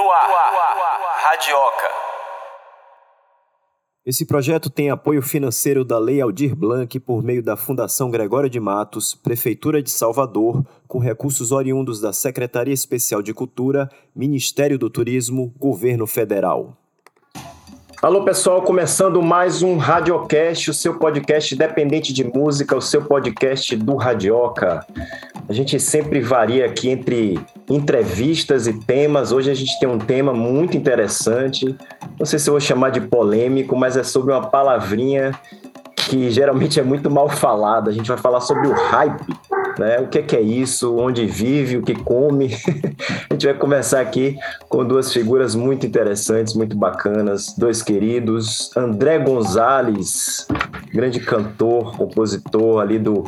No ar, Radioca. Esse projeto tem apoio financeiro da Lei Aldir Blanc por meio da Fundação Gregório de Matos, Prefeitura de Salvador, com recursos oriundos da Secretaria Especial de Cultura, Ministério do Turismo, Governo Federal. Alô pessoal, começando mais um Radiocast, o seu podcast independente de música, o seu podcast do Radioca. A gente sempre varia aqui entre entrevistas e temas. Hoje a gente tem um tema muito interessante. Não sei se eu vou chamar de polêmico, mas é sobre uma palavrinha que geralmente é muito mal falada. A gente vai falar sobre o hype né? O que é, que é isso? Onde vive? O que come? a gente vai começar aqui com duas figuras muito interessantes, muito bacanas, dois queridos, André Gonzalez, grande cantor, compositor ali do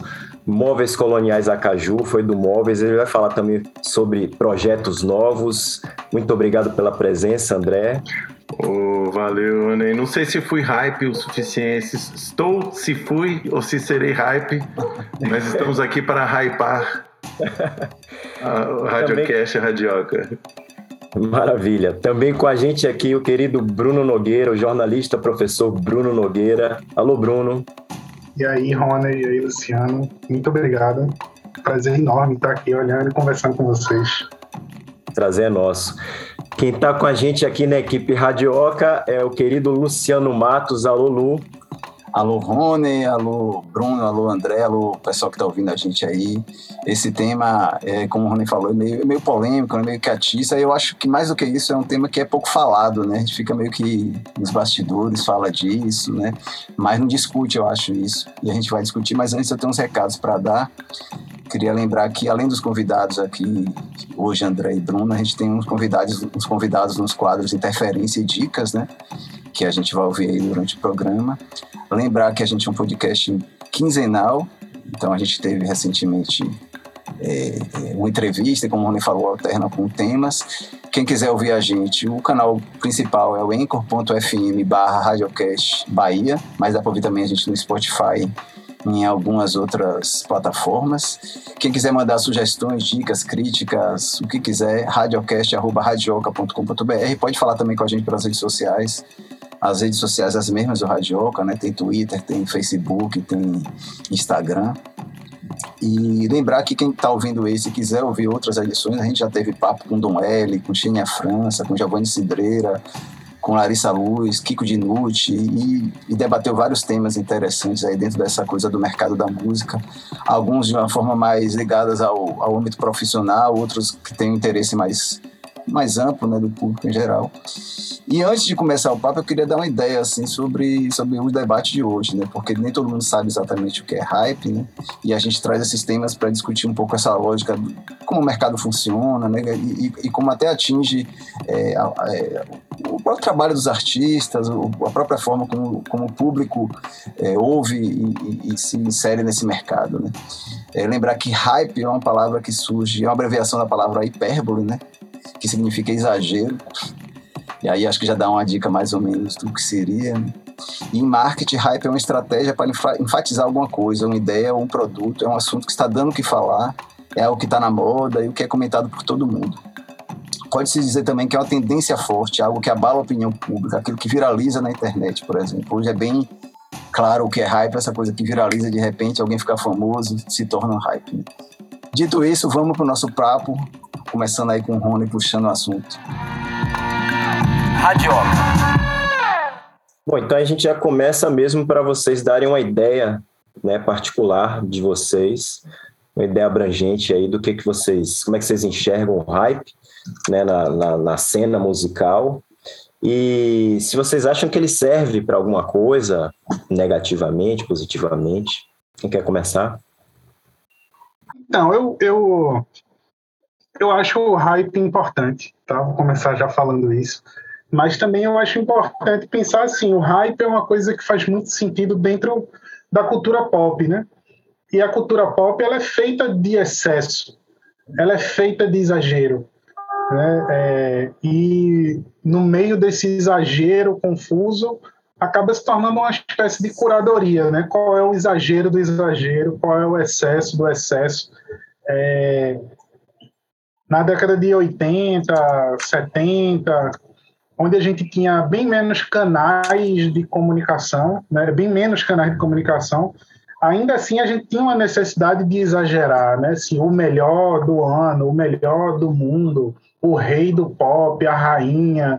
Móveis Coloniais Acaju, foi do Móveis, ele vai falar também sobre projetos novos. Muito obrigado pela presença, André. Oh, valeu, Ney. Não sei se fui hype o suficiente. Estou, se fui ou se serei hype, mas estamos aqui para hypar o Radiocast Também... Radioca. Maravilha. Também com a gente aqui o querido Bruno Nogueira, o jornalista professor Bruno Nogueira. Alô, Bruno. E aí, Rony, e aí, Luciano. Muito obrigado. Prazer enorme estar aqui olhando e conversando com vocês. Prazer é nosso. Quem está com a gente aqui na equipe Radioca é o querido Luciano Matos. Alô, Lu. Alô, Rony, alô, Bruno, alô, André, alô, pessoal que está ouvindo a gente aí. Esse tema, é, como o Rony falou, é meio, meio polêmico, é meio catista. Eu acho que mais do que isso é um tema que é pouco falado, né? A gente fica meio que nos bastidores, fala disso, né? Mas não discute, eu acho, isso. E a gente vai discutir, mas antes eu tenho uns recados para dar. Queria lembrar que, além dos convidados aqui, hoje, André e Bruno, a gente tem uns convidados, uns convidados nos quadros Interferência e Dicas, né? Que a gente vai ouvir aí durante o programa. Lembrar que a gente é um podcast quinzenal, então a gente teve recentemente é, é uma entrevista, como o Rony falou, alterna com temas. Quem quiser ouvir a gente, o canal principal é o anchor.fm barra radiocast Bahia, mas dá para ouvir também a gente no Spotify em algumas outras plataformas. Quem quiser mandar sugestões, dicas, críticas, o que quiser, radiocast.radioca.com.br. Pode falar também com a gente pelas redes sociais. As redes sociais as mesmas do Radioca, né? Tem Twitter, tem Facebook, tem Instagram. E lembrar que quem está ouvindo esse e quiser ouvir outras edições, a gente já teve papo com Dom L, com Xenia França, com Giovanni Cidreira, com Larissa Luz, Kiko Dinucci e, e, debateu vários temas interessantes aí dentro dessa coisa do mercado da música. Alguns de uma forma mais ligadas ao, ao âmbito profissional, outros que têm um interesse mais, mais amplo né, do público em geral. E antes de começar o papo, eu queria dar uma ideia assim sobre, sobre o debate de hoje, né? Porque nem todo mundo sabe exatamente o que é hype, né? E a gente traz esses temas para discutir um pouco essa lógica, do, como o mercado funciona, né? E, e como até atinge é, é, o próprio trabalho dos artistas, a própria forma como, como o público é, ouve e, e, e, se insere nesse mercado, né? É, lembrar que hype é uma palavra que surge, é uma abreviação da palavra hipérbole, né? Que significa exagero. E aí acho que já dá uma dica mais ou menos do que seria. Né? E em marketing, hype é uma estratégia para enfatizar alguma coisa, uma ideia um produto, é um assunto que está dando o que falar, é algo que está na moda e o que é comentado por todo mundo. Pode-se dizer também que é uma tendência forte, algo que abala a opinião pública, aquilo que viraliza na internet, por exemplo. Hoje é bem claro o que é hype, essa coisa que viraliza de repente, alguém fica famoso, se torna um hype. Né? Dito isso, vamos para o nosso papo, começando aí com o Rony puxando o assunto. Radioca. Bom, então a gente já começa mesmo para vocês darem uma ideia né, particular de vocês, uma ideia abrangente aí do que, que vocês, como é que vocês enxergam o hype né, na, na, na cena musical e se vocês acham que ele serve para alguma coisa, negativamente, positivamente. Quem quer começar? Não, eu, eu, eu acho o hype importante, tá? Vou começar já falando isso. Mas também eu acho importante pensar assim, o hype é uma coisa que faz muito sentido dentro da cultura pop, né? E a cultura pop ela é feita de excesso, ela é feita de exagero, né? É, e no meio desse exagero confuso acaba se tornando uma espécie de curadoria, né? Qual é o exagero do exagero, qual é o excesso do excesso? É, na década de 80, 70, onde a gente tinha bem menos canais de comunicação, né, bem menos canais de comunicação, ainda assim a gente tinha uma necessidade de exagerar, né? Assim, o melhor do ano, o melhor do mundo, o rei do pop, a rainha,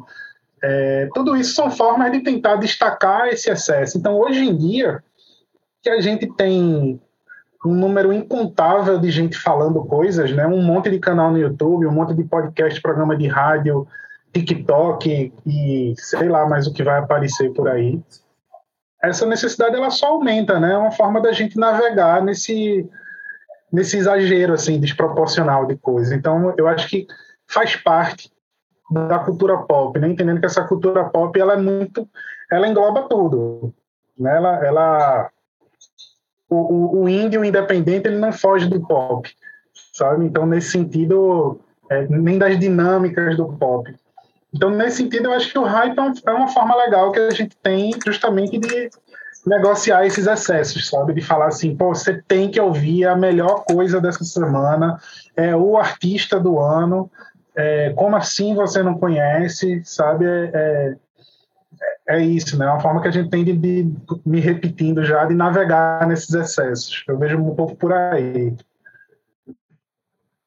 é, tudo isso são formas de tentar destacar esse excesso. Então, hoje em dia, que a gente tem um número incontável de gente falando coisas, né? Um monte de canal no YouTube, um monte de podcast, programa de rádio, TikTok e sei lá mais o que vai aparecer por aí. Essa necessidade ela só aumenta, né? É uma forma da gente navegar nesse nesse exagero assim desproporcional de coisas. Então, eu acho que faz parte da cultura pop, né? entendendo que essa cultura pop ela é muito, ela engloba tudo, né? Ela, ela o, o, o índio independente ele não foge do pop, sabe? Então nesse sentido, é, nem das dinâmicas do pop. Então nesse sentido eu acho que o hype é, é uma forma legal que a gente tem justamente de negociar esses excessos, sabe? De falar assim, pô, você tem que ouvir a melhor coisa dessa semana, é o artista do ano, é, como assim você não conhece, sabe? É, é, é, isso, né? É uma forma que a gente tem de, de, me repetindo já, de navegar nesses excessos. Eu vejo um pouco por aí.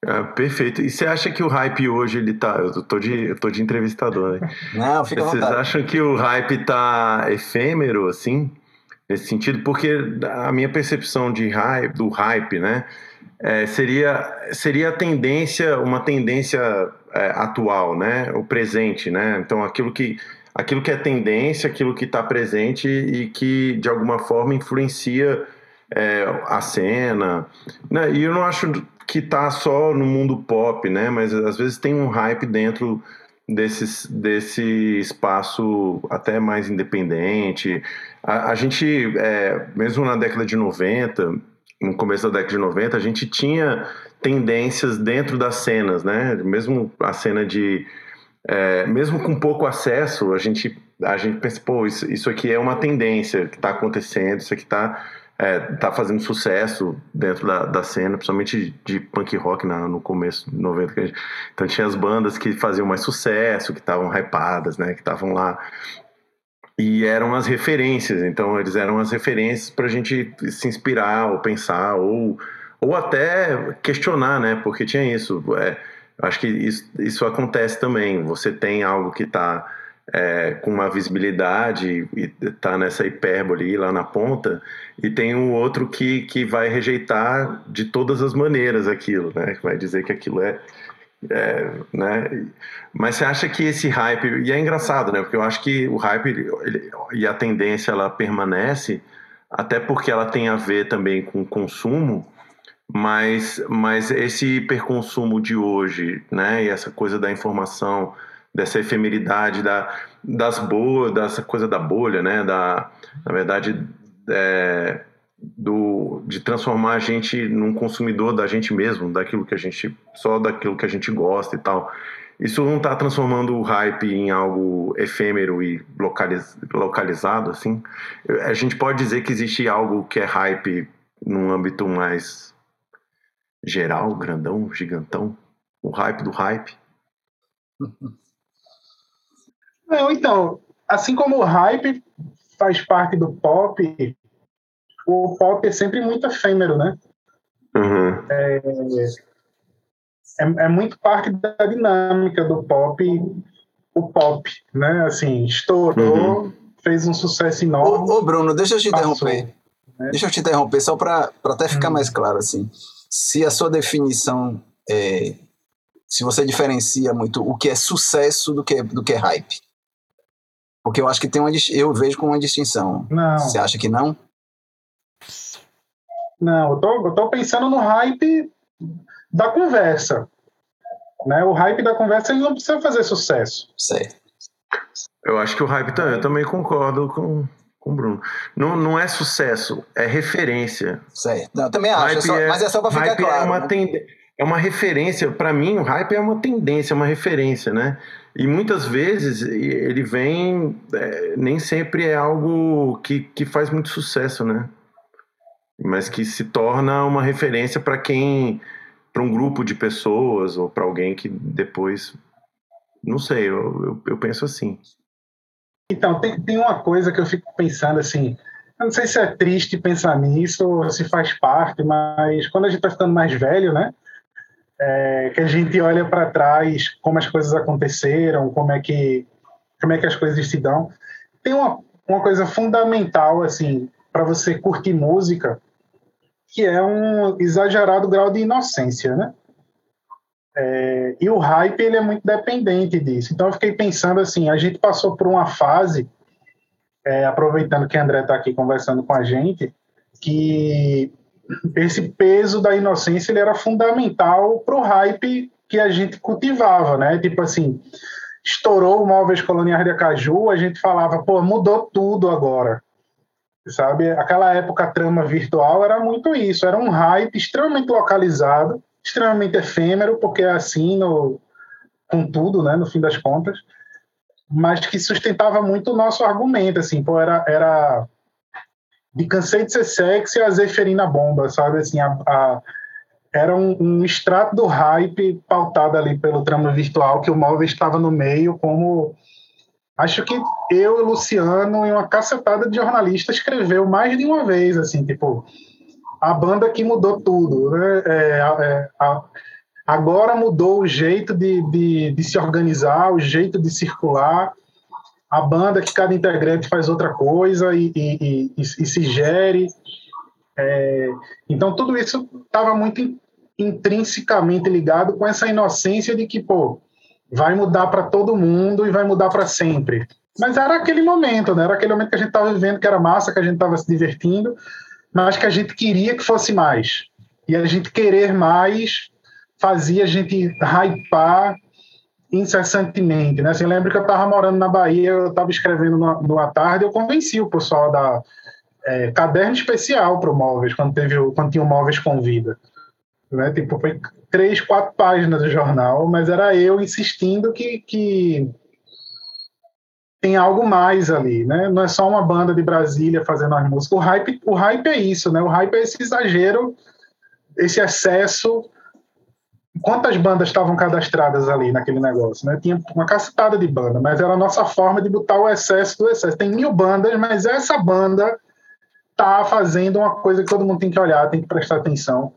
Ah, perfeito. E você acha que o hype hoje ele tá. Eu tô de, eu tô de entrevistador, né? Não, fica Vocês acham que o hype tá efêmero, assim? Nesse sentido? Porque a minha percepção de hype, do hype, né? É, seria, seria a tendência, uma tendência é, atual, né? O presente, né? Então aquilo que, aquilo que é tendência, aquilo que está presente e que de alguma forma influencia é, a cena. Né? E eu não acho que está só no mundo pop, né? Mas às vezes tem um hype dentro desses, desse espaço até mais independente. A, a gente, é, mesmo na década de 90, no começo da década de 90, a gente tinha tendências dentro das cenas, né? Mesmo a cena de. É, mesmo com pouco acesso, a gente, a gente pensa, pô, isso, isso aqui é uma tendência que está acontecendo, isso aqui está é, tá fazendo sucesso dentro da, da cena, principalmente de, punk rock na, no começo de 90. Gente, então tinha as bandas que faziam mais sucesso, que estavam hypadas, né? Que estavam lá e eram as referências, então eles eram as referências para a gente se inspirar ou pensar ou, ou até questionar, né? Porque tinha isso. É, acho que isso, isso acontece também. Você tem algo que está é, com uma visibilidade e está nessa hipérbole lá na ponta, e tem um outro que, que vai rejeitar de todas as maneiras aquilo, né? Que vai dizer que aquilo é é, né? Mas você acha que esse hype e é engraçado, né? Porque eu acho que o hype ele, e a tendência ela permanece até porque ela tem a ver também com consumo, mas mas esse hiperconsumo de hoje, né? E essa coisa da informação, dessa efemeridade da das boas, dessa coisa da bolha, né? Da na verdade é, do, de transformar a gente num consumidor da gente mesmo, daquilo que a gente só daquilo que a gente gosta e tal. Isso não está transformando o hype em algo efêmero e localiz, localizado, assim. A gente pode dizer que existe algo que é hype num âmbito mais geral, grandão, gigantão, o hype do hype. Não, então, assim como o hype faz parte do pop, o pop é sempre muito efêmero, né? Uhum. É, é, é, muito parte da dinâmica do pop, o pop, né? Assim, estourou, uhum. fez um sucesso enorme. Ô, ô Bruno, deixa eu te passou, interromper. Né? Deixa eu te interromper, só para até ficar uhum. mais claro, assim. Se a sua definição é, se você diferencia muito o que é sucesso do que, do que é hype. Porque eu acho que tem uma eu vejo com uma distinção. Não. Você acha que não? Não, eu tô, eu tô pensando no hype da conversa. Né? O hype da conversa ele não precisa fazer sucesso. Certo. Eu acho que o hype também, eu também concordo com, com o Bruno. Não, não é sucesso, é referência. Certo. Não, eu também acho, é só, é, mas é só para ficar é claro. É uma, né? tende, é uma referência, para mim, o hype é uma tendência, é uma referência, né? E muitas vezes ele vem, é, nem sempre é algo que, que faz muito sucesso, né? Mas que se torna uma referência para quem para um grupo de pessoas ou para alguém que depois. Não sei, eu, eu, eu, penso assim. Então, tem, tem uma coisa que eu fico pensando assim. Eu não sei se é triste pensar nisso ou se faz parte, mas quando a gente está ficando mais velho, né? É, que a gente olha para trás como as coisas aconteceram, como é que como é que as coisas se dão. Tem uma, uma coisa fundamental assim para você curtir música, que é um exagerado grau de inocência, né? É, e o hype ele é muito dependente disso. Então eu fiquei pensando assim, a gente passou por uma fase, é, aproveitando que André está aqui conversando com a gente, que esse peso da inocência ele era fundamental para o hype que a gente cultivava, né? Tipo assim, estourou o Móveis Coloniais de Acaju, a gente falava, pô, mudou tudo agora sabe? Aquela época a trama virtual era muito isso, era um hype extremamente localizado, extremamente efêmero, porque é assim no, com tudo, né, no fim das contas, mas que sustentava muito o nosso argumento, assim, pô, era, era de cansei de ser sexy a Zeferina Bomba, sabe, assim, a, a era um, um, extrato do hype pautado ali pelo trama virtual que o móvel estava no meio como acho que eu Luciano e uma cacetada de jornalistas escreveu mais de uma vez, assim, tipo, a banda que mudou tudo, né? É, é, a, agora mudou o jeito de, de, de, se organizar, o jeito de circular, a banda que cada integrante faz outra coisa e, e, e, e se gere. É, então, tudo isso estava muito intrinsecamente ligado com essa inocência de que, pô, vai mudar para todo mundo e vai mudar para sempre. Mas era aquele momento, né? Era aquele momento que a gente estava vivendo, que era massa, que a gente estava se divertindo, mas que a gente queria que fosse mais. E a gente querer mais fazia a gente hypar incessantemente, né? Eu lembro que eu estava morando na Bahia, eu estava escrevendo numa tarde, eu convenci o pessoal da é, caderno especial para o Móveis, quando, teve, quando tinha o Móveis com Vida. Né? Tipo, foi três, quatro páginas do jornal, mas era eu insistindo que, que tem algo mais ali, né? Não é só uma banda de Brasília fazendo as músicas. O hype, o hype é isso, né? O hype é esse exagero, esse excesso. Quantas bandas estavam cadastradas ali naquele negócio, né? Tinha uma cacetada de banda, mas era a nossa forma de botar o excesso do excesso. Tem mil bandas, mas essa banda tá fazendo uma coisa que todo mundo tem que olhar, tem que prestar atenção.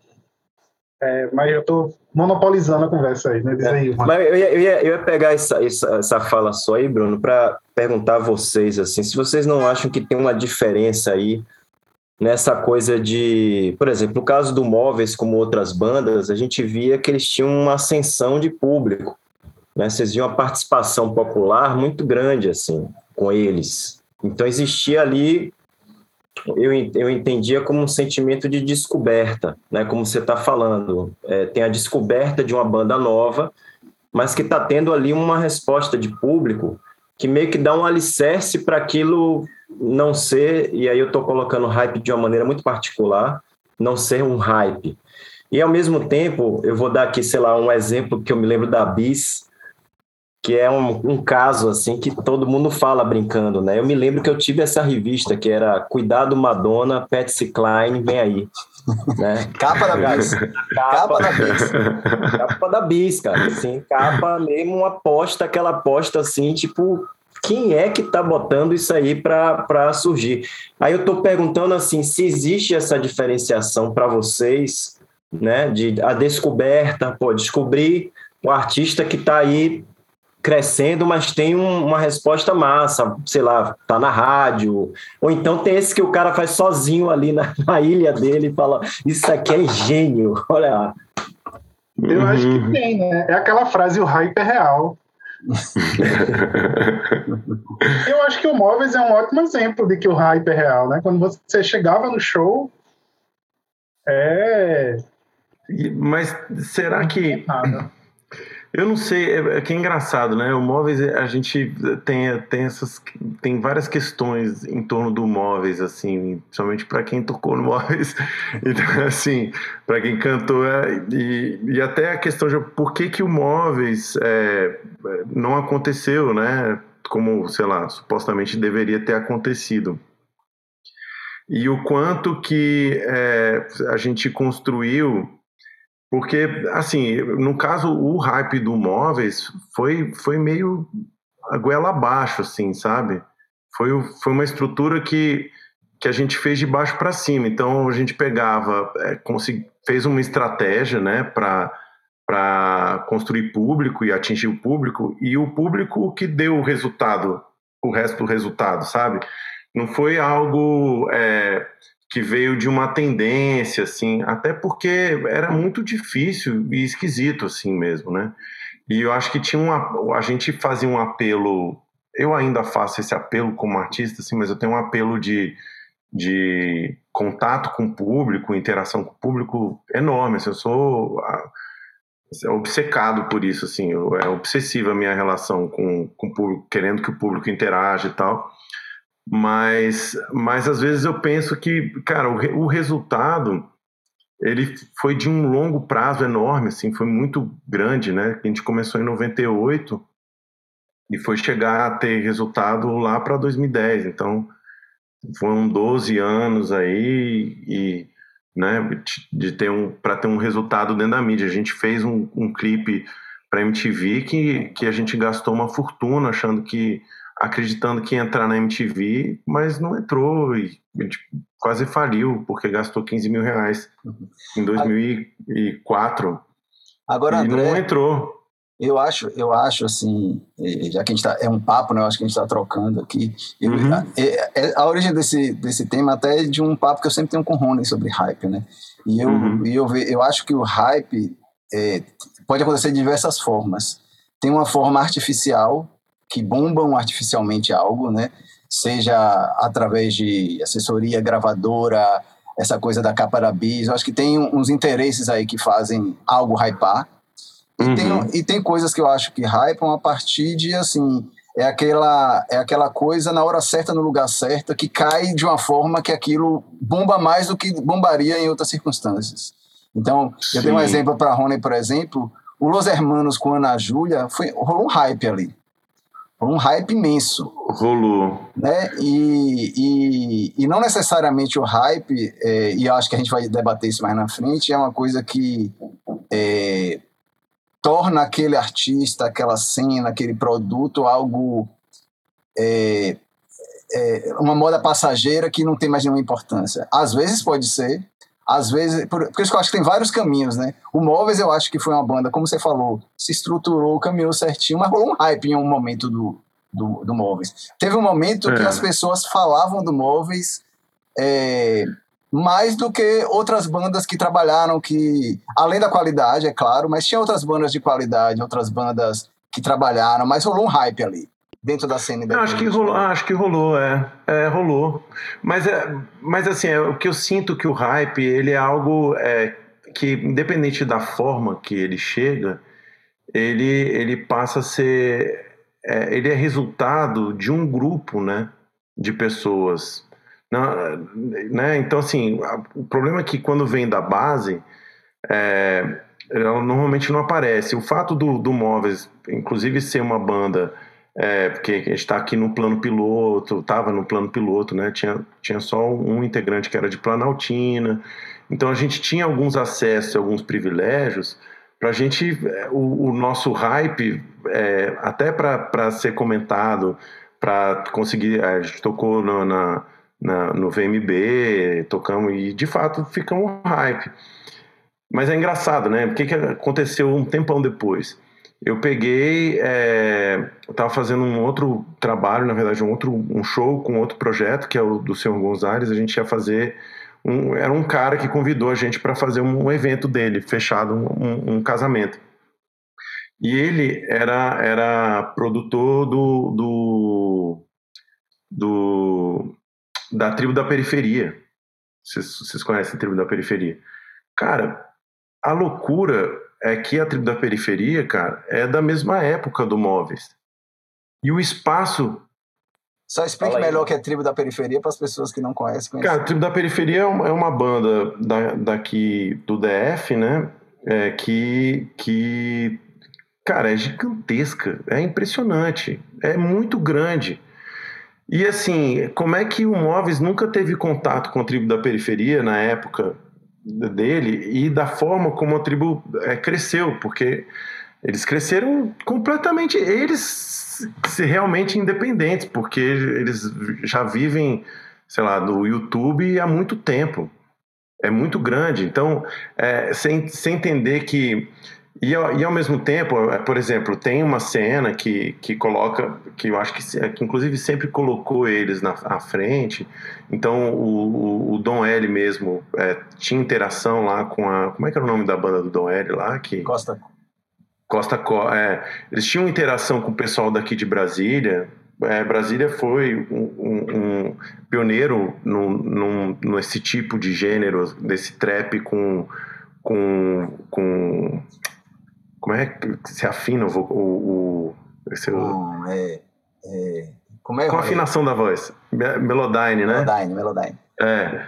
É, mas eu estou monopolizando a conversa aí, né? Diz aí, mas eu ia, eu, ia, eu ia pegar essa, essa, essa fala só aí, Bruno, para perguntar a vocês, assim, se vocês não acham que tem uma diferença aí nessa coisa de, por exemplo, no caso do Móveis, como outras bandas, a gente via que eles tinham uma ascensão de público, né? Vocês viam uma participação popular muito grande, assim, com eles. Então existia ali eu, eu entendia como um sentimento de descoberta, né? Como você está falando, é, tem a descoberta de uma banda nova, mas que está tendo ali uma resposta de público que meio que dá um alicerce para aquilo não ser, e aí eu estou colocando hype de uma maneira muito particular, não ser um hype. E ao mesmo tempo, eu vou dar aqui, sei lá, um exemplo que eu me lembro da Bis, que é um, um, caso assim que todo mundo fala brincando, né? Eu me lembro que eu tive essa revista que era Cuidado Madonna, Patsy Klein, vem aí. Né? capa da Bis. Capa, capa da Bis. Capa da Bis, cara. Assim, capa mesmo, uma aposta, aquela aposta assim, tipo, quem é que tá botando isso aí para surgir? Aí eu tô perguntando assim, se existe essa diferenciação para vocês, né? De a descoberta, pô, descobrir o artista que está aí crescendo, mas tem um, uma resposta massa, sei lá, tá na rádio. Ou então tem esse que o cara faz sozinho ali na, na ilha dele e fala: Isso aqui é gênio, olha lá. Eu acho que uhum. tem, né? É aquela frase: o hype é real. Eu acho que o Móveis é um ótimo exemplo de que o hype é real, né? Quando você chegava no show, é. Mas será que. Nada eu não sei, é, é que é engraçado, né? O móveis, a gente tem, tem essas tem várias questões em torno do móveis, assim, principalmente para quem tocou no móveis, então, assim, para quem cantou, é, e, e até a questão de por que, que o móveis é, não aconteceu, né? Como, sei lá, supostamente deveria ter acontecido. E o quanto que é, a gente construiu Porque, assim, no caso, o hype do móveis foi, foi meio a goela abaixo, assim, sabe? Foi, foi uma estrutura que, que a gente fez de baixo para cima. Então, a gente pegava, é, fez uma estratégia, né, para para construir público e atingir o público, e o público que deu o resultado, o resto do resultado, sabe? Não foi algo é, que veio de uma tendência, assim, até porque era muito difícil e esquisito, assim mesmo, né? E eu acho que tinha uma. A gente fazia um apelo. Eu ainda faço esse apelo como artista, assim, mas eu tenho um apelo de, de contato com o público, interação com o público enorme. Assim, eu sou obcecado por isso, assim, é obsessiva a minha relação com, com o público, querendo que o público interaja e tal. Mas, mas às vezes eu penso que, cara, o, o resultado ele foi de um longo prazo enorme, assim, foi muito grande, né? A gente começou em 98 e foi chegar a ter resultado lá para 2010. Então, foram 12 anos aí e, né, de ter um para ter um resultado dentro da mídia. A gente fez um, um clipe para MTV que, que a gente gastou uma fortuna achando que acreditando que ia entrar na MTV, mas não entrou e a gente quase faliu, porque gastou 15 mil reais em 2004. Agora, e André, não entrou. Eu acho, eu acho assim, já que a gente tá, é um papo, né? Eu acho que a gente está trocando aqui. Eu, Uhum. a, é- a origem desse, desse tema até é de um papo que eu sempre tenho com o Rony sobre hype, né? E eu, Uhum. e eu, ve- eu acho que o hype é, pode acontecer de diversas formas. Tem uma forma artificial, que bombam artificialmente algo, né? Seja através de assessoria, gravadora, essa coisa da capa da bis. Eu acho que tem uns interesses aí que fazem algo hypar. E, tem, Uhum. e tem coisas que eu acho que hypam a partir de, assim, é aquela, é aquela coisa na hora certa, no lugar certo, que cai de uma forma que aquilo bomba mais do que bombaria em outras circunstâncias. Então, eu tenho um Sim. exemplo para Rony, por exemplo, o Los Hermanos com Ana Júlia, foi, rolou um hype ali. Um hype imenso Rolou. né? E, e, e não necessariamente o hype, é, e eu acho que a gente vai debater isso mais na frente, é uma coisa que é, torna aquele artista, aquela cena, aquele produto algo. é, é, uma moda passageira que não tem mais nenhuma importância. Às vezes pode ser, às vezes. Por, por isso que eu acho que tem vários caminhos, né? O Móveis eu acho que foi uma banda, como você falou, se estruturou, caminhou certinho, mas rolou um hype em um momento do, do, do Móveis. Teve um momento que É. as pessoas falavam do Móveis é, mais do que outras bandas que trabalharam, que, além da qualidade, é claro, mas tinha outras bandas de qualidade, outras bandas que trabalharam, mas rolou um hype ali, dentro da cena acho que rolou, acho que rolou, é. É, rolou. Mas, é, mas assim, é, o que eu sinto que o hype, ele é algo é, que, independente da forma que ele chega, ele, ele passa a ser. é, ele é resultado de um grupo, né? De pessoas. Na- né? Então, assim, a- o problema é que quando vem da base, é, ela normalmente não aparece. O fato do, do Móveis, inclusive, ser uma banda é, porque está aqui no plano piloto, estava no plano piloto, né? Tinha, tinha só um integrante que era de Planaltina. Então a gente tinha alguns acessos, alguns privilégios para a gente, é, o, o nosso hype, é, até para ser comentado, para conseguir. A gente tocou no, na, na- no VMB, tocamos e de fato fica um hype. Mas é engraçado, né? O que, que aconteceu um tempão depois? Eu peguei, é, eu estava fazendo um outro trabalho, na verdade, um outro um show com outro projeto, que é o do Senhor Gonzalez. A gente ia fazer. Um, era um cara que convidou a gente para fazer um, um evento dele, fechado, um, um casamento. E ele era, era produtor do, do, do da tribo da periferia. Vocês, vocês conhecem a tribo da periferia? Cara, a loucura é que a tribo da periferia, cara, é da mesma época do Móveis. E o espaço. Só explique aí. melhor o que é tribo da periferia para as pessoas que não conhecem. conhecer. Cara, a tribo da periferia é uma, é uma banda da, daqui do DF, né? É, que, que, cara, é gigantesca, é impressionante, é muito grande. E assim, como é que o Móveis nunca teve contato com a tribo da periferia na época dele e da forma como a tribo é, cresceu, porque eles cresceram completamente, eles se realmente independentes, porque eles já vivem, sei lá, no YouTube há muito tempo. É muito grande. Então, é, sem, sem entender que e, e ao mesmo tempo, é, por exemplo, tem uma cena que, que coloca, que eu acho que, que inclusive sempre colocou eles na, à frente. Então o, o, o Dom L mesmo é, tinha interação lá com a. Como é que era o nome da banda do Dom L lá? Que, Costa. Costa é, eles tinham interação com o pessoal daqui de Brasília. É, Brasília foi um, um, um pioneiro no, num, nesse tipo de gênero, desse trap com, com, com como é que se afina o. o, o esse, é, é, como é, com a afinação da voz. Melodyne, né? Melodyne, Melodyne. É.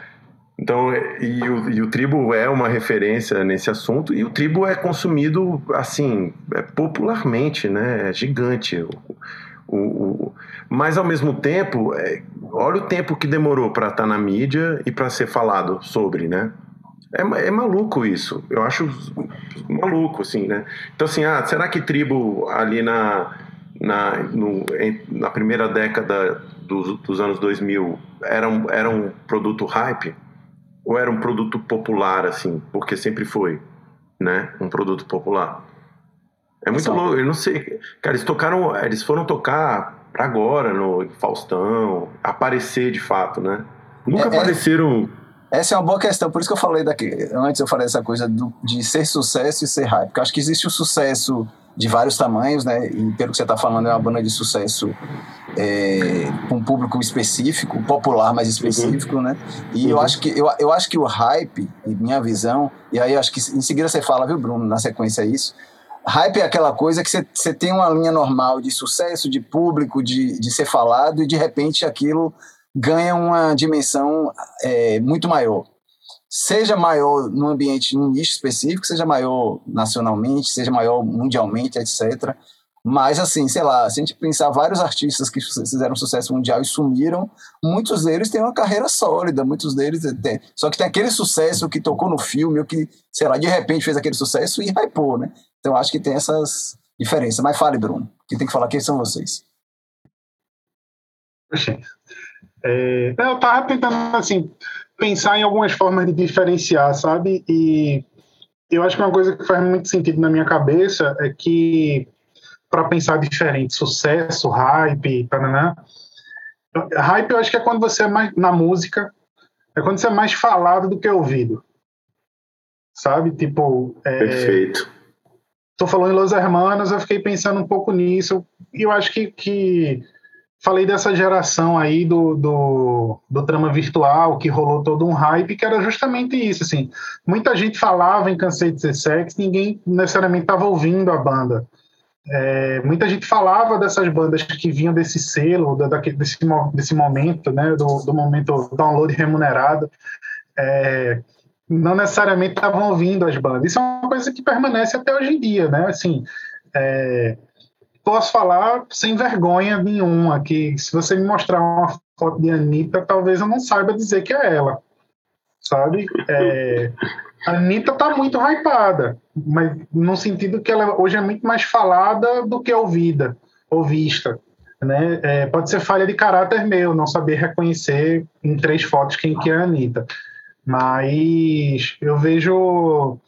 Então, e o, e o tribo é uma referência nesse assunto, e o tribo é consumido, assim, é popularmente, né? É gigante. O, o, mas, ao mesmo tempo, é, olha o tempo que demorou para estar tá na mídia e para ser falado sobre, né? É, é maluco isso. Eu acho maluco, assim, né? Então, assim, ah, será que tribo ali na, na, no, na primeira década dos, dos anos 2000 era um, era um produto hype? Ou era um produto popular, assim? Porque sempre foi, né? Um produto popular. É muito louco, eu não sei. Cara, eles tocaram, eles foram tocar pra agora no Faustão, aparecer de fato, né? Nunca é, é. apareceram. É essa é uma boa questão, por isso que eu falei daqui. Antes eu falei dessa coisa do, de ser sucesso e ser hype. Porque eu acho que existe o sucesso de vários tamanhos, né? E pelo que você está falando, é uma banda de sucesso é, com um público específico, popular, mas específico, uhum. né? E uhum. eu acho que eu, eu acho que o hype, minha visão, e aí acho que em seguida você fala, viu, Bruno, na sequência é isso. Hype é aquela coisa que você, você tem uma linha normal de sucesso, de público, de, de ser falado, e de repente aquilo ganha uma dimensão é, muito maior. Seja maior no ambiente, num nicho específico, seja maior nacionalmente, seja maior mundialmente, etc. Mas, assim, sei lá, se a gente pensar vários artistas que fizeram sucesso mundial e sumiram, muitos deles têm uma carreira sólida, muitos deles têm. Só que tem aquele sucesso que tocou no filme, ou que, sei lá, de repente fez aquele sucesso e hypou, né? Então, acho que tem essas diferenças. Mas fale, Bruno, quem tem que falar quem são vocês. É, eu estava tentando assim pensar em algumas formas de diferenciar, sabe? E eu acho que uma coisa que faz muito sentido na minha cabeça é que para pensar diferente, sucesso, hype, paraná, hype eu acho que é quando você é mais na música, é quando você é mais falado do que ouvido, sabe? Tipo, é, perfeito. Tô falando em Los Hermanos, eu fiquei pensando um pouco nisso e eu acho que, que falei dessa geração aí do, do, do, trama virtual, que rolou todo um hype, que era justamente isso, assim, muita gente falava em Cansei de Ser Sex, ninguém necessariamente estava ouvindo a banda. É, muita gente falava dessas bandas que vinham desse selo, da, desse, desse momento, né, do, do momento download remunerado, é, não necessariamente estavam ouvindo as bandas. Isso é uma coisa que permanece até hoje em dia, né, assim, é, posso falar sem vergonha nenhuma que se você me mostrar uma foto de Anitta, talvez eu não saiba dizer que é ela, sabe? É, a Anitta tá muito hypada, mas no sentido que ela hoje é muito mais falada do que ouvida ou vista. Né? É, pode ser falha de caráter meu, não saber reconhecer em três fotos quem que é a Anitta. Mas eu vejo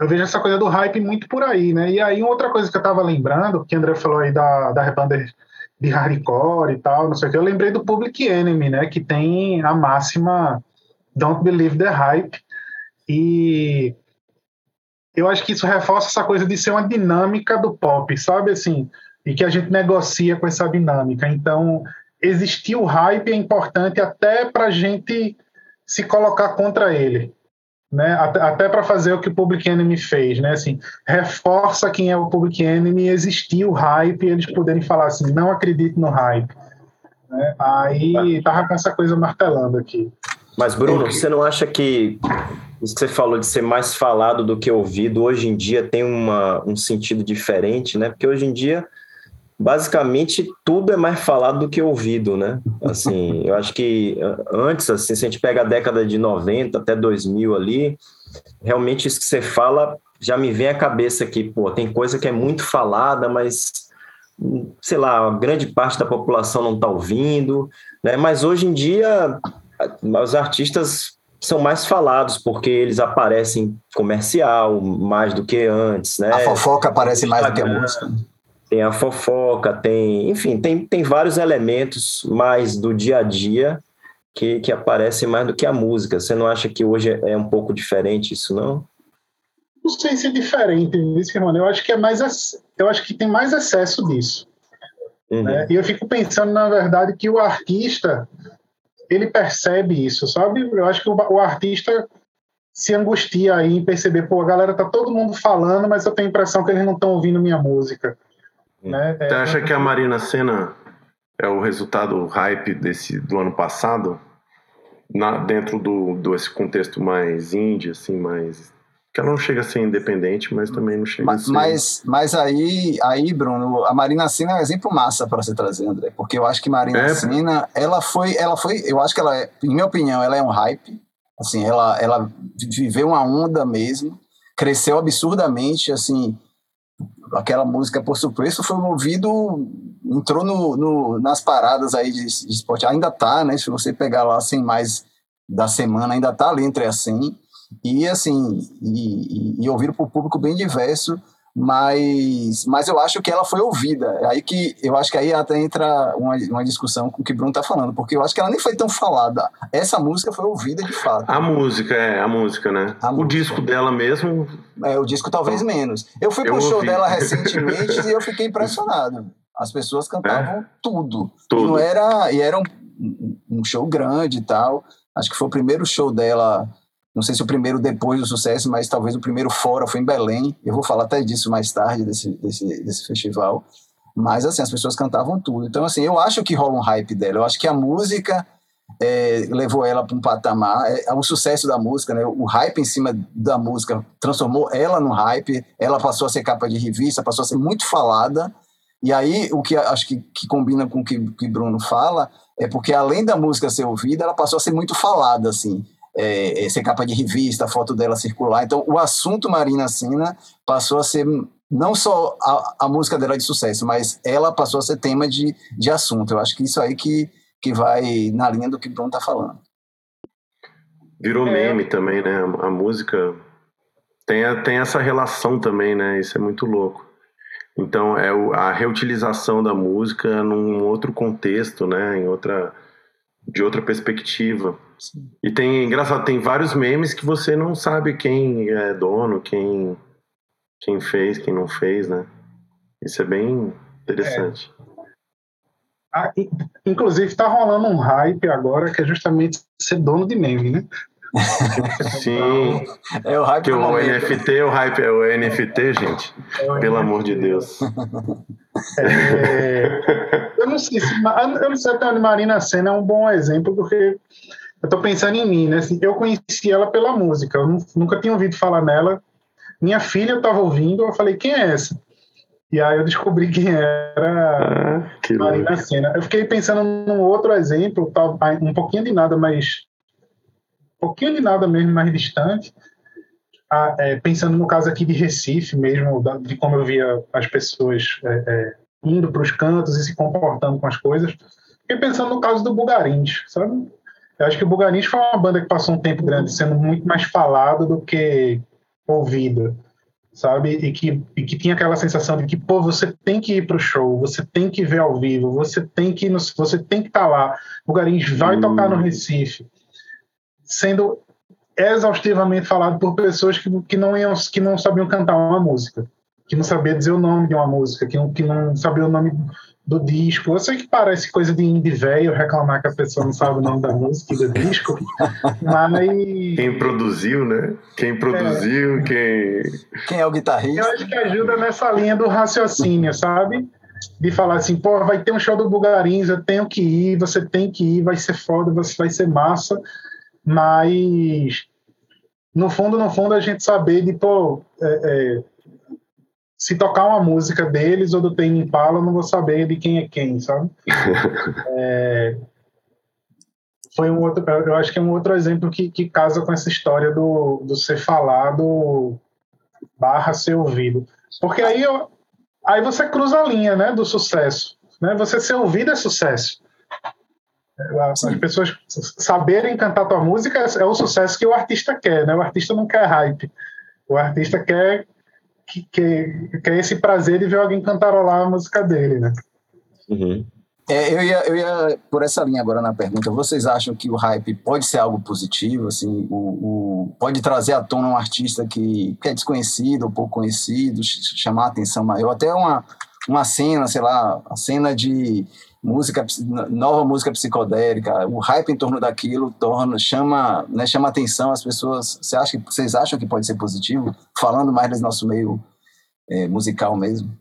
eu vejo essa coisa do hype muito por aí, né? E aí, outra coisa que eu tava lembrando, que o André falou aí da, da banda de hardcore e tal, não sei o que, eu lembrei do Public Enemy, né? Que tem a máxima Don't Believe the Hype. E eu acho que isso reforça essa coisa de ser uma dinâmica do pop, sabe? Assim, e que a gente negocia com essa dinâmica. Então, existir o hype é importante até para a gente se colocar contra ele né? Até, até para fazer o que o Public Enemy fez, né? Assim, reforça quem é o Public Enemy, existir o hype, eles poderem falar assim, não acredito no hype. Né? Aí tava com essa coisa martelando aqui. Mas Bruno, você não acha que isso que você falou de ser mais falado do que ouvido hoje em dia tem uma, um sentido diferente, né? Porque hoje em dia basicamente tudo é mais falado do que ouvido, né? Assim, eu acho que antes, assim, se a gente pega a década de 90 até 2000 ali, realmente isso que você fala já me vem à cabeça aqui, pô, tem coisa que é muito falada, mas sei lá, a grande parte da população não está ouvindo, né? Mas hoje em dia os artistas são mais falados porque eles aparecem comercial mais do que antes, né? A fofoca aparece mais do que a música tem a fofoca, tem, enfim, tem, tem vários elementos mais do dia a dia que, que aparecem mais do que a música. Você não acha que hoje é, um pouco diferente isso, não? Não sei se é diferente irmão. Eu acho que é mais, eu acho que tem mais excesso disso. Uhum. Né? E eu fico pensando, na verdade, que o artista ele percebe isso, sabe? Eu acho que o, o artista se angustia aí em perceber, pô, a galera tá todo mundo falando, mas eu tenho a impressão que eles não estão ouvindo minha música. Né? Você acha que a Marina Senna é o resultado hype desse, do ano passado? Na, dentro do, do esse contexto mais indie, assim, mais que ela não chega a ser independente, mas também não chega mas, a ser. Mas, mas aí, aí, Bruno, a Marina Sena é um exemplo massa para você trazer, André, porque eu acho que Marina é. Sena, ela foi, ela foi, eu acho que ela, é, em minha opinião, ela é um hype. Assim, ela, ela viveu uma onda mesmo, cresceu absurdamente, assim, aquela música por surpresa foi ouvido entrou no, no, nas paradas aí de, de esporte ainda tá né? Se você pegar lá sem mais da semana ainda tá ali entre assim. E assim e, e, e por público bem diverso mas, mas eu acho que ela foi ouvida. É aí que eu acho que aí até entra uma, uma discussão com o que o Bruno está falando, porque eu acho que ela nem foi tão falada. Essa música foi ouvida de fato. A música, é, a música, né? A o música. disco dela mesmo. É, o disco talvez menos. Eu fui eu pro show dela recentemente e eu fiquei impressionado. As pessoas cantavam é? tudo. tudo. E não era. E era um, um show grande e tal. Acho que foi o primeiro show dela não sei se o primeiro depois do sucesso, mas talvez o primeiro fora foi em Belém. Eu vou falar até disso mais tarde, desse, desse, desse festival. Mas, assim, as pessoas cantavam tudo. Então, assim, eu acho que rola um hype dela. Eu acho que a música é, levou ela para um patamar. É, é, o sucesso da música, né? O hype em cima da música transformou ela no hype. Ela passou a ser capa de revista, passou a ser muito falada. E aí, o que acho que, que combina com o que, que Bruno fala é porque, além da música ser ouvida, ela passou a ser muito falada, assim é, é, ser capa de revista, a foto dela circular. Então, o assunto Marina Sena passou a ser não só a, a, música dela de sucesso, mas ela passou a ser tema de, de assunto. Eu acho que isso aí que, que vai na linha do que o Bruno está falando. Virou é. meme também, né? A, a música tem, a, tem essa relação também, né? Isso é muito louco. Então, é o, a reutilização da música num outro contexto, né? Em outra, de outra perspectiva. Sim. E tem, engraçado, tem vários memes que você não sabe quem é dono, quem, quem fez, quem não fez, né? Isso é bem interessante. É. Ah, inclusive, está rolando um hype agora que é justamente ser dono de meme, né? Sim. É o hype. Que o NFT, é o hype é o NFT, gente. É o Pelo NFT. amor de Deus. É, eu não sei se eu não sei se a Marina Senna é um bom exemplo, porque eu tô pensando em mim, né? Assim, eu conheci ela pela música, eu nunca tinha ouvido falar nela. Minha filha estava ouvindo, eu falei, quem é essa? E aí eu descobri quem era ah, que Marina Senna. Eu fiquei pensando num outro exemplo, um pouquinho de nada, mas pouquinho de nada mesmo, mais distante. Ah, é, pensando no caso aqui de Recife mesmo, de como eu via as pessoas é, é, indo para os cantos e se comportando com as coisas. Fiquei pensando no caso do Bugarins, sabe? Eu acho que o Bugarins foi uma banda que passou um tempo grande sendo muito mais falado do que ouvida, sabe? E que, e que tinha aquela sensação de que, pô, você tem que ir pro show, você tem que ver ao vivo, você tem que você tem que estar tá lá. O Bugarins vai hum. tocar no Recife, sendo exaustivamente falado por pessoas que, que, não, iam, que não sabiam cantar uma música, que não sabiam dizer o nome de uma música, que não, que não sabiam o nome do disco. Eu sei que parece coisa de indie velho reclamar que a pessoa não sabe o nome da música e do disco, mas. Quem produziu, né? Quem produziu, é. quem. Quem é o guitarrista? Eu acho que ajuda nessa linha do raciocínio, sabe? De falar assim, pô, vai ter um show do Bugarins, eu tenho que ir, você tem que ir, vai ser foda, vai ser massa, mas no fundo, no fundo, a gente saber de, pô, é, é, se tocar uma música deles ou do Tame Impala, eu não vou saber de quem é quem, sabe? é, foi um outro, eu acho que é um outro exemplo que, que casa com essa história do, do ser falado barra ser ouvido. Porque aí, eu, aí você cruza a linha né, do sucesso. Né? Você ser ouvido é sucesso. As pessoas saberem cantar tua música é o sucesso que o artista quer, né? O artista não quer hype. O artista quer que, que, que é esse prazer de ver alguém cantarolar a música dele, né? Uhum. É, eu, ia, eu ia por essa linha agora na pergunta. Vocês acham que o hype pode ser algo positivo? Assim, o, o, pode trazer à tona um artista que, que é desconhecido ou pouco conhecido, chamar a atenção maior? Até uma, uma cena, sei lá, a cena de música nova música psicodélica o hype em torno daquilo torna chama né, chama atenção as pessoas você acha que vocês acham que pode ser positivo falando mais desse nosso meio é, musical mesmo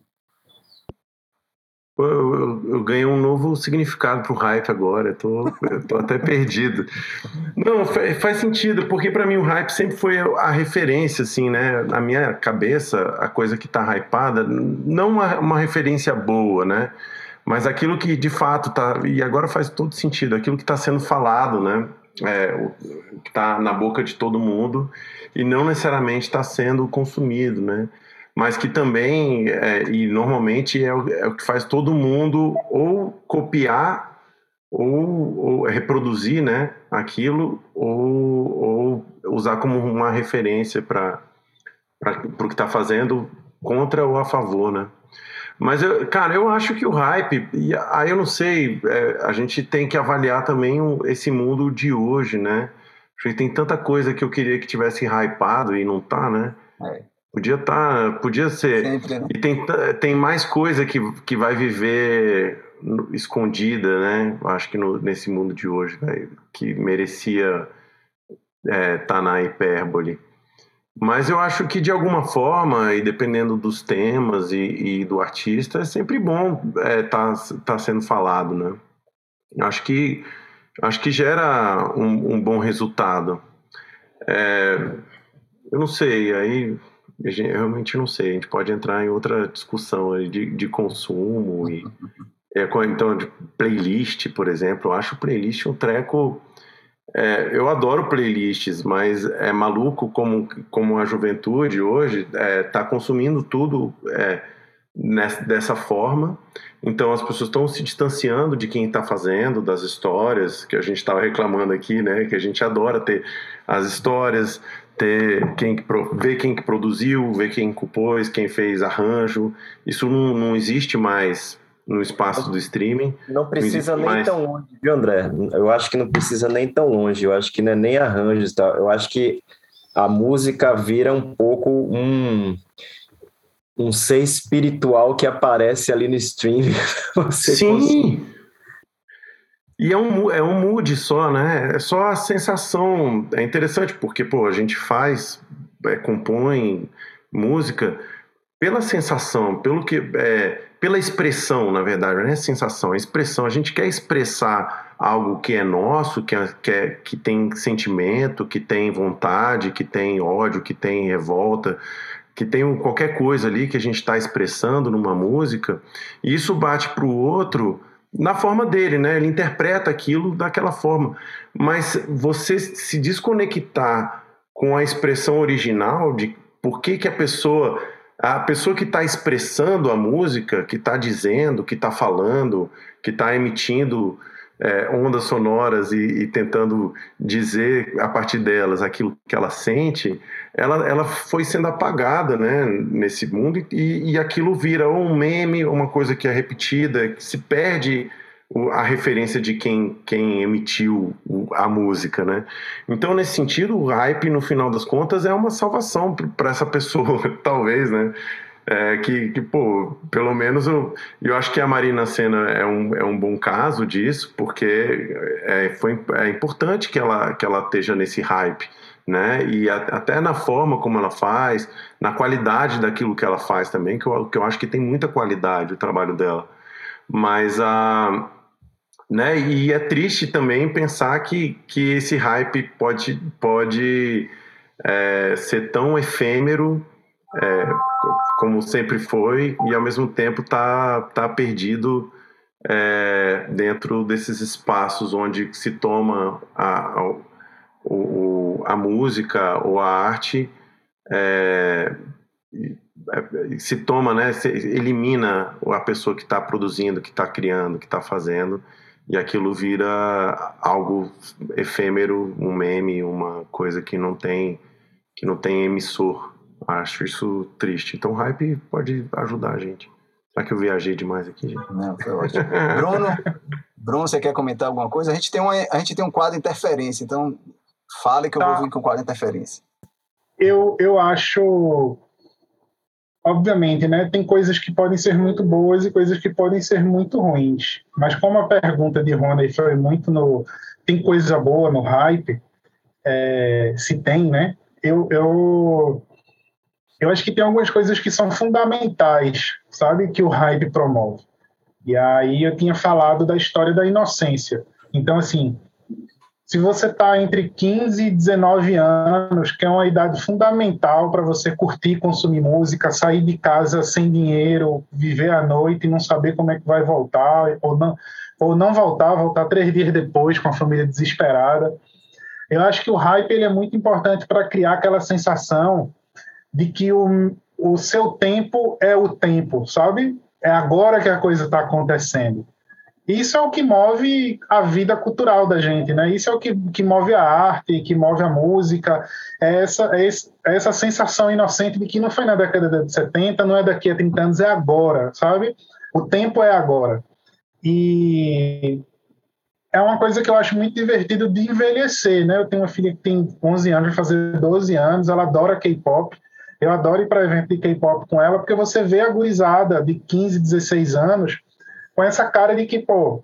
eu, eu, eu, ganhei um novo significado pro hype agora, eu tô, eu tô até perdido. Não, faz sentido, porque para mim o hype sempre foi a referência, assim, né? Na minha cabeça, a coisa que tá hypada, não uma, uma referência boa, né? Mas aquilo que de fato tá. E agora faz todo sentido, aquilo que está sendo falado, né? É, o, que está na boca de todo mundo e não necessariamente está sendo consumido, né? Mas que também, é, e normalmente é o, é o, que faz todo mundo ou copiar ou, ou reproduzir né, aquilo ou, ou usar como uma referência para o que está fazendo contra ou a favor, né? Mas, eu, cara, eu acho que o hype, e aí eu não sei, é, a gente tem que avaliar também esse mundo de hoje, né? Acho que tem tanta coisa que eu queria que tivesse hypado e não tá, né? É. Podia tá, podia ser. Sempre, né? E tem, tem mais coisa que, que vai viver escondida, né? Acho que no, nesse mundo de hoje, né? que merecia estar é, tá na hipérbole. Mas eu acho que de alguma forma, e dependendo dos temas e, e do artista, é sempre bom estar é, tá, tá sendo falado, né? Acho que, acho que gera um, um bom resultado. É, eu não sei, aí eu realmente não sei. A gente pode entrar em outra discussão de, de consumo e é, então de playlist, por exemplo. Eu acho playlist um treco é, eu adoro playlists, mas é maluco como, como a juventude hoje está é, tá consumindo tudo é, nessa, dessa forma. Então as pessoas estão se distanciando de quem está fazendo, das histórias que a gente estava reclamando aqui, né? Que a gente adora ter as histórias, ter quem ver quem que produziu, ver quem compôs, quem fez arranjo. Isso não, não existe mais no espaço do streaming. Não precisa nem mais... tão longe, viu, André? Eu acho que não precisa nem tão longe. Eu acho que não é nem arranjos, tá? Eu acho que a música vira um pouco um um ser espiritual que aparece ali no stream. Sim. E é um, é um mood só, né? É só a sensação. É interessante porque, pô, a gente faz, é, compõe música pela sensação, pelo que. É, pela expressão, na verdade, não é sensação, é expressão. A gente quer expressar algo que é nosso, que, é, que, é, que tem sentimento, que tem vontade, que tem ódio, que tem revolta, que tem qualquer coisa ali que a gente está expressando numa música, e isso bate para o outro na forma dele, né? Ele interpreta aquilo daquela forma. Mas você se desconectar com a expressão original de por que, que a pessoa a pessoa que está expressando a música, que está dizendo, que está falando, que está emitindo é, ondas sonoras e, e, tentando dizer a partir delas aquilo que ela sente, ela, ela foi sendo apagada né, nesse mundo e, e aquilo vira um meme, uma coisa que é repetida, que se perde a referência de quem, quem emitiu a música, né? Então, nesse sentido, o hype, no final das contas, é uma salvação para essa pessoa, talvez, né? É, que, que, pô, pelo menos eu, eu acho que a Marina Senna é um, é um bom caso disso, porque é, foi, é importante que ela, que ela esteja nesse hype, né? E a, até na forma como ela faz, na qualidade daquilo que ela faz também, que eu, que eu acho que tem muita qualidade o trabalho dela. Mas a né? E é triste também pensar que, que esse hype pode, pode é, ser tão efêmero, é, como sempre foi, e ao mesmo tempo tá, tá perdido é, dentro desses espaços onde se toma a, a, o, a música ou a arte é, se toma, né, se elimina a pessoa que está produzindo, que está criando, que está fazendo, e aquilo vira algo efêmero, um meme, uma coisa que não tem que não tem emissor. Acho isso triste. Então, o hype pode ajudar a gente. Será que eu viajei demais aqui, gente? Não, foi ótimo. Bruno, Bruno, você quer comentar alguma coisa? A gente tem, uma, a gente tem um quadro interferência, então fale que eu tá. vou vir com o quadro interferência. Eu, eu acho obviamente, né, tem coisas que podem ser muito boas e coisas que podem ser muito ruins. Mas como a pergunta de Rony foi muito no tem coisa boa no hype, é, se tem, né? Eu, eu eu acho que tem algumas coisas que são fundamentais, sabe, que o hype promove. E aí eu tinha falado da história da inocência. Então, assim, se você está entre 15 e 19 anos, que é uma idade fundamental para você curtir, consumir música, sair de casa sem dinheiro, viver à noite e não saber como é que vai voltar, ou não, ou não voltar, voltar três dias depois com a família desesperada. Eu acho que o hype ele é muito importante para criar aquela sensação de que o, o seu tempo é o tempo, sabe? É agora que a coisa está acontecendo. Isso é o que move a vida cultural da gente, né? Isso é o que, que move a arte, que move a música, é essa, é essa sensação inocente de que não foi na década de 70, não é daqui a 30 anos, é agora, sabe? O tempo é agora. E é uma coisa que eu acho muito divertido de envelhecer, né? Eu tenho uma filha que tem 11 anos, vai fazer 12 anos, ela adora K-pop. Eu adoro ir para evento de K-pop com ela, porque você vê a gurizada de 15, 16 anos com essa cara de que, pô,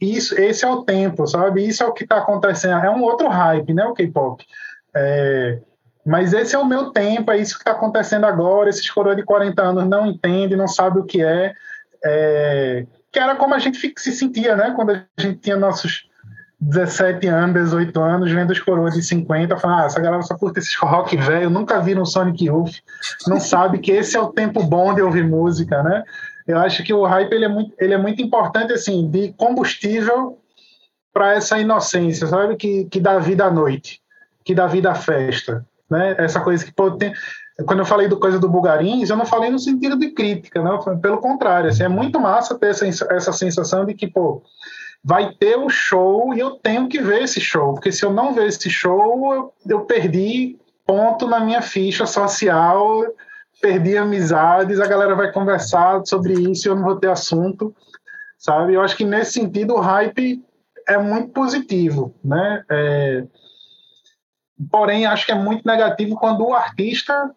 isso, esse é o tempo, sabe? Isso é o que está acontecendo. É um outro hype, né? O K-pop. É, mas esse é o meu tempo, é isso que está acontecendo agora. Esses coroas de 40 anos não entendem, não sabem o que é. é. Que era como a gente se sentia, né? Quando a gente tinha nossos 17 anos, 18 anos, vendo os coroas de 50, falando, ah, essa galera só curte esses rock velho, nunca vi no Sonic Youth, não sabe que esse é o tempo bom de ouvir música, né? Eu acho que o hype ele é muito, ele é muito importante assim de combustível para essa inocência, sabe que, que dá vida à noite, que dá vida à festa, né? Essa coisa que pode ter quando eu falei do coisa do Bugarins, eu não falei no sentido de crítica, não, pelo contrário, assim, é muito massa ter essa, essa sensação de que, pô, vai ter um show e eu tenho que ver esse show, porque se eu não ver esse show, eu, eu perdi ponto na minha ficha social perdi amizades, a galera vai conversar sobre isso e eu não vou ter assunto, sabe? Eu acho que nesse sentido o hype é muito positivo, né? É... Porém, acho que é muito negativo quando o artista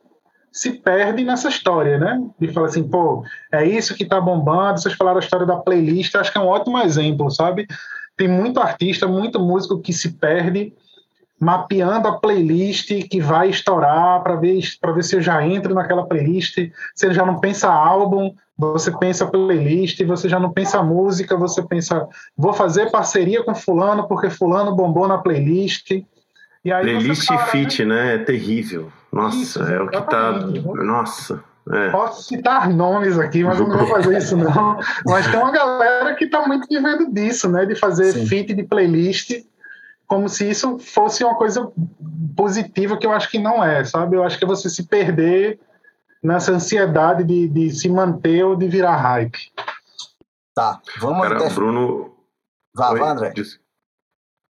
se perde nessa história, né? De falar assim, pô, é isso que tá bombando. Vocês falaram a história da playlist, acho que é um ótimo exemplo, sabe? Tem muito artista, muito músico que se perde mapeando a playlist que vai estourar para ver para ver se eu já entro naquela playlist. Você já não pensa álbum, você pensa playlist, você já não pensa música, você pensa vou fazer parceria com fulano porque fulano bombou na playlist. E aí playlist para, fit, né? É terrível. Nossa, isso, é o que tá. Nossa. É. Posso citar nomes aqui, mas eu não vou fazer isso não. Mas tem uma galera que está muito vivendo disso, né? De fazer Sim. fit de playlist como se isso fosse uma coisa positiva que eu acho que não é, sabe? Eu acho que é você se perder nessa ansiedade de, de se manter ou de virar hype. Tá, vamos... Cara, o Bruno... Vá, vá, André.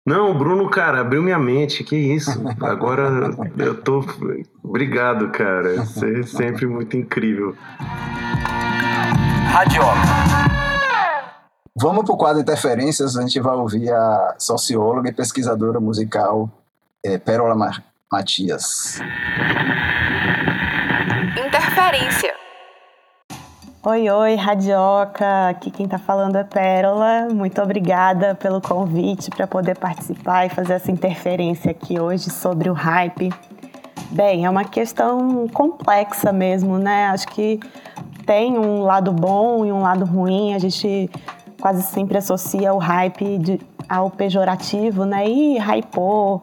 Não, o Bruno, cara, abriu minha mente, que isso. Agora eu tô... Obrigado, cara. Você é sempre muito incrível. Radioca. Vamos para o quadro Interferências, a gente vai ouvir a socióloga e pesquisadora musical é, Pérola Matias. Interferência. Oi, oi, Radioca. Aqui quem está falando é Pérola. Muito obrigada pelo convite para poder participar e fazer essa interferência aqui hoje sobre o hype. Bem, é uma questão complexa mesmo, né? Acho que tem um lado bom e um lado ruim. A gente quase sempre associa o hype de, ao pejorativo, né? E hypou.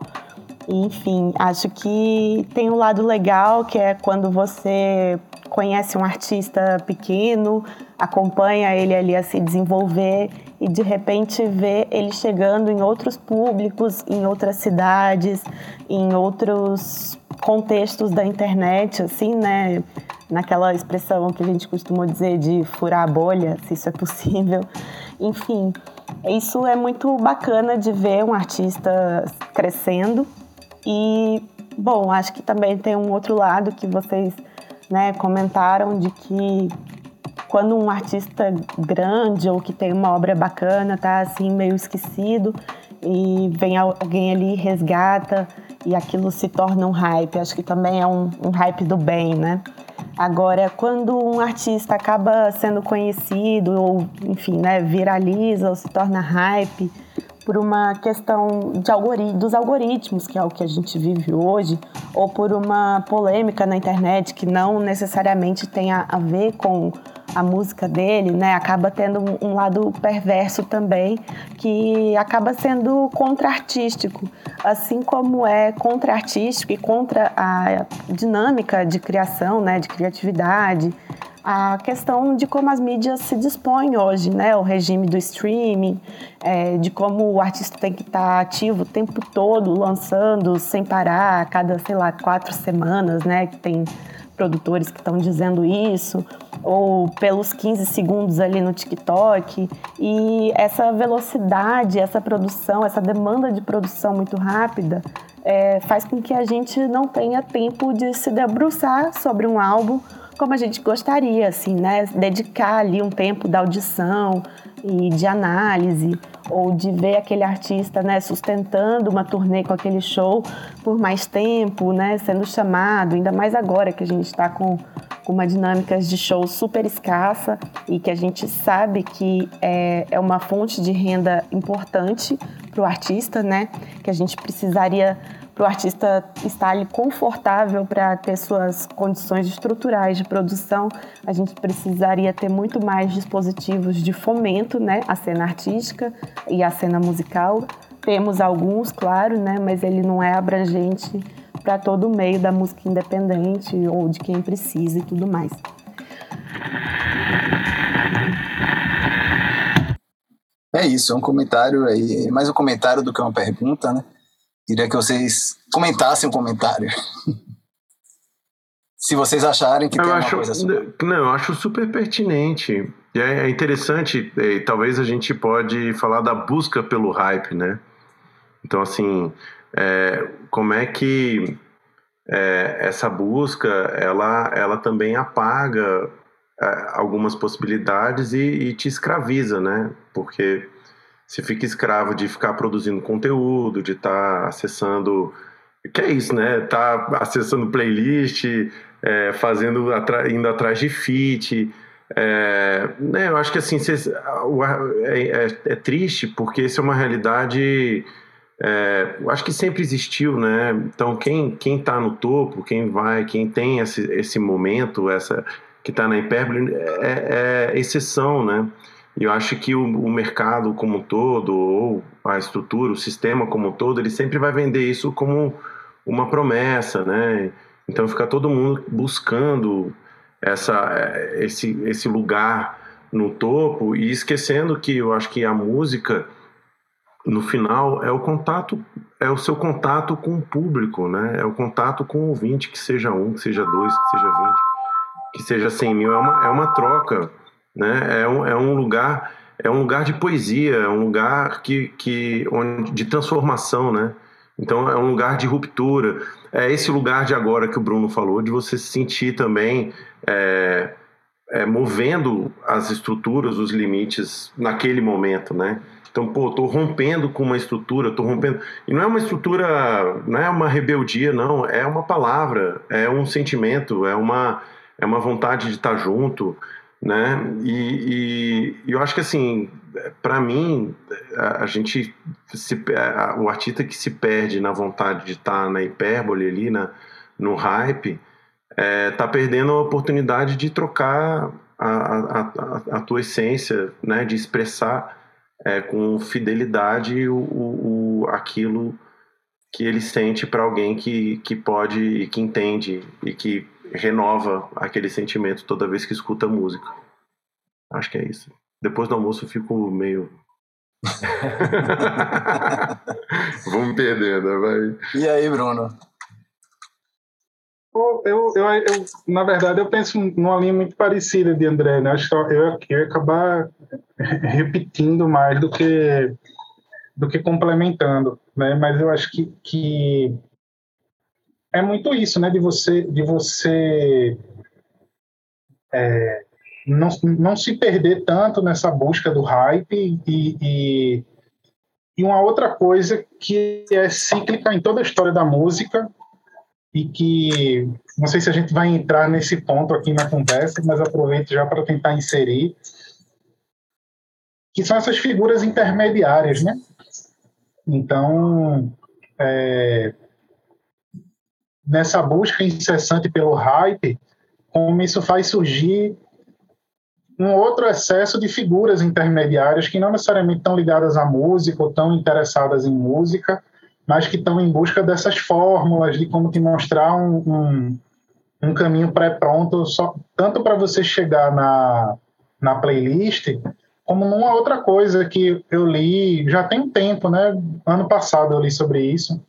Enfim, acho que tem um lado legal que é quando você conhece um artista pequeno, acompanha ele ali a se desenvolver e de repente vê ele chegando em outros públicos, em outras cidades, em outros contextos da internet, assim, né? Naquela expressão que a gente costuma dizer de furar a bolha, se isso é possível. Enfim, isso é muito bacana de ver um artista crescendo e, bom, acho que também tem um outro lado que vocês né, comentaram de que quando um artista grande ou que tem uma obra bacana tá assim meio esquecido e vem alguém ali resgata e aquilo se torna um hype. Acho que também é um, um hype do bem, né? Agora, quando um artista acaba sendo conhecido ou, enfim, né, viraliza ou se torna hype por uma questão de algorit dos algoritmos, que é o que a gente vive hoje, ou por uma polêmica na internet que não necessariamente tem a, a ver com a música dele, né, acaba tendo um, um lado perverso também, que acaba sendo contra-artístico, assim como é contra-artístico e contra a dinâmica de criação, né, de criatividade, a questão de como as mídias se dispõem hoje, né? O regime do streaming, é, de como o artista tem que estar ativo o tempo todo, lançando sem parar, a cada, sei lá, quatro semanas, né? Que tem produtores que estão dizendo isso, ou pelos 15 segundos ali no TikTok. E essa velocidade, essa produção, essa demanda de produção muito rápida é, faz com que a gente não tenha tempo de se debruçar sobre um álbum como a gente gostaria, assim, né? Dedicar ali um tempo da audição e de análise, ou de ver aquele artista, né, sustentando uma turnê com aquele show por mais tempo, né, sendo chamado, ainda mais agora que a gente está com, uma dinâmica de show super escassa e que a gente sabe que é, é uma fonte de renda importante para o artista, né, que a gente precisaria para o artista estar ali confortável para ter suas condições estruturais de produção, a gente precisaria ter muito mais dispositivos de fomento, né, à cena artística e à cena musical. Temos alguns, claro, né, mas ele não é abrangente para todo o meio da música independente ou de quem precisa e tudo mais. É isso, é um comentário aí, mais um comentário do que uma pergunta, né? Queria que vocês comentassem o um comentário. Se vocês acharem que eu tem acho, coisa assim. Não, eu acho super pertinente. É, é interessante, e talvez a gente pode falar da busca pelo hype, né? Então, assim, é, como é que é, essa busca, ela, ela também apaga é, algumas possibilidades e, e te escraviza, né? Porque você fica escravo de ficar produzindo conteúdo, de estar tá acessando. Que é isso, né? Tá acessando playlist, é, fazendo indo atrás de feat. É, né, eu acho que assim cês, é, é, é, triste porque isso é uma realidade é, eu acho que sempre existiu, né? Então quem quem está no topo, quem vai, quem tem esse, esse momento, essa que está na hipérbole é, é exceção, né? E eu acho que o, o, mercado como um todo, ou a estrutura, o sistema como um todo, ele sempre vai vender isso como uma promessa, né? Então fica todo mundo buscando essa, esse, esse lugar no topo e esquecendo que eu acho que a música no final é o contato é o seu contato com o público né é o contato com o ouvinte que seja um que seja dois que seja vinte que seja cem mil é uma, é uma troca né? É um, é um lugar é um lugar de poesia, é um lugar que, que onde, de transformação, né? Então é um lugar de ruptura. É esse lugar de agora que o Bruno falou, de você se sentir também é, é, movendo as estruturas, os limites naquele momento, né? Então, pô, tô rompendo com uma estrutura, tô rompendo. E não é uma estrutura, não é uma rebeldia, não. É uma palavra, é um sentimento, é uma, é uma vontade de estar junto né? E, e, eu acho que assim, para mim, a, a gente se, a, o artista que se perde na vontade de estar tá na hipérbole ali, na, no hype, é, tá perdendo a oportunidade de trocar a, a, a tua essência, né? De expressar é, com fidelidade o, o, o, aquilo que ele sente para alguém que, que pode e que entende e que renova aquele sentimento toda vez que escuta música. Acho que é isso. Depois do almoço eu fico meio. Vamos perdendo, vai. E aí, Bruno? Eu, eu, eu, eu, na verdade, eu penso numa linha muito parecida de André. Né? Acho que eu, eu ia acabar repetindo mais do que do que complementando, né? Mas eu acho que, que é muito isso, né? De você de você é, não, não se perder tanto nessa busca do hype e, e, e uma outra coisa que é cíclica em toda a história da música e que não sei se a gente vai entrar nesse ponto aqui na conversa, mas aproveito já para tentar inserir que são essas figuras intermediárias, né? Então, é, nessa busca incessante pelo hype, como isso faz surgir um outro excesso de figuras intermediárias que não necessariamente estão ligadas à música ou estão interessadas em música, mas que estão em busca dessas fórmulas de como te mostrar um, um, um caminho pré-pronto, tanto para você chegar na, na playlist, como numa outra coisa que eu li já tem um tempo, né? Ano passado eu li sobre isso,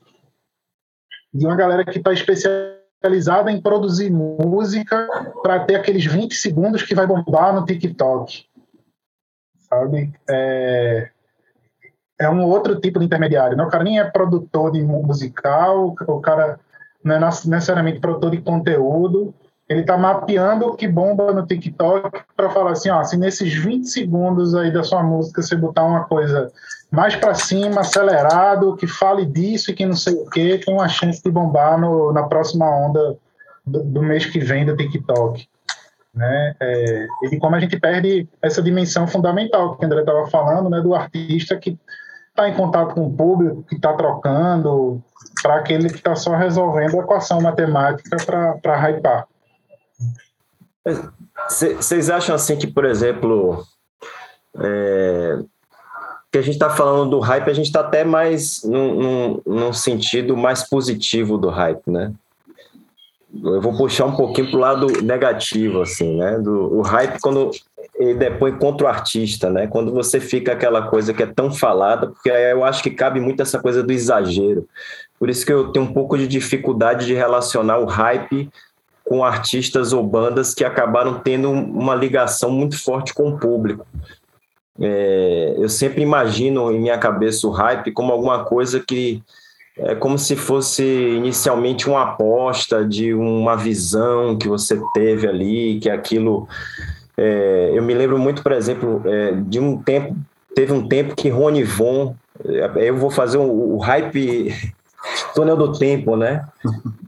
de uma galera que está especializada em produzir música para ter aqueles 20 segundos que vai bombar no TikTok. Sabe? É, é um outro tipo de intermediário. Né? O cara nem é produtor de musical, o cara não é necessariamente produtor de conteúdo, ele está mapeando o que bomba no TikTok para falar assim, ó, se nesses 20 segundos aí da sua música você botar uma coisa mais para cima, acelerado, que fale disso e que não sei o que, tem uma chance de bombar no, na próxima onda do, do, mês que vem do TikTok. Né? É, e como a gente perde essa dimensão fundamental que o André estava falando, né, do artista que está em contato com o público, que está trocando, para aquele que está só resolvendo a equação matemática para hypar. Vocês acham assim que, por exemplo, é, que a gente está falando do hype, a gente está até mais num, num, num, sentido mais positivo do hype, né? Eu vou puxar um pouquinho para o lado negativo, assim, né? Do, o hype quando ele depois contra o artista, né? Quando você fica aquela coisa que é tão falada, porque eu acho que cabe muito essa coisa do exagero. Por isso que eu tenho um pouco de dificuldade de relacionar o hype com artistas ou bandas que acabaram tendo uma ligação muito forte com o público. É, eu sempre imagino em minha cabeça o hype como alguma coisa que é como se fosse inicialmente uma aposta de uma visão que você teve ali, que aquilo. É, eu me lembro muito, por exemplo, é, de um tempo, teve um tempo que Rony Von, é, eu vou fazer o, o hype túnel do tempo, né?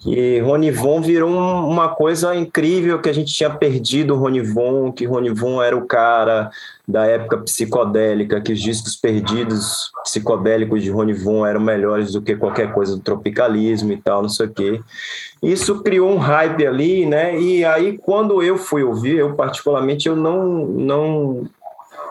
Que Ronivon virou uma coisa incrível que a gente tinha perdido Ronivon, que Ronivon era o cara da época psicodélica, que os discos perdidos psicodélicos de Ronivon eram melhores do que qualquer coisa do tropicalismo e tal, não sei o quê. Isso criou um hype ali, né? E aí quando eu fui ouvir, eu particularmente eu não não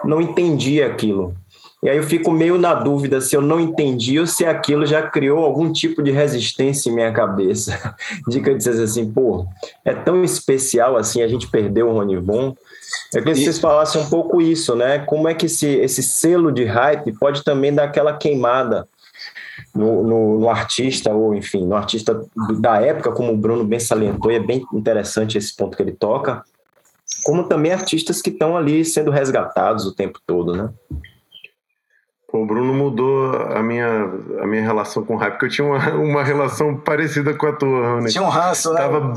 não entendi aquilo. E aí eu fico meio na dúvida se eu não entendi ou se aquilo já criou algum tipo de resistência em minha cabeça. De que eu dissesse assim, pô, é tão especial assim a gente perdeu o Ronivon. Eu queria que vocês falassem um pouco isso, né? Como é que esse, esse selo de hype pode também dar aquela queimada no, no, no, artista, ou enfim, no artista da época, como o Bruno bem salientou, e é bem interessante esse ponto que ele toca, como também artistas que estão ali sendo resgatados o tempo todo, né? O Bruno mudou a minha, a minha relação com o hype, porque eu tinha uma, uma relação parecida com a tua, Rony. Tinha um ranço, né? Tava...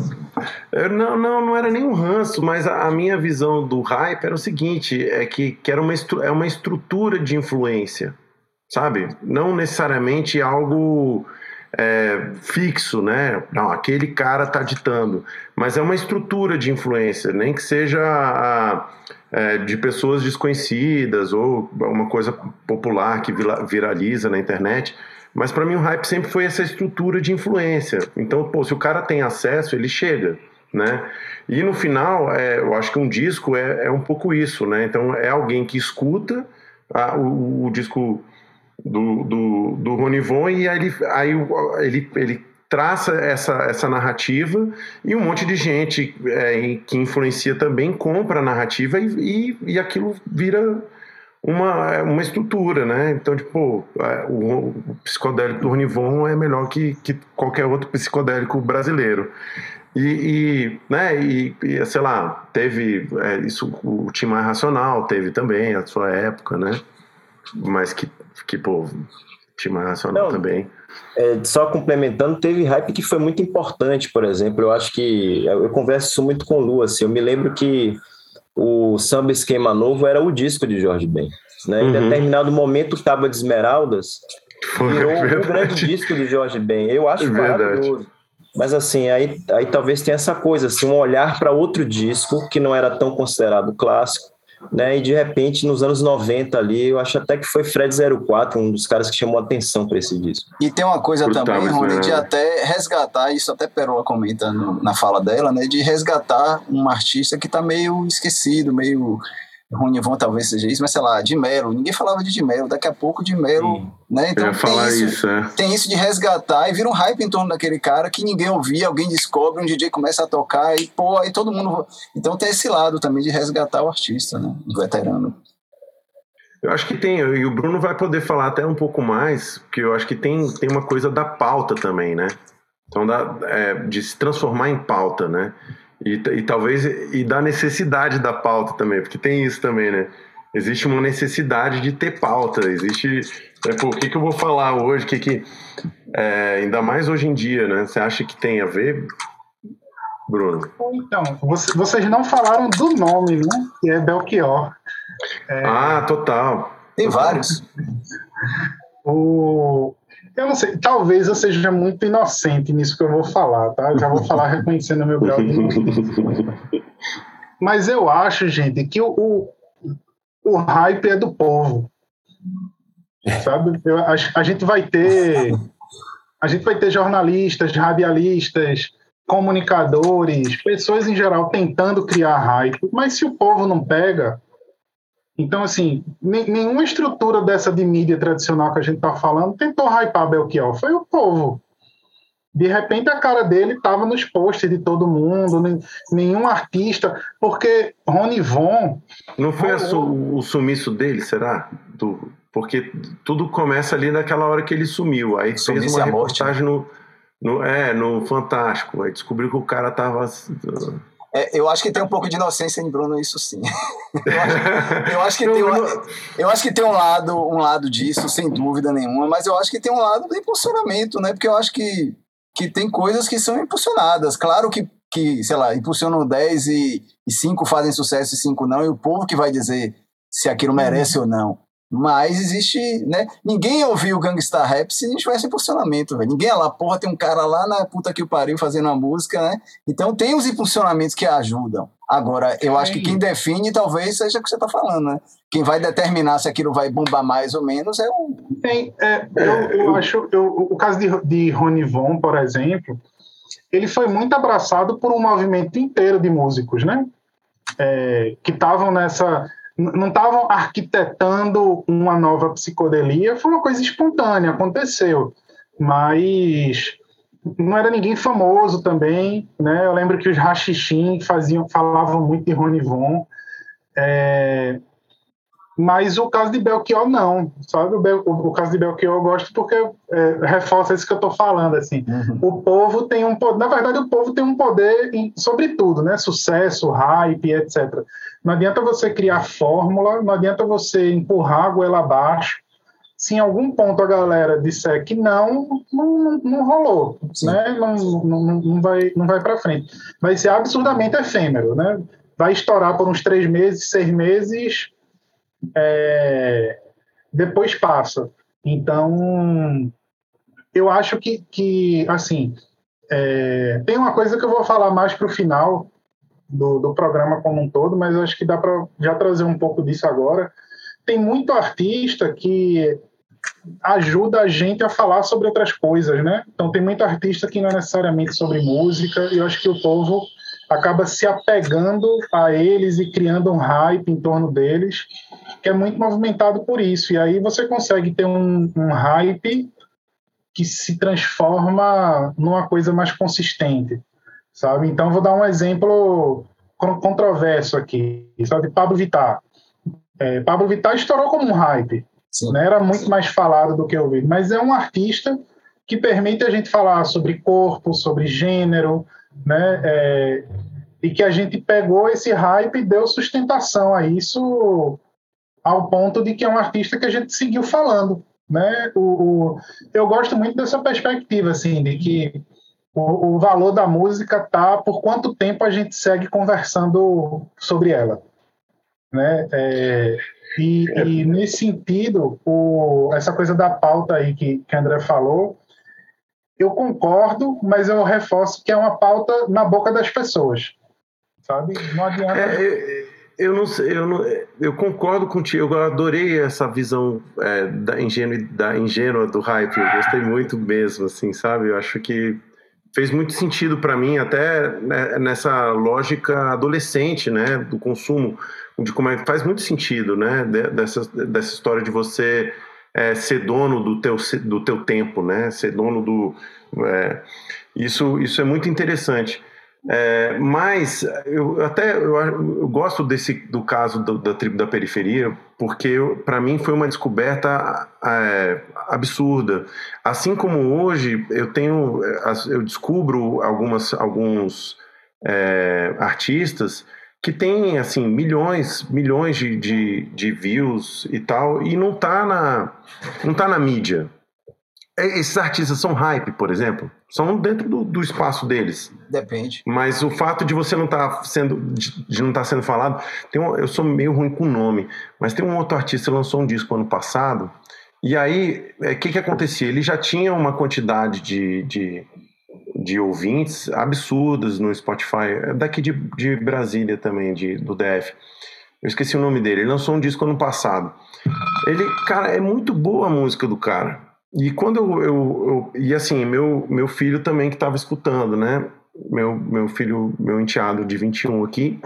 Não, não, não era nem um ranço, mas a, a, minha visão do hype era o seguinte, é que, que era uma, é uma estrutura de influência, sabe? Não necessariamente algo é, fixo, né? Não, aquele cara tá ditando, mas é uma estrutura de influência, nem que seja a é, de pessoas desconhecidas ou uma coisa popular que viraliza na internet. Mas para mim o hype sempre foi essa estrutura de influência. Então, pô, se o cara tem acesso, ele chega, né? E no final, é, eu acho que um disco é, é um pouco isso, né? Então é alguém que escuta a, o, o, disco do, do, do Ronivon e aí, aí ele, ele traça essa, essa narrativa e um monte de gente é, que influencia também compra a narrativa e, e, e, aquilo vira uma, uma estrutura, né? Então, tipo, é, o, o psicodélico do Ronivon é melhor que, que qualquer outro psicodélico brasileiro. E, e, né, e, e, sei lá, teve é, isso, o Tim Racional teve também a sua época, né? Mas que, que pô, Tim Racional Não, também. É, só complementando, teve hype que foi muito importante, por exemplo. Eu acho que eu, converso isso muito com o Lu, assim, eu me lembro que o Samba Esquema Novo era o disco de Jorge Ben. Né? Uhum. Em determinado momento, Tábua de Esmeraldas virou é um grande disco de Jorge Ben. Eu acho é maravilhoso. Mas assim, aí, aí talvez tenha essa coisa, assim, um olhar para outro disco que não era tão considerado clássico, né? E de repente, nos anos 90 ali, eu acho até que foi Fred 04, um dos caras que chamou atenção para esse disco. E tem uma coisa também, Rony, de até resgatar, isso até Perola comenta no, na fala dela, né? De resgatar um artista que está meio esquecido, meio Ronivon talvez seja isso, mas sei lá, de Melo, ninguém falava de de Melo, daqui a pouco de Melo, né? Então tem isso, isso é. tem isso de resgatar e vira um hype em torno daquele cara que ninguém ouvia, alguém descobre, um DJ começa a tocar e pô, aí todo mundo. Então tem esse lado também de resgatar o artista, né? O veterano. Eu acho que tem, e o Bruno vai poder falar até um pouco mais, porque eu acho que tem, tem uma coisa da pauta também, né? Então, da, é, de se transformar em pauta, né? E, e talvez e da necessidade da pauta também, porque tem isso também, né? Existe uma necessidade de ter pauta, existe. É, pô, o que, que eu vou falar hoje? Que que, é, ainda mais hoje em dia, né? Você acha que tem a ver, Bruno? Então, vocês não falaram do nome, né? Que é Belchior. É... Ah, total. Tem total. vários. O, eu não sei, talvez eu seja muito inocente nisso que eu vou falar, tá? Já vou falar reconhecendo meu grau de Mas eu acho, gente, que o, o, o hype é do povo. Sabe? Eu, a, a gente vai ter. A gente vai ter jornalistas, radialistas, comunicadores, pessoas em geral tentando criar hype, mas se o povo não pega, então, assim, nenhuma estrutura dessa de mídia tradicional que a gente está falando tentou hypar Belchior, foi o povo. De repente, a cara dele estava nos posts de todo mundo, nenhum artista, porque Rony Von. Não foi su, o sumiço dele, será? Do, porque tudo começa ali naquela hora que ele sumiu. Aí fez uma reportagem no, no, é, no Fantástico. Aí descobriu que o cara estava é, eu acho que tem um pouco de inocência em Bruno, isso sim. eu, acho, eu, acho, que tem um, eu acho que tem um lado, um lado disso, sem dúvida nenhuma, mas eu acho que tem um lado do impulsionamento, né? Porque eu acho que, que tem coisas que são impulsionadas. Claro que, que sei lá, impulsionam 10 e, e 5 fazem sucesso e 5 não, e o povo que vai dizer se aquilo merece uhum. ou não. Mas existe, né? Ninguém ouviu o Gangstar Rap se não tivesse impulsionamento, velho. Ninguém é lá, porra, tem um cara lá na puta que o pariu fazendo uma música, né? Então tem os impulsionamentos que ajudam. Agora, eu acho que quem define talvez seja o que você está falando, né? Quem vai determinar se aquilo vai bombar mais ou menos é o. Tem, é, eu, eu, acho. Eu, o caso de, de Rony Von, por exemplo, ele foi muito abraçado por um movimento inteiro de músicos, né? É, que estavam nessa não estavam arquitetando uma nova psicodelia, foi uma coisa espontânea, aconteceu. Mas não era ninguém famoso também, né? Eu lembro que os Rachixim faziam, falavam muito de Rony Von. É, mas o caso de Belchior, não, sabe? O, Bel, o caso de Belchior eu gosto porque é, reforça isso que eu estou falando, assim. Uhum. O povo tem um poder, na verdade, o povo tem um poder em, sobre tudo, né? Sucesso, hype, etc. Não adianta você criar fórmula, não adianta você empurrar a goela abaixo. Se em algum ponto a galera disser que não, não, não rolou, Sim. né? Não, não, não vai, não vai para frente. Vai ser absurdamente efêmero, né? Vai estourar por uns três meses, seis meses, é, depois passa. Então, eu acho que, que assim, é, tem uma coisa que eu vou falar mais para o final do, do programa como um todo, mas acho que dá para já trazer um pouco disso agora. Tem muito artista que ajuda a gente a falar sobre outras coisas, né? Então tem muito artista que não é necessariamente sobre música, e eu acho que o povo acaba se apegando a eles e criando um hype em torno deles, que é muito movimentado por isso. E aí você consegue ter um, um hype que se transforma numa coisa mais consistente, sabe? Então, vou dar um exemplo controverso aqui, sabe? Pablo Vittar. É, Pablo Vittar estourou como um hype, né? era muito mais falado do que eu vi, mas é um artista que permite a gente falar sobre corpo, sobre gênero, né? É, e que a gente pegou esse hype e deu sustentação a isso ao ponto de que é um artista que a gente seguiu falando, né? O, o eu gosto muito dessa perspectiva, assim, de que o, o, valor da música tá por quanto tempo a gente segue conversando sobre ela, né? É, e, e, nesse sentido, o, essa coisa da pauta aí que, que André falou, eu concordo, mas eu reforço que é uma pauta na boca das pessoas, sabe? Não adianta. É, eu não sei, eu, não, eu concordo contigo, eu adorei essa visão é, da, ingênua, da ingênua do hype, eu gostei muito mesmo, assim, sabe? Eu acho que fez muito sentido para mim, até né, nessa lógica adolescente, né, do consumo, de como é, faz muito sentido, né, dessa, dessa história de você é, ser dono do teu, do teu tempo, né, ser dono do... É, isso, isso é muito interessante. É, mas eu até eu, eu, gosto desse do caso do, da tribo da periferia porque para mim foi uma descoberta é, absurda. Assim como hoje eu tenho eu descubro algumas alguns é, artistas que têm assim milhões milhões de, de, de, views e tal e não tá na não tá na mídia é, esses artistas são hype, por exemplo, são dentro do, do espaço deles. Depende. Mas o fato de você não estar tá sendo, de, de não estar tá sendo falado, um, eu sou meio ruim com o nome, mas tem um outro artista que lançou um disco ano passado. E aí, o é, que que acontecia? Ele já tinha uma quantidade de, de, de ouvintes absurdas no Spotify, é daqui de, de Brasília também, de, do DF. Eu esqueci o nome dele. Ele lançou um disco ano passado. Ele, cara, é muito boa a música do cara. E quando eu, eu, eu, E assim, meu, meu filho também que estava escutando, né? Meu, meu filho, meu enteado de 21 aqui,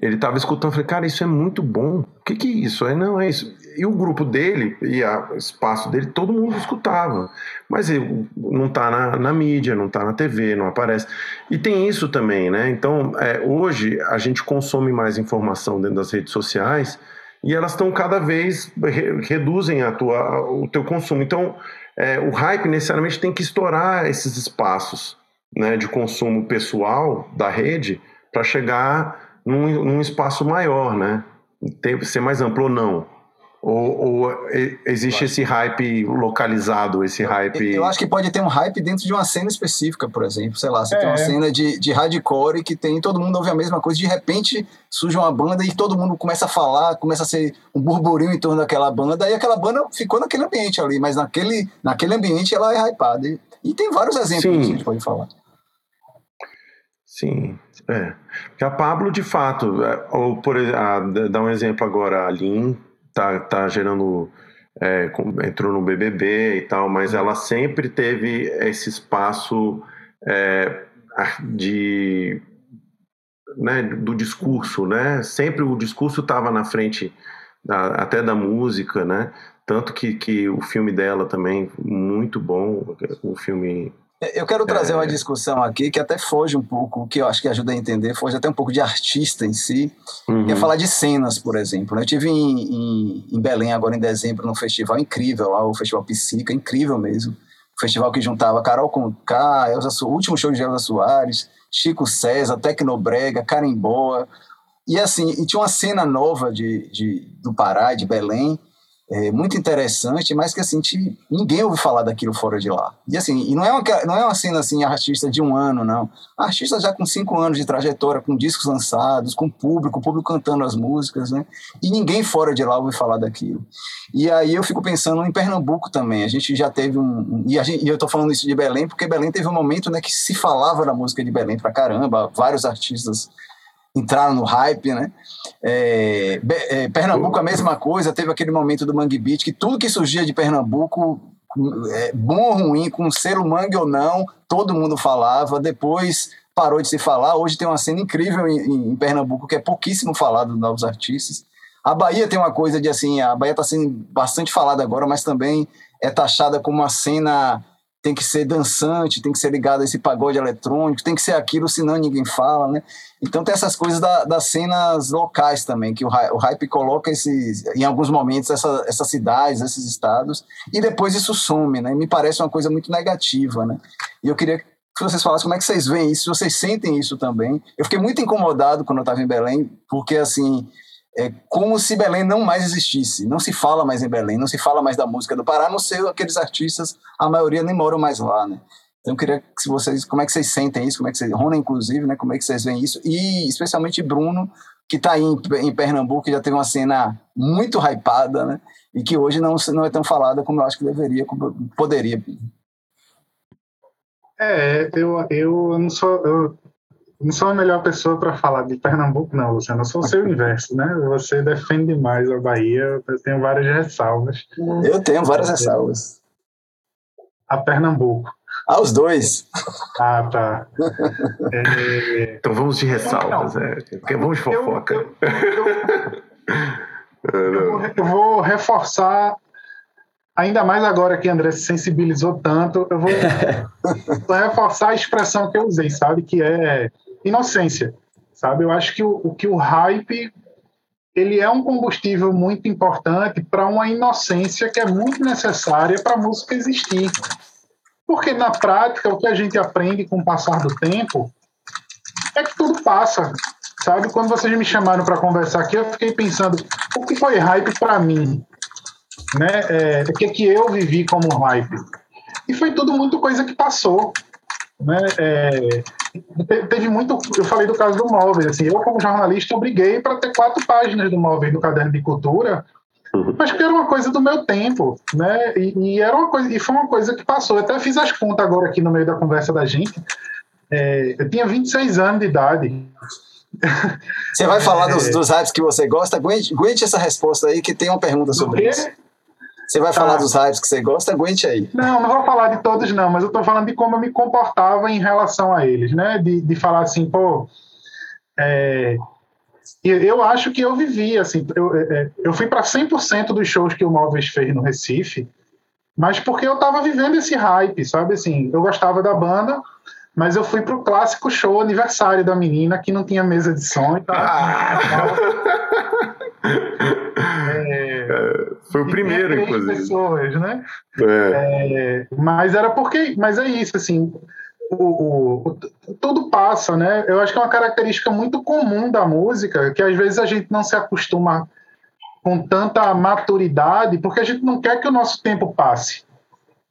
ele estava escutando. Falei, cara, isso é muito bom. O que, que é isso? Aí, não, é isso. E o grupo dele, e o espaço dele, todo mundo escutava. Mas ele não está na, na, mídia, não está na TV, não aparece. E tem isso também, né? Então, é, hoje, a gente consome mais informação dentro das redes sociais e elas estão cada vez re, reduzem a tua, o teu consumo. Então, é, o hype necessariamente tem que estourar esses espaços né, de consumo pessoal da rede para chegar num, num, espaço maior, né? Ter, ser mais amplo ou não. Ou, ou existe esse hype localizado, esse hype. Eu acho que pode ter um hype dentro de uma cena específica, por exemplo. Sei lá, você é. tem uma cena de, de hardcore que tem todo mundo ouve a mesma coisa, de repente surge uma banda e todo mundo começa a falar, começa a ser um burburinho em torno daquela banda, e aquela banda ficou naquele ambiente ali, mas naquele, naquele ambiente ela é hypada. E, e tem vários exemplos Sim. que a gente pode falar. Sim, é. Porque a Pablo, de fato, é, ou por exemplo, dar um exemplo agora, a Lin tá, tá gerando. É, entrou no BBB e tal, mas ela sempre teve esse espaço é, de né, do discurso, né? Sempre o discurso estava na frente da, até da música, né? Tanto que, que o filme dela também muito bom, o filme eu quero trazer é... uma discussão aqui que até foge um pouco, que eu acho que ajuda a entender, foge até um pouco de artista em si, uhum. que é falar de cenas, por exemplo. Eu tive em, em, em, Belém agora em dezembro num festival incrível lá, o Festival Psica, incrível mesmo. O festival que juntava Carol Conká, Elza, o último show de Elza Soares, Chico César, Tecnobrega, Carimboa. E assim, e tinha uma cena nova de, de, do Pará, de Belém, é, muito interessante, mas que assim, ninguém ouve falar daquilo fora de lá. E assim, e não é uma, não é uma cena assim, artista de um ano, não. Artista já com cinco anos de trajetória, com discos lançados, com público, o público cantando as músicas, né? E ninguém fora de lá ouve falar daquilo. E aí eu fico pensando em Pernambuco também. A gente já teve um. E, gente, e eu tô falando isso de Belém, porque Belém teve um momento né, que se falava da música de Belém pra caramba, vários artistas entraram no hype, né? É, é, Pernambuco a mesma coisa, teve aquele momento do Mangue Beat, que tudo que surgia de Pernambuco, é, bom ou ruim, com selo mangue ou não, todo mundo falava, depois parou de se falar, hoje tem uma cena incrível em, em Pernambuco, que é pouquíssimo falado dos novos artistas. A Bahia tem uma coisa de assim, a Bahia está sendo bastante falada agora, mas também é taxada como uma cena tem que ser dançante, tem que ser ligado a esse pagode eletrônico, tem que ser aquilo, senão ninguém fala, né? Então tem essas coisas da, das cenas locais também, que o, o hype coloca esses, em alguns momentos essa, essas cidades, esses estados, e depois isso some, né? Me parece uma coisa muito negativa, né? E eu queria que vocês falassem como é que vocês veem isso, se vocês sentem isso também. Eu fiquei muito incomodado quando eu estava em Belém, porque assim, é como se Belém não mais existisse. Não se fala mais em Belém, não se fala mais da música do Pará, não sei aqueles artistas, a maioria nem moram mais lá, né? Então eu queria que vocês, como é que vocês sentem isso, como é que vocês, Rona inclusive, né, como é que vocês veem isso e especialmente Bruno, que está aí em, em, Pernambuco, que já teve uma cena muito hypada, né? E que hoje não, não é tão falada como eu acho que deveria, como poderia. É, eu, eu não sou, eu não sou a melhor pessoa para falar de Pernambuco, não, Luciano. Eu sou o seu inverso, né? Você defende mais a Bahia, eu tenho várias ressalvas. Eu tenho várias ressalvas. A Pernambuco. Ah, os dois. Ah, tá. É... Então vamos de ressalvas, é. Vamos de fofoca. Eu, eu, eu, eu vou reforçar ainda mais agora que André se sensibilizou tanto, eu vou, vou reforçar a expressão que eu usei, sabe? Que é inocência, sabe? Eu acho que o, o que o hype ele é um combustível muito importante para uma inocência que é muito necessária para a música existir. Porque na prática, o que a gente aprende com o passar do tempo é que tudo passa. Sabe? Quando vocês me chamaram para conversar aqui, eu fiquei pensando: o que foi hype para mim? Né? É, o que, que eu vivi como hype? E foi tudo muito coisa que passou. Né? É, teve muito. Eu falei do caso do móvel. Assim, eu, como jornalista, obriguei para ter quatro páginas do móvel no caderno de cultura uhum. mas que era uma coisa do meu tempo, né? E, e, era uma coisa, e foi uma coisa que passou. Eu até fiz as contas agora aqui no meio da conversa da gente. É, eu tinha 26 anos de idade. Você vai falar dos, é. dos hypes que você gosta? Aguente, aguente essa resposta aí, que tem uma pergunta sobre isso. Você vai falar ah. dos hypes que você gosta? Aguente aí. Não, não vou falar de todos, não, mas eu estou falando de como eu me comportava em relação a eles, né? De, de falar assim, pô. É, eu acho que eu vivi, assim, eu, é, é, eu fui para 100% dos shows que o Móveis fez no Recife, mas porque eu estava vivendo esse hype, sabe? Assim, eu gostava da banda, mas eu fui pro clássico show aniversário da menina, que não tinha mesa de som e tal. Ah. É, foi o primeiro, inclusive. pessoas, né? É. É, mas era porque, mas é isso, assim, o, o, tudo passa, né? Eu acho que é uma característica muito comum da música, que às vezes a gente não se acostuma com tanta maturidade, porque a gente não quer que o nosso tempo passe.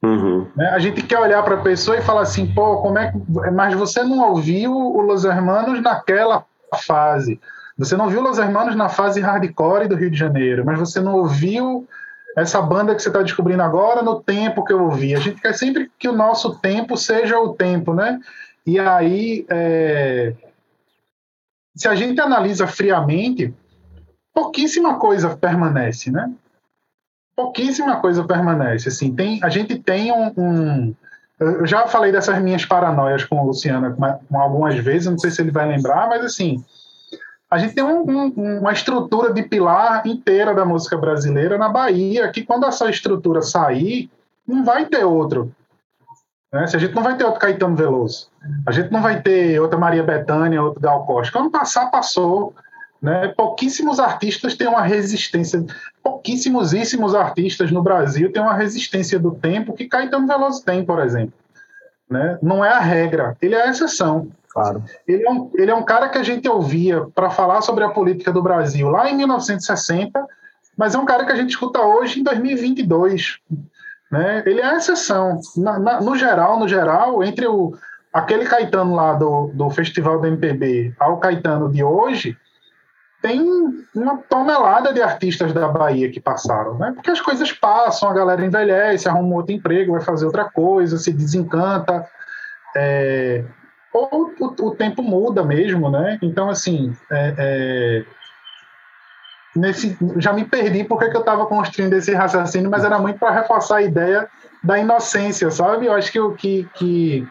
Uhum. Né? A gente quer olhar para a pessoa e falar assim, pô, como é que. Mas você não ouviu o Los Hermanos naquela fase. Você não viu Los Hermanos na fase hardcore do Rio de Janeiro, mas você não ouviu essa banda que você está descobrindo agora no tempo que eu ouvi. A gente quer sempre que o nosso tempo seja o tempo, né? E aí, é... se a gente analisa friamente, pouquíssima coisa permanece, né? Pouquíssima coisa permanece. Assim, tem, a gente tem um, um eu já falei dessas minhas paranoias com o Luciano algumas vezes, não sei se ele vai lembrar, mas assim, a gente tem um, um, uma estrutura de pilar inteira da música brasileira na Bahia, que quando essa estrutura sair, não vai ter outro. Né? Se a gente não vai ter outro Caetano Veloso, a gente não vai ter outra Maria Bethânia, outro Gal Costa. Quando passar, passou. Né? Pouquíssimos artistas têm uma resistência, pouquíssimos artistas no Brasil têm uma resistência do tempo que Caetano Veloso tem, por exemplo. Né? Não é a regra, ele é a exceção. Claro. Ele é um, ele é um cara que a gente ouvia para falar sobre a política do Brasil lá em 1960, mas é um cara que a gente escuta hoje em 2022. Né? Ele é a exceção. Na, na, no geral, no geral, entre o, aquele Caetano lá do, do Festival do MPB ao Caetano de hoje, tem uma tonelada de artistas da Bahia que passaram, né? Porque as coisas passam, a galera envelhece, arruma outro emprego, vai fazer outra coisa, se desencanta. É, ou o, o, tempo muda mesmo, né? Então, assim, é, é, nesse, já me perdi porque que eu estava construindo esse raciocínio, mas era muito para reforçar a ideia da inocência, sabe? Eu acho que, que, que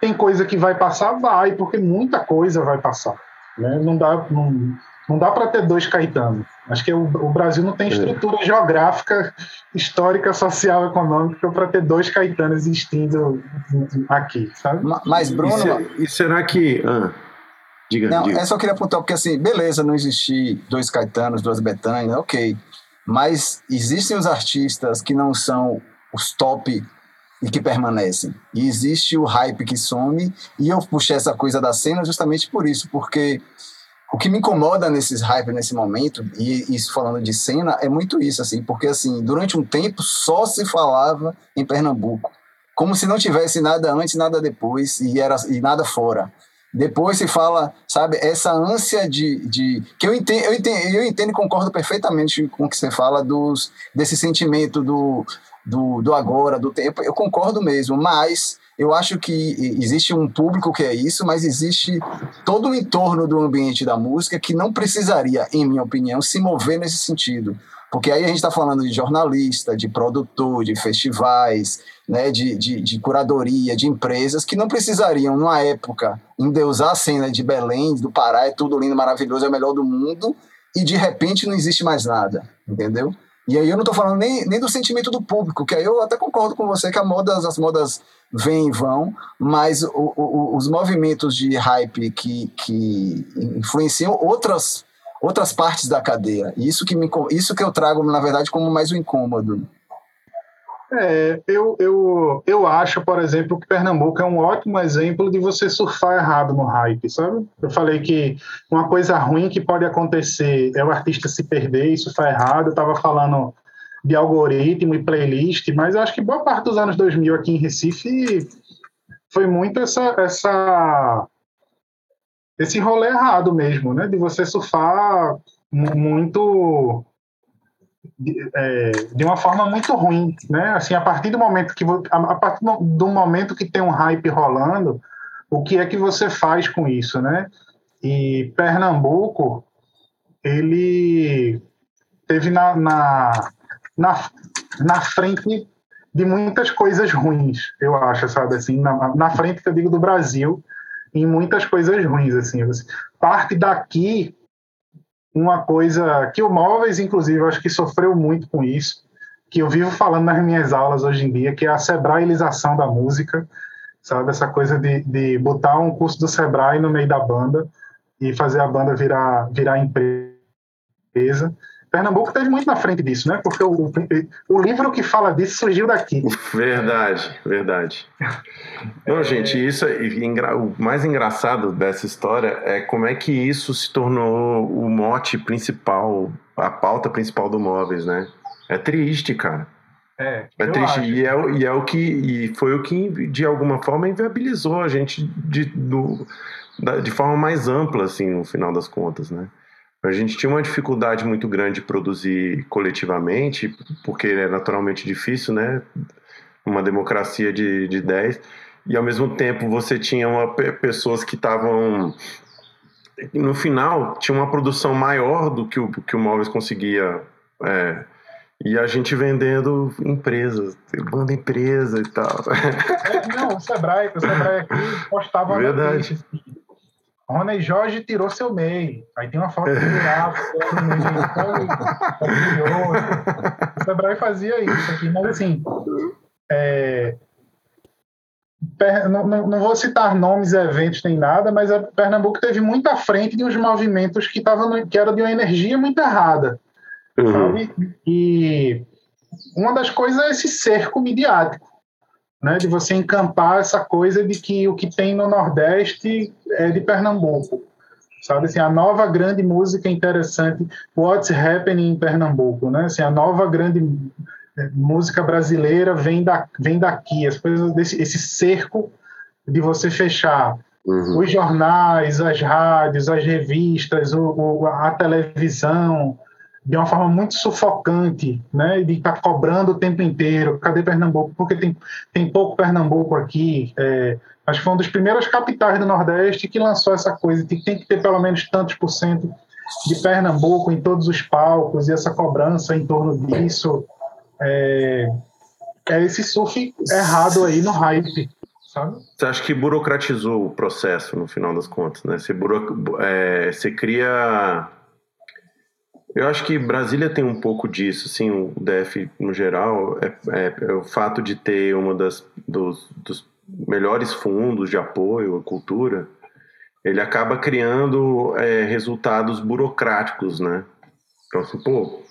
tem coisa que vai passar, vai, porque muita coisa vai passar. Né? Não dá, não, Não dá para ter dois Caetano. Acho que o, o Brasil não tem é. estrutura é. geográfica, histórica, social, econômica para ter dois Caetanos existindo aqui, sabe? Mas, Bruno. E, se, e será que. Ah, diga, não, diga. é só queria apontar, porque assim, beleza, não existir dois Caetanos, duas Betânia, ok. Mas existem os artistas que não são os top e que permanecem. E existe o hype que some, e eu puxei essa coisa da cena justamente por isso, porque o que me incomoda nesses hype nesse momento, e isso falando de cena, é muito isso, assim, porque assim, durante um tempo só se falava em Pernambuco, como se não tivesse nada antes, nada depois, e, era, e nada fora. Depois se fala, sabe, essa ânsia de. de que eu entendo, eu entendo, eu entendo e concordo perfeitamente com o que você fala dos, desse sentimento do, do, do agora, do tempo. Eu concordo mesmo, mas eu acho que existe um público que é isso, mas existe todo o entorno do ambiente da música que não precisaria, em minha opinião, se mover nesse sentido. Porque aí a gente está falando de jornalista, de produtor, de festivais, né, de, de, de, curadoria, de empresas que não precisariam, numa época, endeusar a cena de Belém, do Pará, é tudo lindo, maravilhoso, é o melhor do mundo, e de repente não existe mais nada, entendeu? E aí eu não estou falando nem, nem do sentimento do público, que aí eu até concordo com você que a moda, as modas vêm e vão, mas o, o, os movimentos de hype que, que influenciam outras outras partes da cadeia. Isso que, me, isso que eu trago, na verdade, como mais um incômodo. É, eu, eu, eu acho, por exemplo, que Pernambuco é um ótimo exemplo de você surfar errado no hype, sabe? Eu falei que uma coisa ruim que pode acontecer é o artista se perder e surfar errado. Eu estava falando de algoritmo e playlist, mas eu acho que boa parte dos anos 2000 aqui em Recife foi muito essa, essa esse rolê errado mesmo, né? De você surfar muito de, é, de, uma forma muito ruim, né? Assim, a partir do momento que a, partir do momento que tem um hype rolando, o que é que você faz com isso, né? E Pernambuco, ele teve na, na, na, na frente de muitas coisas ruins, eu acho, sabe? Assim, na, na frente que eu digo do Brasil, em muitas coisas ruins, assim. Parte daqui uma coisa que o Móveis, inclusive, acho que sofreu muito com isso, que eu vivo falando nas minhas aulas hoje em dia, que é a sebrailização da música, sabe? Essa coisa de, de botar um curso do Sebrae no meio da banda e fazer a banda virar, virar empresa. Pernambuco teve muito na frente disso, né? Porque o, o livro que fala disso surgiu daqui. Verdade, verdade. Não, gente, isso é, o mais engraçado dessa história é como é que isso se tornou o mote principal, a pauta principal do Móveis, né? É triste, cara. É, é triste. E é, e é o que. E foi o que, de alguma forma, inviabilizou a gente de, do, de forma mais ampla, assim, no final das contas, né? A gente tinha uma dificuldade muito grande de produzir coletivamente, porque é naturalmente difícil, né? Uma democracia de, de 10. E ao mesmo tempo você tinha uma, pessoas que estavam. No final, tinha uma produção maior do que o, que o Móveis conseguia. É, e a gente vendendo empresas, banda empresa e tal. É, não, o Sebrae, o Sebrae aqui postava Verdade. Rony Jorge tirou seu MEI. Aí tem uma foto do girafa, o Sebrae fazia isso aqui, mas assim. É, não, não, não, vou citar nomes, eventos, nem nada, mas a Pernambuco teve muita frente de uns movimentos que, tava que era de uma energia muito errada. Uhum. Sabe? E uma das coisas é esse cerco midiático né, de você encampar essa coisa de que o que tem no Nordeste é de Pernambuco. Sabe assim, a nova grande música interessante, What's Happening em Pernambuco, né? Assim, a nova grande eh, música brasileira vem, da, vem daqui, as coisas desse esse cerco de você fechar uhum. os jornais, as rádios, as revistas, o, o, a televisão, de uma forma muito sufocante, né, de estar tá cobrando o tempo inteiro, cadê Pernambuco? Porque tem, tem pouco Pernambuco aqui. É, acho que foi uma das primeiras capitais do Nordeste que lançou essa coisa, que tem que ter pelo menos tantos por cento de Pernambuco em todos os palcos, e essa cobrança em torno disso. É, é esse surf errado aí no hype. Sabe? Você acha que burocratizou o processo no final das contas, né? Você, buro... é, você cria Eu acho que Brasília tem um pouco disso, assim, o DF no geral, é, é, é o fato de ter uma das dos, dos, melhores fundos de apoio à cultura, ele acaba criando é, resultados burocráticos, né? Então, assim, pô,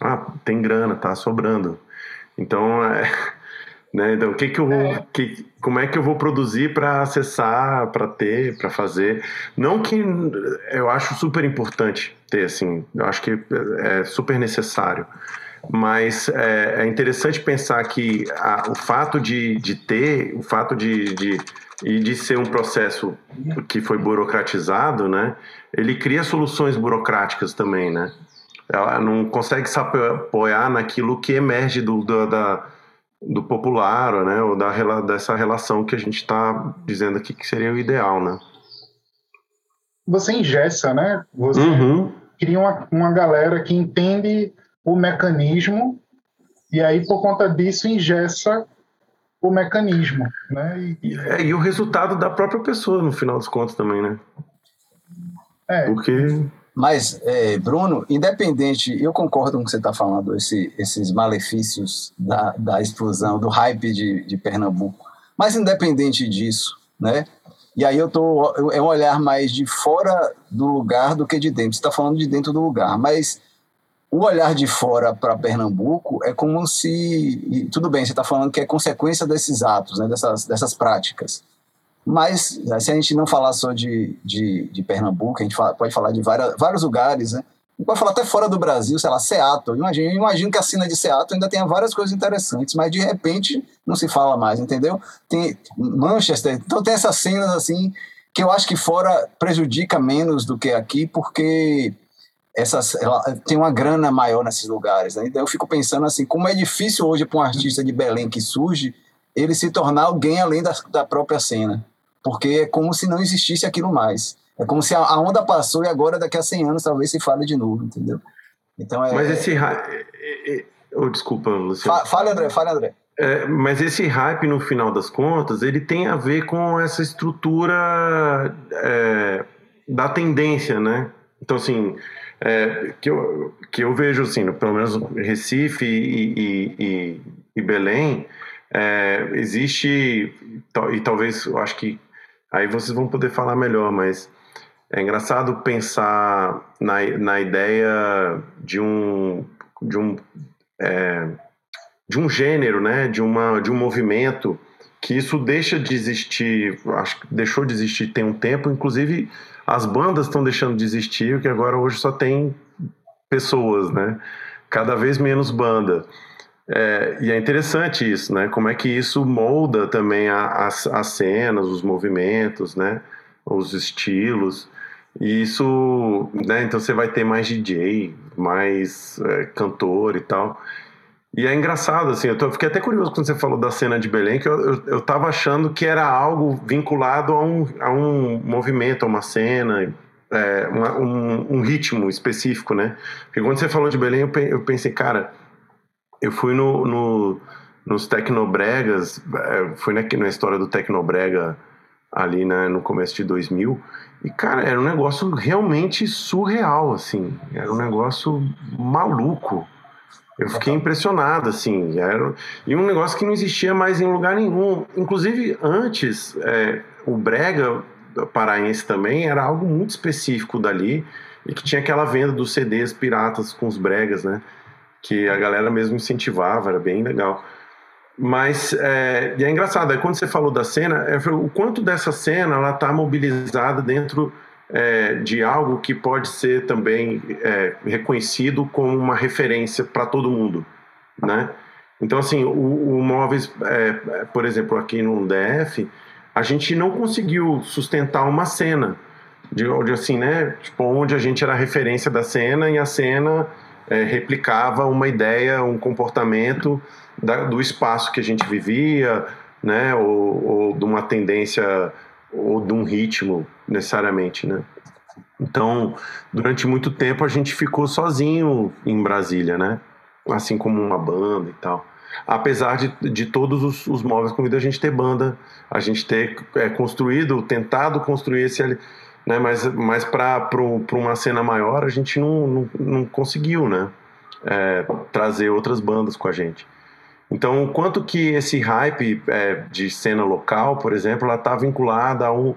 ah, tem grana, tá sobrando. Então, é, né? Então, o que que eu vou, é. que, como é que eu vou produzir para acessar, para ter, para fazer? Não que eu acho super importante ter, assim, eu acho que é super necessário. Mas é, é interessante pensar que a, o fato de, de ter, o fato de, de, de ser um processo que foi burocratizado, né? Ele cria soluções burocráticas também, né? Ela não consegue se apoiar naquilo que emerge do, do da do popular, né, ou da, dessa relação que a gente está dizendo aqui que seria o ideal, né? Você ingessa, né? Você uhum. cria uma, uma galera que entende o mecanismo e aí, por conta disso, ingessa o mecanismo, né? E, é, e o resultado da própria pessoa, no final dos contos, também, né? É. Porque mas, é, Bruno, independente, eu concordo com o que você está falando, esse, esses malefícios da, da explosão, do hype de, de Pernambuco. Mas, independente disso, né? E aí eu tô é um olhar mais de fora do lugar do que de dentro. Você está falando de dentro do lugar, mas o olhar de fora para Pernambuco é como se tudo bem, você está falando que é consequência desses atos, né, dessas, dessas práticas. Mas, se a gente não falar só de, de, de Pernambuco, a gente fala, pode falar de várias, vários lugares, né? pode falar até fora do Brasil, sei lá, Seattle. Imagino, imagino que a cena de Seattle ainda tenha várias coisas interessantes, mas de repente não se fala mais, entendeu? Tem Manchester, então tem essas cenas assim que eu acho que fora prejudica menos do que aqui, porque essas, tem uma grana maior nesses lugares. Né? Então eu fico pensando assim, como é difícil hoje para um artista de Belém que surge ele se tornar alguém além da, da própria cena porque é como se não existisse aquilo mais. É como se a onda passou e agora, daqui a 100 anos, talvez se fale de novo, entendeu? Então é. Mas esse. Oh, desculpa, Luciano. Fale, André, fale, André. É, mas esse hype, no final das contas, ele tem a ver com essa estrutura é, da tendência, né? Então, assim, é, que, eu, que eu vejo, assim, pelo menos Recife e, e, e, e Belém, é, existe, e talvez, eu acho que Aí vocês vão poder falar melhor, mas é engraçado pensar na, na ideia de um, de um, é, de um gênero, né? de, uma, de um movimento, que isso deixa de existir, acho que deixou de existir tem um tempo, inclusive as bandas estão deixando de existir, porque agora hoje só tem pessoas, né? Cada vez menos banda. É, e é interessante isso, né? Como é que isso molda também a, as, as cenas, os movimentos, né? Os estilos. E isso, né? Então você vai ter mais DJ, mais é, cantor e tal. E é engraçado, assim, eu tô, fiquei até curioso quando você falou da cena de Belém, que eu, eu, eu tava achando que era algo vinculado a um, a um movimento, a uma cena, é, uma, um, um, ritmo específico, né? Porque quando você falou de Belém, eu pensei, cara, eu fui no, no nos Tecnobregas, é, fui na, na história do Tecnobrega ali né, no começo de 2000, e cara, era um negócio realmente surreal, assim, era um negócio maluco. Eu fiquei impressionado, assim, era, e um negócio que não existia mais em lugar nenhum. Inclusive, antes, é, o Brega paraense também era algo muito específico dali, e que tinha aquela venda dos CDs piratas com os bregas, né? Que a galera mesmo incentivava, era bem legal. Mas é, e é engraçado, quando você falou da cena, é, o quanto dessa cena ela está mobilizada dentro é, de algo que pode ser também é, reconhecido como uma referência para todo mundo, né? Então, assim, o, o Móveis, é, por exemplo, aqui no DF, a gente não conseguiu sustentar uma cena, de, de assim, né? Tipo, onde a gente era referência da cena e a cena é, replicava uma ideia, um comportamento da, do espaço que a gente vivia, né, ou, ou, de uma tendência ou de um ritmo necessariamente, né? Então, durante muito tempo a gente ficou sozinho em Brasília, né? Assim como uma banda e tal. Apesar de, de todos os, os móveis com vida, a gente ter banda, a gente ter é, construído, tentado construir esse, né? Mas, mas para uma cena maior a gente não, não, não conseguiu, né? É, trazer outras bandas com a gente. Então, quanto que esse hype é, de cena local, por exemplo, ela está vinculada a, um,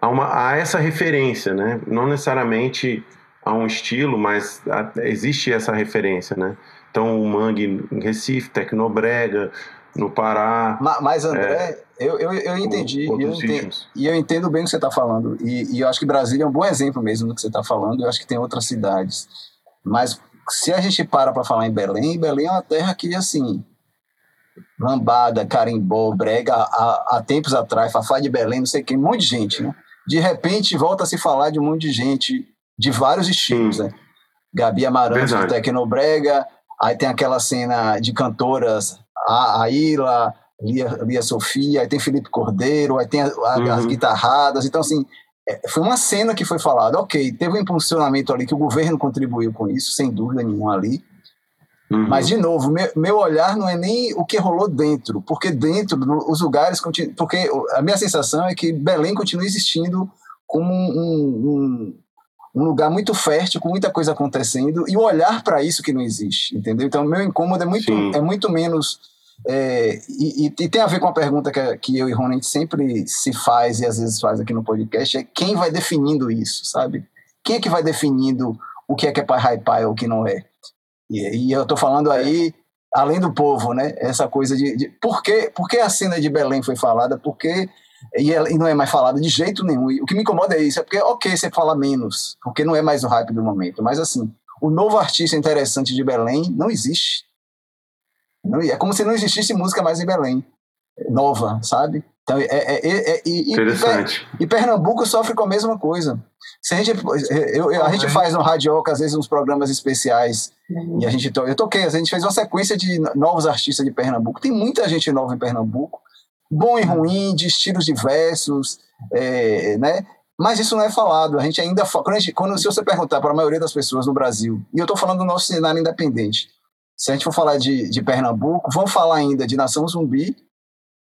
a, uma, a essa referência, né? Não necessariamente a um estilo, mas a, existe essa referência, né? Então, o Mangue em Recife, Tecnobrega, no Pará. Mas, mas André, é, eu, eu, eu entendi. Eu entendo, e eu entendo bem o que você está falando. E, e, eu acho que Brasília é um bom exemplo mesmo do que você está falando. Eu acho que tem outras cidades. Mas se a gente para para falar em Belém, Belém é uma terra que, assim, lambada, carimbó, brega, há, há tempos atrás, Fafá de Belém, não sei quem, um monte de gente, né? De repente volta a se falar de um monte de gente de vários estilos, Sim. né? Gabi Amarante do Tecnobrega, aí tem aquela cena de cantoras, a, a Ila, Lia, Lia Sofia, aí tem Felipe Cordeiro, aí tem a, a, uhum. as guitarradas, então assim, é, foi uma cena que foi falada, ok, teve um impulsionamento ali que o governo contribuiu com isso, sem dúvida nenhuma ali, Uhum. Mas, de novo, meu, meu, olhar não é nem o que rolou dentro, porque dentro, os lugares. Porque a minha sensação é que Belém continua existindo como um, um, um lugar muito fértil, com muita coisa acontecendo, e o olhar para isso que não existe, entendeu? Então, meu incômodo é muito, é muito menos. É, e, e, tem a ver com a pergunta que, que eu e Rony sempre se faz e às vezes faz aqui no podcast: é quem vai definindo isso, sabe? Quem é que vai definindo o que é que é para hypar e o que não é? E, e eu estou falando aí, além do povo, né? Essa coisa de, de por, que, por que a cena de Belém foi falada? Porque e, ela, e não é mais falada de jeito nenhum. E o que me incomoda é isso, é porque, ok, você fala menos, porque não é mais o hype do momento. Mas, assim, o novo artista interessante de Belém não existe. Não, é como se não existisse música mais em Belém, nova, sabe? Então, é, é, é, é e, Interessante. E, Pernambuco sofre com a mesma coisa. Se a gente, eu, eu, a gente faz no Radioca, às vezes, uns programas especiais, e a gente, eu toquei, a gente fez uma sequência de novos artistas de Pernambuco. Tem muita gente nova em Pernambuco, bom e ruim, de estilos diversos, é, né? Mas isso não é falado. A gente ainda quando, a gente, quando se você perguntar para a maioria das pessoas no Brasil, e eu estou falando do nosso cenário independente, se a gente for falar de, de Pernambuco, vamos falar ainda de Nação Zumbi,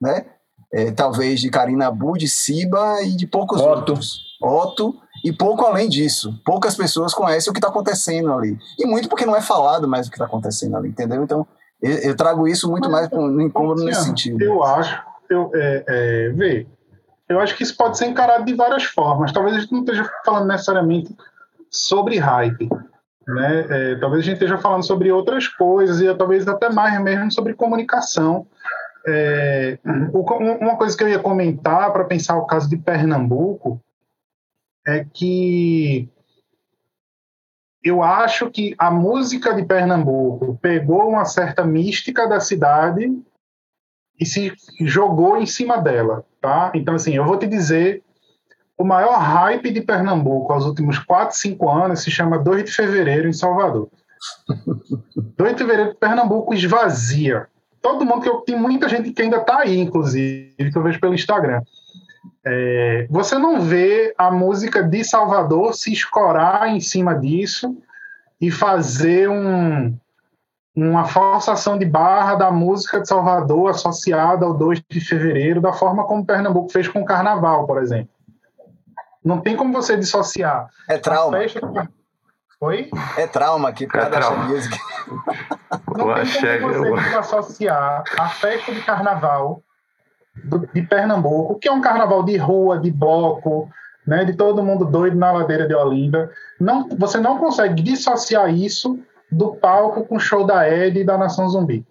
né? é, talvez de Karina Abu, de Siba e de poucos Otto. outros. Otto, e pouco além disso. Poucas pessoas conhecem o que está acontecendo ali. E muito porque não é falado mais o que está acontecendo ali, entendeu? Então, eu, eu trago isso muito mais no incômodo nesse sentido. Eu acho, eu, é, é, vê, eu acho que isso pode ser encarado de várias formas. Talvez a gente não esteja falando necessariamente sobre hype, né? É, talvez a gente esteja falando sobre outras coisas e talvez até mais mesmo sobre comunicação é, uma coisa que eu ia comentar para pensar o caso de Pernambuco é que eu acho que a música de Pernambuco pegou uma certa mística da cidade e se jogou em cima dela, tá? Então, assim, eu vou te dizer, o maior hype de Pernambuco aos últimos 4, 5 anos se chama 2 de fevereiro em Salvador. 2 de fevereiro de Pernambuco esvazia todo mundo que eu tem muita gente que ainda está aí, inclusive, que eu vejo pelo Instagram. É, você não vê a música de Salvador se escorar em cima disso e fazer um, uma forçação de barra da música de Salvador associada ao 2 de fevereiro, da forma como Pernambuco fez com o Carnaval, por exemplo. Não tem como você dissociar. É trauma. Festa... Oi? É trauma aqui, para é trauma. music. Não tem como você associar a festa de carnaval de Pernambuco, que é um carnaval de rua, de bloco, né, de todo mundo doido na ladeira de Olinda. Não, você não consegue dissociar isso do palco com o show da Ed e da Nação Zumbi.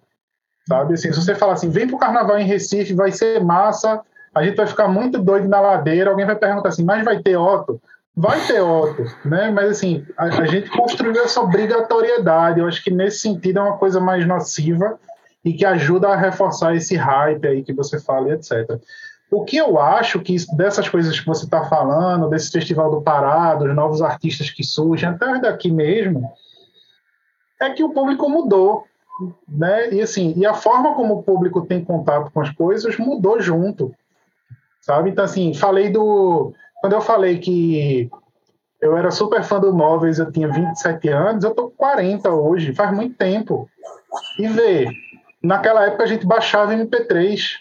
Sabe? Assim, se você falar assim, vem pro carnaval em Recife, vai ser massa, a gente vai ficar muito doido na ladeira, alguém vai perguntar assim, mas vai ter Otto? Vai ter outros, né? Mas assim, a, a, gente construiu essa obrigatoriedade. Eu acho que nesse sentido é uma coisa mais nociva e que ajuda a reforçar esse hype aí que você fala e etc. O que eu acho que dessas coisas que você está falando, desse festival do Pará, dos novos artistas que surgem, até daqui mesmo, é que o público mudou, né? E assim, e a forma como o público tem contato com as coisas mudou junto, sabe? Então assim, falei do quando eu falei que eu era super fã do Móveis, eu tinha 27 anos, eu tô com 40 hoje, faz muito tempo. E vê, naquela época a gente baixava MP3.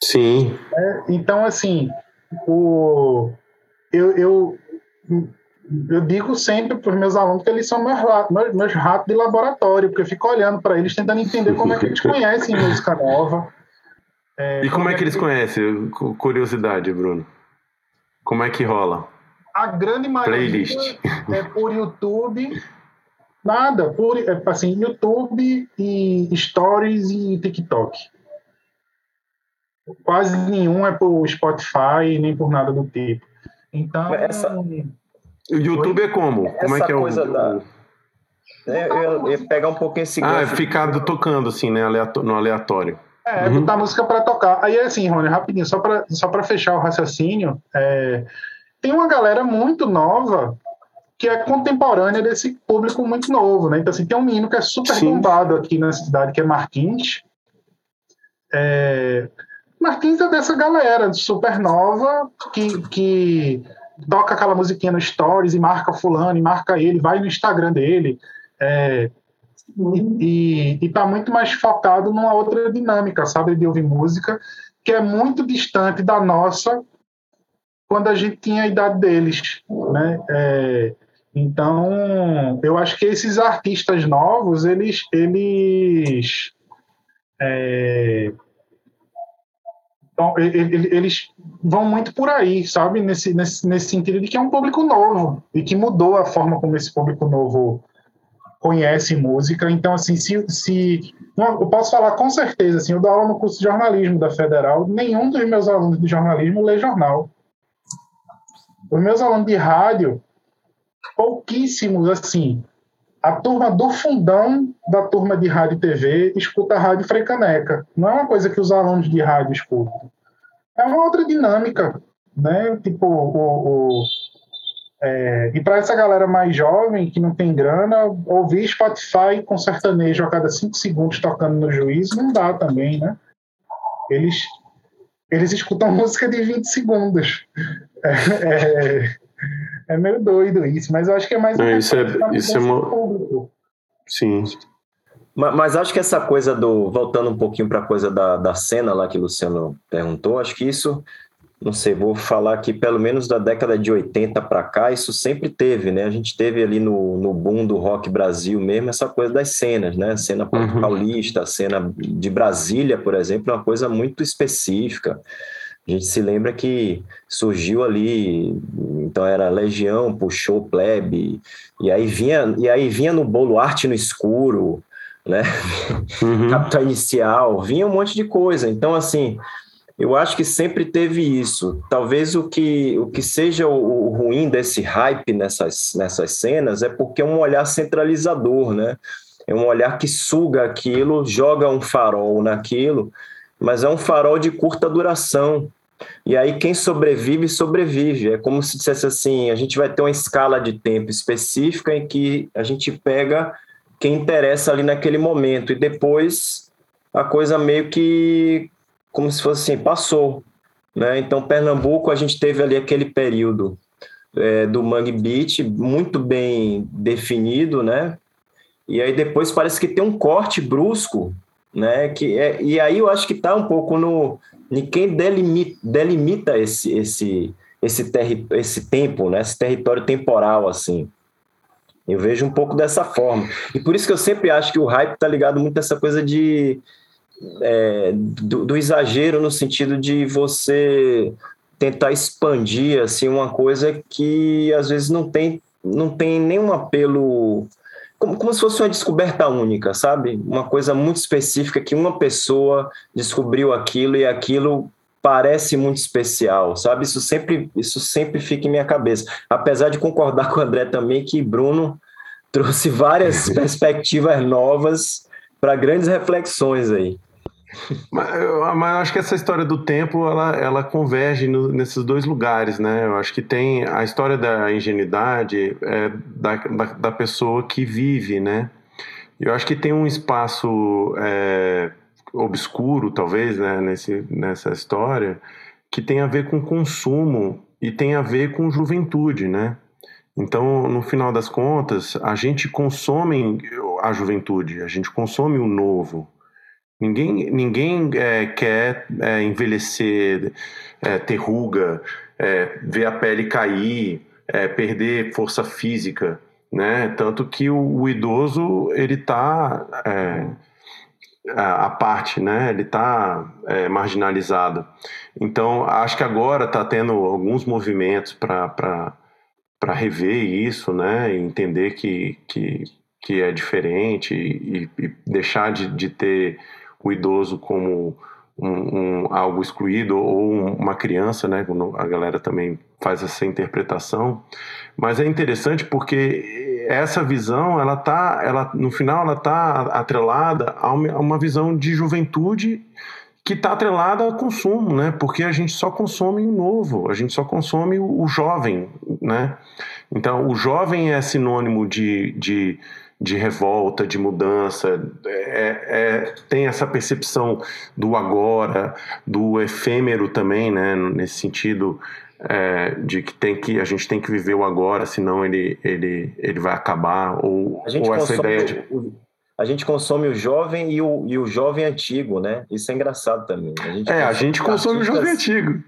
Sim. É, então, assim, o... eu, eu, eu digo sempre para os meus alunos que eles são meus, meus, meus ratos de laboratório, porque eu fico olhando para eles, tentando entender como é que eles conhecem música nova. É, e como, como é que eles conhecem? Curiosidade, Bruno. Como é que rola? A grande maioria Playlist. é por YouTube. Nada, por é, assim, YouTube e Stories e TikTok. Quase nenhum é por Spotify, nem por nada do tipo. Então. Essa... O YouTube é como? Como Essa é que é coisa o. Da... É, eu ia pegar um pouquinho esse Ah, é ficar tocando assim, né? No aleatório. É, uhum. botar música para tocar. Aí assim, Rony, rapidinho, só para só fechar o raciocínio, é, tem uma galera muito nova que é contemporânea desse público muito novo, né? Então, assim, tem um menino que é super Sim. bombado aqui na cidade, que é Martins. É, Martins é dessa galera super nova que, que toca aquela musiquinha no Stories e marca fulano, e marca ele, vai no Instagram dele. É, e, está muito mais focado numa outra dinâmica, sabe, de ouvir música, que é muito distante da nossa quando a gente tinha a idade deles, né? É, então, eu acho que esses artistas novos, eles, eles é, então, eles vão muito por aí, sabe? Nesse, nesse, nesse sentido de que é um público novo e que mudou a forma como esse público novo conhece música. Então, assim, se, se eu posso falar com certeza, assim, eu dou aula no curso de jornalismo da Federal, nenhum dos meus alunos de jornalismo lê jornal. Os meus alunos de rádio, pouquíssimos, assim, a turma do fundão da turma de rádio e TV escuta a rádio Frecaneca. Não é uma coisa que os alunos de rádio escutam. É uma outra dinâmica, né? Tipo, o, o é, e para essa galera mais jovem, que não tem grana, ouvir Spotify com sertanejo a cada cinco segundos tocando no juízo não dá também, né? Eles, eles escutam música de 20 segundos. É, é, é meio doido isso, mas eu acho que é mais um isso é, isso é uma... público. Sim. Mas, mas, acho que essa coisa do. Voltando um pouquinho para a coisa da, da cena lá que o Luciano perguntou, acho que isso não sei, vou falar que pelo menos da década de 80 para cá, isso sempre teve, né? A gente teve ali no, no boom do rock Brasil mesmo essa coisa das cenas, né? A cena uhum. paulista, a cena de Brasília, por exemplo, é uma coisa muito específica. A gente se lembra que surgiu ali, então era Legião, puxou Plebe, e aí vinha, e aí vinha no bolo Arte no Escuro, né? Uhum. Capital Inicial, vinha um monte de coisa. Então, assim, eu acho que sempre teve isso. Talvez o que, o que seja o, o, ruim desse hype nessas, nessas cenas é porque é um olhar centralizador, né? É um olhar que suga aquilo, joga um farol naquilo, mas é um farol de curta duração. E aí quem sobrevive, sobrevive. É como se dissesse assim, a gente vai ter uma escala de tempo específica em que a gente pega quem interessa ali naquele momento e depois a coisa meio que como se fosse assim, passou. Né? Então, Pernambuco, a gente teve ali aquele período é, do Mangue Beach muito bem definido, né? E aí depois parece que tem um corte brusco, né? Que é, e aí eu acho que está um pouco no quem delimita, delimita esse esse esse, terri, esse tempo, né? Esse território temporal assim. Eu vejo um pouco dessa forma. E por isso que eu sempre acho que o hype está ligado muito a essa coisa de é, do, do, exagero no sentido de você tentar expandir assim uma coisa que às vezes não tem não tem nenhum apelo como, como se fosse uma descoberta única, sabe? Uma coisa muito específica que uma pessoa descobriu aquilo e aquilo parece muito especial, sabe? Isso sempre isso sempre fica em minha cabeça. Apesar de concordar com o André também que Bruno trouxe várias perspectivas novas para grandes reflexões aí. Mas eu, mas eu acho que essa história do tempo ela, ela converge no, nesses dois lugares, né? Eu acho que tem a história da ingenuidade é, da, da, da, pessoa que vive, né? Eu acho que tem um espaço é, obscuro, talvez, né, nesse, nessa história, que tem a ver com consumo e tem a ver com juventude, né? Então, no final das contas, a gente consome a juventude, a gente consome o novo. Ninguém, ninguém é, quer é, envelhecer, é, ter ruga, é, ver a pele cair, é, perder força física, né? Tanto que o, o idoso ele está é, a, parte, né? Ele está marginalizado. Então acho que agora está tendo alguns movimentos para para rever isso, né? E entender que, que, que é diferente e, e deixar de, de ter o idoso como um, um, algo excluído ou uma criança, né? A galera também faz essa interpretação, mas é interessante porque essa visão, ela tá, ela no final, ela tá atrelada a uma visão de juventude que está atrelada ao consumo, né? Porque a gente só consome o novo, a gente só consome o, jovem, né? Então, o jovem é sinônimo de, de de revolta, de mudança, é, é, tem essa percepção do agora, do efêmero também, né? Nesse sentido é, de que tem que a gente tem que viver o agora, senão ele ele ele vai acabar ou, ou essa ideia de a gente consome o jovem e o, e o jovem antigo, né? Isso é engraçado também. A gente é, a gente consome o jovem antigo.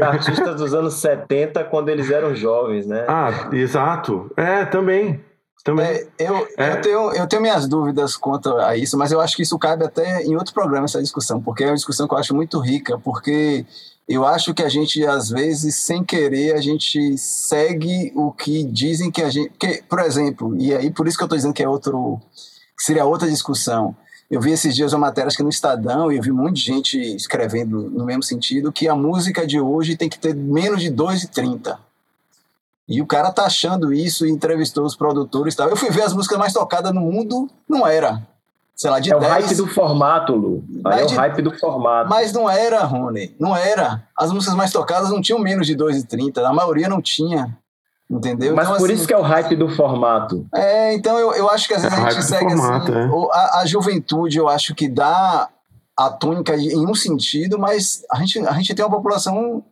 Artistas dos anos 70, quando eles eram jovens, né? Ah, exato. É, também. Também. É, eu, é. Eu, tenho, eu tenho minhas dúvidas quanto a isso, mas eu acho que isso cabe até em outro programa, essa discussão, porque é uma discussão que eu acho muito rica, porque eu acho que a gente, às vezes, sem querer, a gente segue o que dizem que a gente. Que, por exemplo, e aí por isso que eu estou dizendo que é outro. Que seria outra discussão. Eu vi esses dias uma matéria, que no Estadão, e eu vi muita gente escrevendo no mesmo sentido, que a música de hoje tem que ter menos de 2,30. E o cara tá achando isso e entrevistou os produtores e tal. Eu fui ver as músicas mais tocadas no mundo, não era. Sei lá, de é 10. o hype do formato, Lu. Aí é o hype do formato. Mas não era, Rony. Não era. As músicas mais tocadas não tinham menos de 2,30. A maioria não tinha. Entendeu? Mas então, por assim, isso que é o hype do formato. É, então eu, eu acho que às vezes é a gente segue formato, assim. É. A, a juventude, eu acho que dá a tônica em um sentido, mas a gente, a gente tem uma população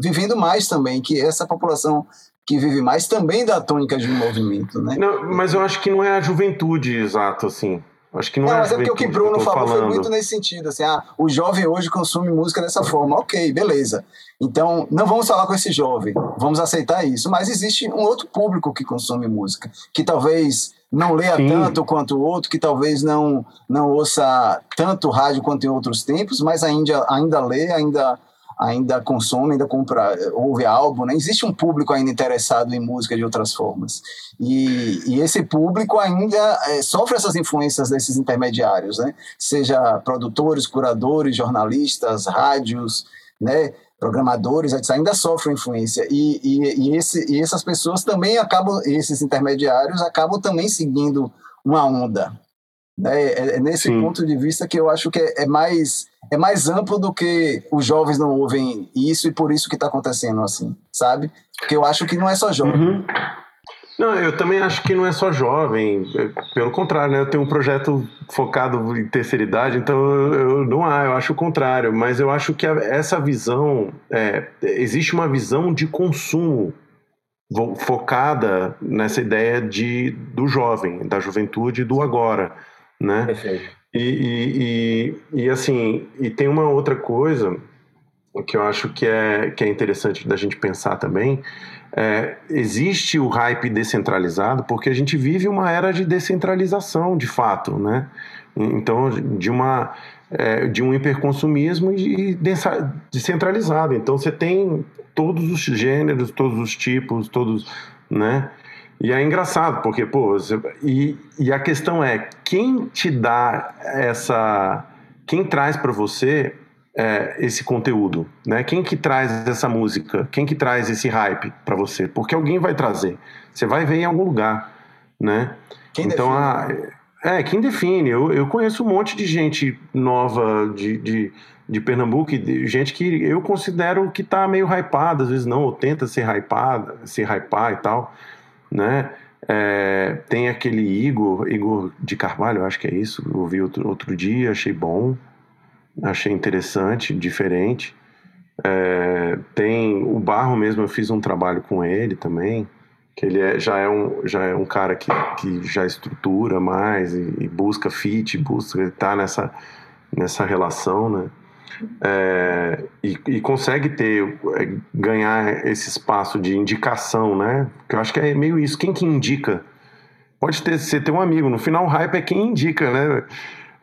vivendo mais também, que essa população que vive mais também dá tônica de movimento, né? Não, mas eu acho que não é a juventude, exato, assim. Acho que não, não é mas é porque o que Bruno que falou falando. foi muito nesse sentido, assim, ah, o jovem hoje consome música dessa forma, ok, beleza. Então, não vamos falar com esse jovem, vamos aceitar isso. Mas existe um outro público que consome música, que talvez não leia Sim. tanto quanto o outro, que talvez não, não ouça tanto rádio quanto em outros tempos, mas ainda, ainda lê, ainda ainda consome, ainda compra, ouve álbum, né? Existe um público ainda interessado em música de outras formas. E, e esse público ainda é, sofre essas influências desses intermediários, né? Seja produtores, curadores, jornalistas, rádios, né? Programadores, ainda sofrem influência. E, e, e, esse, e essas pessoas também acabam, esses intermediários acabam também seguindo uma onda. Né? É, é nesse Sim. ponto de vista que eu acho que é, é mais é mais amplo do que os jovens não ouvem isso e por isso que está acontecendo assim, sabe? Porque eu acho que não é só jovem. Uhum. Não, eu também acho que não é só jovem. Pelo contrário, né? Eu tenho um projeto focado em terceira idade, então eu, não há, eu acho o contrário. Mas eu acho que a, essa visão, é, existe uma visão de consumo focada nessa ideia de, do jovem, da juventude do agora, né? E, e, e, e, assim, e tem uma outra coisa que eu acho que é, que é interessante da gente pensar também. É, existe o hype descentralizado porque a gente vive uma era de descentralização, de fato, né? Então, de uma é, de um hiperconsumismo e descentralizado. Então, você tem todos os gêneros, todos os tipos, todos, né? E é engraçado, porque, pô, você, e, e a questão é, quem te dá essa. Quem traz para você é, esse conteúdo, né? Quem que traz essa música? Quem que traz esse hype para você? Porque alguém vai trazer. Você vai ver em algum lugar, né? Quem então, define? A, é, quem define? Eu, eu conheço um monte de gente nova de, de, de Pernambuco, gente que eu considero que tá meio hypada, às vezes não, ou tenta ser hypada, se hypar e tal né? É, tem aquele Igor, Igor de Carvalho, acho que é isso, eu ouvi outro, outro dia, achei bom, achei interessante, diferente. É, tem o Barro mesmo, eu fiz um trabalho com ele também, que ele é, já, é um, já é um cara que, que já estrutura mais e, e busca fit, busca estar tá nessa, nessa relação, né? É, e, e, consegue ter é, ganhar esse espaço de indicação, né? Que eu acho que é meio isso. Quem que indica? Pode ter ser ter um amigo. No final, o hype é quem indica, né?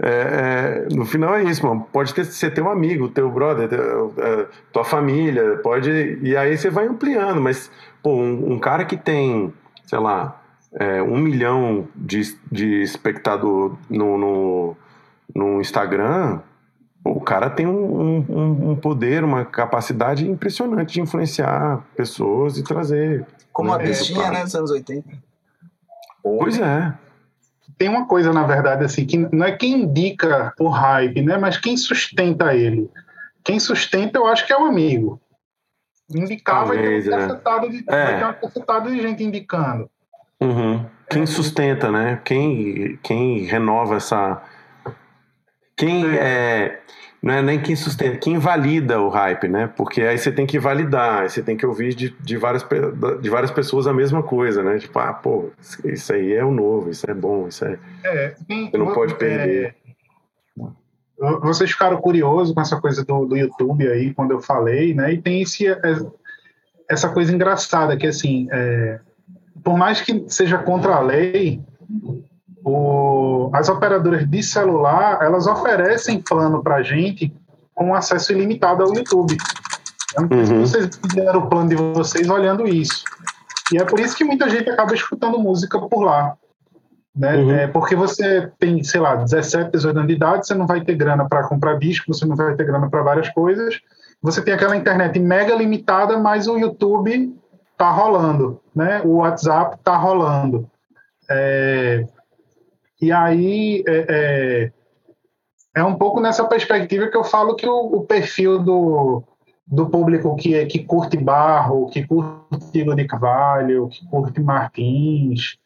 É, é, no final é isso, mano. Pode ter, ser teu amigo, teu brother, teu, é, tua família, pode. E aí você vai ampliando, mas, pô, um, um cara que tem, sei lá, é, um milhão de, de espectador no, no, no Instagram, o cara tem um, um, um, poder, uma capacidade impressionante de influenciar pessoas e trazer. Como a bestinha, né, dos anos 80. Pois é tem uma coisa, na verdade, assim, que não é quem indica o hype, né? Mas quem sustenta ele. Quem sustenta, eu acho que é o amigo. Indicar Talvez, vai, ter um né? de, é. vai ter uma cacetada de gente indicando. Uhum. Quem sustenta, né? Quem, quem renova essa. Quem é. não é nem quem sustenta, quem valida o hype, né? Porque aí você tem que validar, você tem que ouvir de, de, várias, de várias pessoas a mesma coisa, né? Tipo, ah, pô, isso aí é o novo, isso é bom, isso é. é você não pode perder. É, vocês ficaram curiosos com essa coisa do, do YouTube aí, quando eu falei, né? E tem esse, é, essa coisa engraçada que, assim, é, por mais que seja contra a lei, o, as operadoras de celular elas oferecem plano para gente com acesso ilimitado ao YouTube. Eu não sei se uhum. vocês fizeram o plano de vocês olhando isso. E é por isso que muita gente acaba escutando música por lá. Né? Uhum. É porque você tem, sei lá, 17, 18 anos de idade, você não vai ter grana para comprar disco, você não vai ter grana para várias coisas. Você tem aquela internet mega limitada, mas o YouTube tá rolando, né? O WhatsApp tá rolando. É, e aí é, é, é, um pouco nessa perspectiva que eu falo que o, o perfil do, do público que, que curte Barro, que curte Igor de Carvalho, que curte Martins,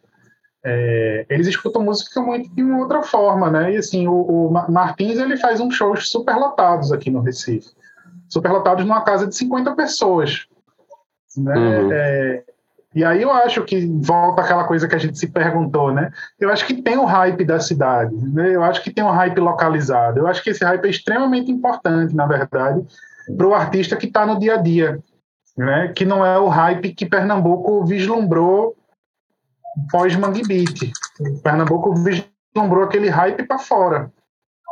é, eles escutam música muito de uma outra forma, né? E assim, o, o Martins ele faz uns shows super lotados aqui no Recife, super lotados numa casa de 50 pessoas, né? Uhum. É, e aí eu acho que volta aquela coisa que a gente se perguntou, né? Eu acho que tem o hype da cidade, né? Eu acho que tem um hype localizado. Eu acho que esse hype é extremamente importante, na verdade, para o artista que está no dia a dia, né? Que não é o hype que Pernambuco vislumbrou pós Mangue Beat. Pernambuco vislumbrou aquele hype para fora,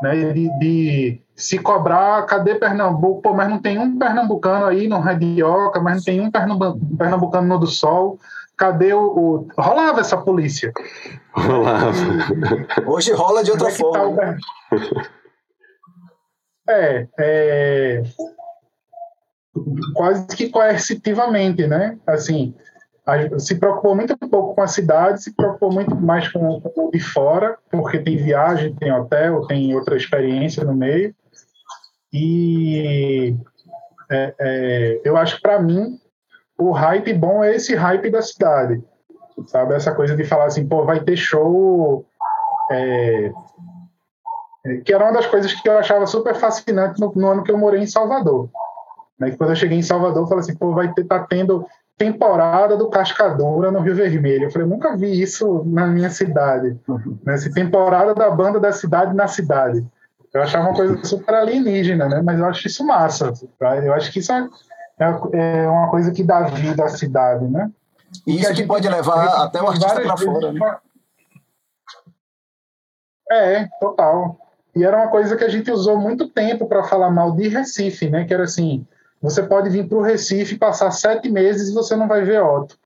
né? De, de, se cobrar, cadê Pernambuco? Pô, mas não tem um pernambucano aí no Radioca, mas não tem um pernambucano no do Sol. Cadê o, o... Rolava essa polícia. Rolava. Hoje rola de outra é tá forma. Tá é, é, quase que coercitivamente, né? Assim, se preocupou muito pouco com a cidade, se preocupou muito mais com o de fora, porque tem viagem, tem hotel, tem outra experiência no meio. E é, é, eu acho que para mim o hype bom é esse hype da cidade, sabe? Essa coisa de falar assim, pô, vai ter show. É, é que era uma das coisas que eu achava super fascinante no, no ano que eu morei em Salvador. Né? Quando eu cheguei em Salvador, eu falei assim, pô, vai ter, tá tendo temporada do Cascadura no Rio Vermelho. Eu falei, nunca vi isso na minha cidade. Uhum. Né? temporada da banda da cidade na cidade. Eu achava uma coisa super alienígena, né? Mas eu acho isso massa. Tá? Eu acho que isso é, é, é uma coisa que dá vida à cidade, né? E isso que pode levar até o artista para fora, né? É, total. E era uma coisa que a gente usou muito tempo para falar mal de Recife, né? Que era assim, você pode vir para o Recife passar sete meses e você não vai ver Otto.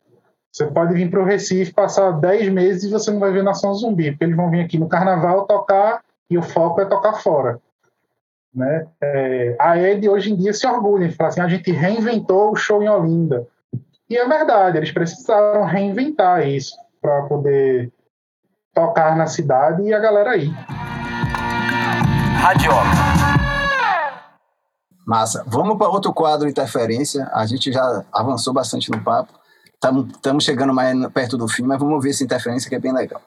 Você pode vir para o Recife passar dez meses e você não vai ver Nação Zumbi, porque eles vão vir aqui no Carnaval tocar e o foco é tocar fora. Né? É, a Ed hoje em dia se orgulha em falar assim, a gente reinventou o show em Olinda. E é verdade, eles precisaram reinventar isso para poder tocar na cidade e a galera aí. Radiola. Massa. Vamos para outro quadro, interferência. A gente já avançou bastante no papo. Estamos chegando mais perto do fim, mas vamos ver essa interferência que é bem legal.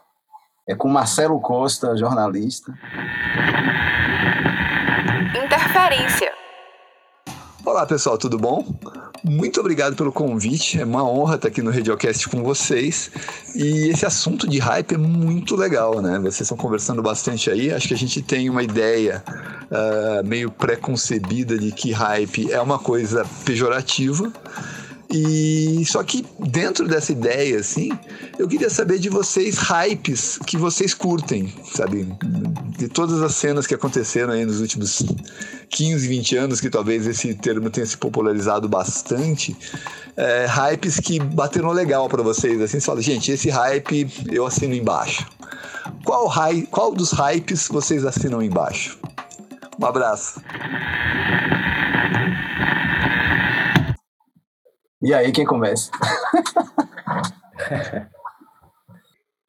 É com Marcelo Costa, jornalista. Interferência. Olá, Olá pessoal, tudo bom? Muito obrigado pelo convite, é uma honra estar aqui no Radiocast com vocês. E esse assunto de hype é muito legal, né? Vocês estão conversando bastante aí, acho que a gente tem uma ideia uh, meio pré-concebida de que hype é uma coisa pejorativa. E só que dentro dessa ideia, assim, eu queria saber de vocês hypes que vocês curtem, sabe? De todas as cenas que aconteceram aí nos últimos 15, 20 anos, que talvez esse termo tenha se popularizado bastante. É, hypes que bateram legal para vocês, assim, você fala, gente, esse hype eu assino embaixo. Qual, hype, qual dos hypes vocês assinam embaixo? Um abraço. E aí, quem começa?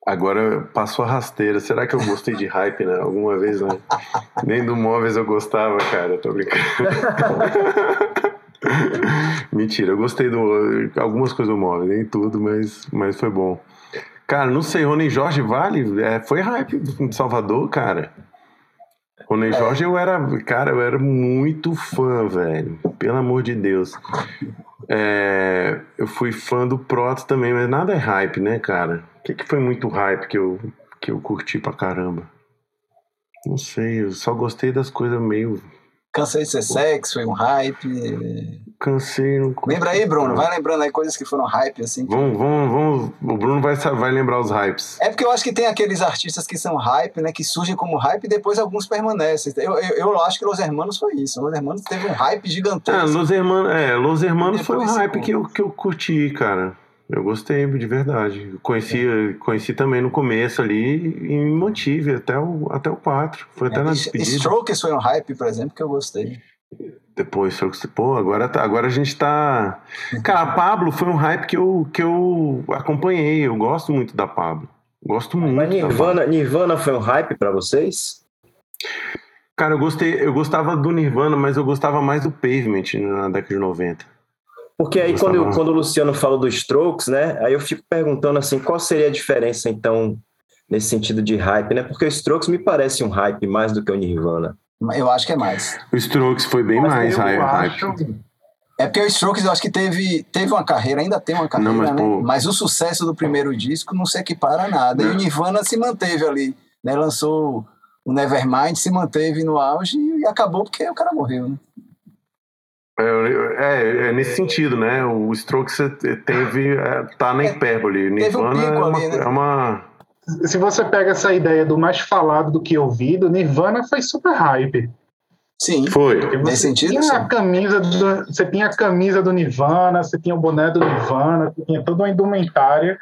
Agora passou a rasteira. Será que eu gostei de hype, né? Alguma vez, né? Nem do móveis eu gostava, cara. Tô brincando. Mentira, eu gostei do. Algumas coisas do móvel, nem tudo, mas, mas foi bom. Cara, não sei, Rony Jorge Vale é, foi hype em Salvador, cara. Rony é. Jorge, eu era. Cara, eu era muito fã, velho. Pelo amor de Deus. É, eu fui fã do Proto também, mas nada é hype, né, cara? O que, que foi muito hype que eu, que eu curti pra caramba? Não sei, eu só gostei das coisas meio Cansei de ser sexo, foi um hype. Cansei. Não... Lembra aí, Bruno? Vai lembrando aí coisas que foram hype, assim. Que... Vamos, vamos, vamos. O Bruno vai, vai lembrar os hypes. É porque eu acho que tem aqueles artistas que são hype, né? Que surgem como hype e depois alguns permanecem. Eu, eu, eu acho que Los Hermanos foi isso. Los Hermanos teve um hype gigantesco. É, Los Hermanos, é, Los Hermanos foi um hype que eu, que eu curti, cara. Eu gostei, de verdade. Conheci, é. conheci também no começo ali e me mantive até o, até o 4. Foi até é, na despedida. Strokes foi um hype, por exemplo, que eu gostei. Depois, Strokes, pô, agora, tá, agora a gente tá. Cara, Pablo foi um hype que eu, que eu acompanhei. Eu gosto muito da Pablo. Gosto muito. Mas Nirvana, Nirvana foi um hype para vocês? Cara, eu gostei, eu gostava do Nirvana, mas eu gostava mais do Pavement na década de 90. Porque aí quando, eu, quando o Luciano fala dos Strokes, né? Aí eu fico perguntando assim, qual seria a diferença então nesse sentido de hype, né? Porque o Strokes me parece um hype mais do que o Nirvana. Eu acho que é mais. O Strokes foi bem Mas mais hype. Acho... É porque o Strokes eu acho que teve, teve uma carreira, ainda tem uma carreira, não, mas, né? Pô... mas o sucesso do primeiro disco não se equipara a nada. Não. E o Nirvana se manteve ali, né? Lançou o Nevermind, se manteve no auge e acabou porque o cara morreu, né? É, é, é, nesse sentido, né? O Strokes teve. É, tá na é, hipérbole. Nirvana um é, uma, ali, né? é uma. Se você pega essa ideia do mais falado do que ouvido, Nirvana foi super hype. Sim, foi. Nesse sentido, tinha sim. A camisa do, você tinha a camisa do Nirvana, você tinha o boné do Nirvana, você tinha toda uma indumentária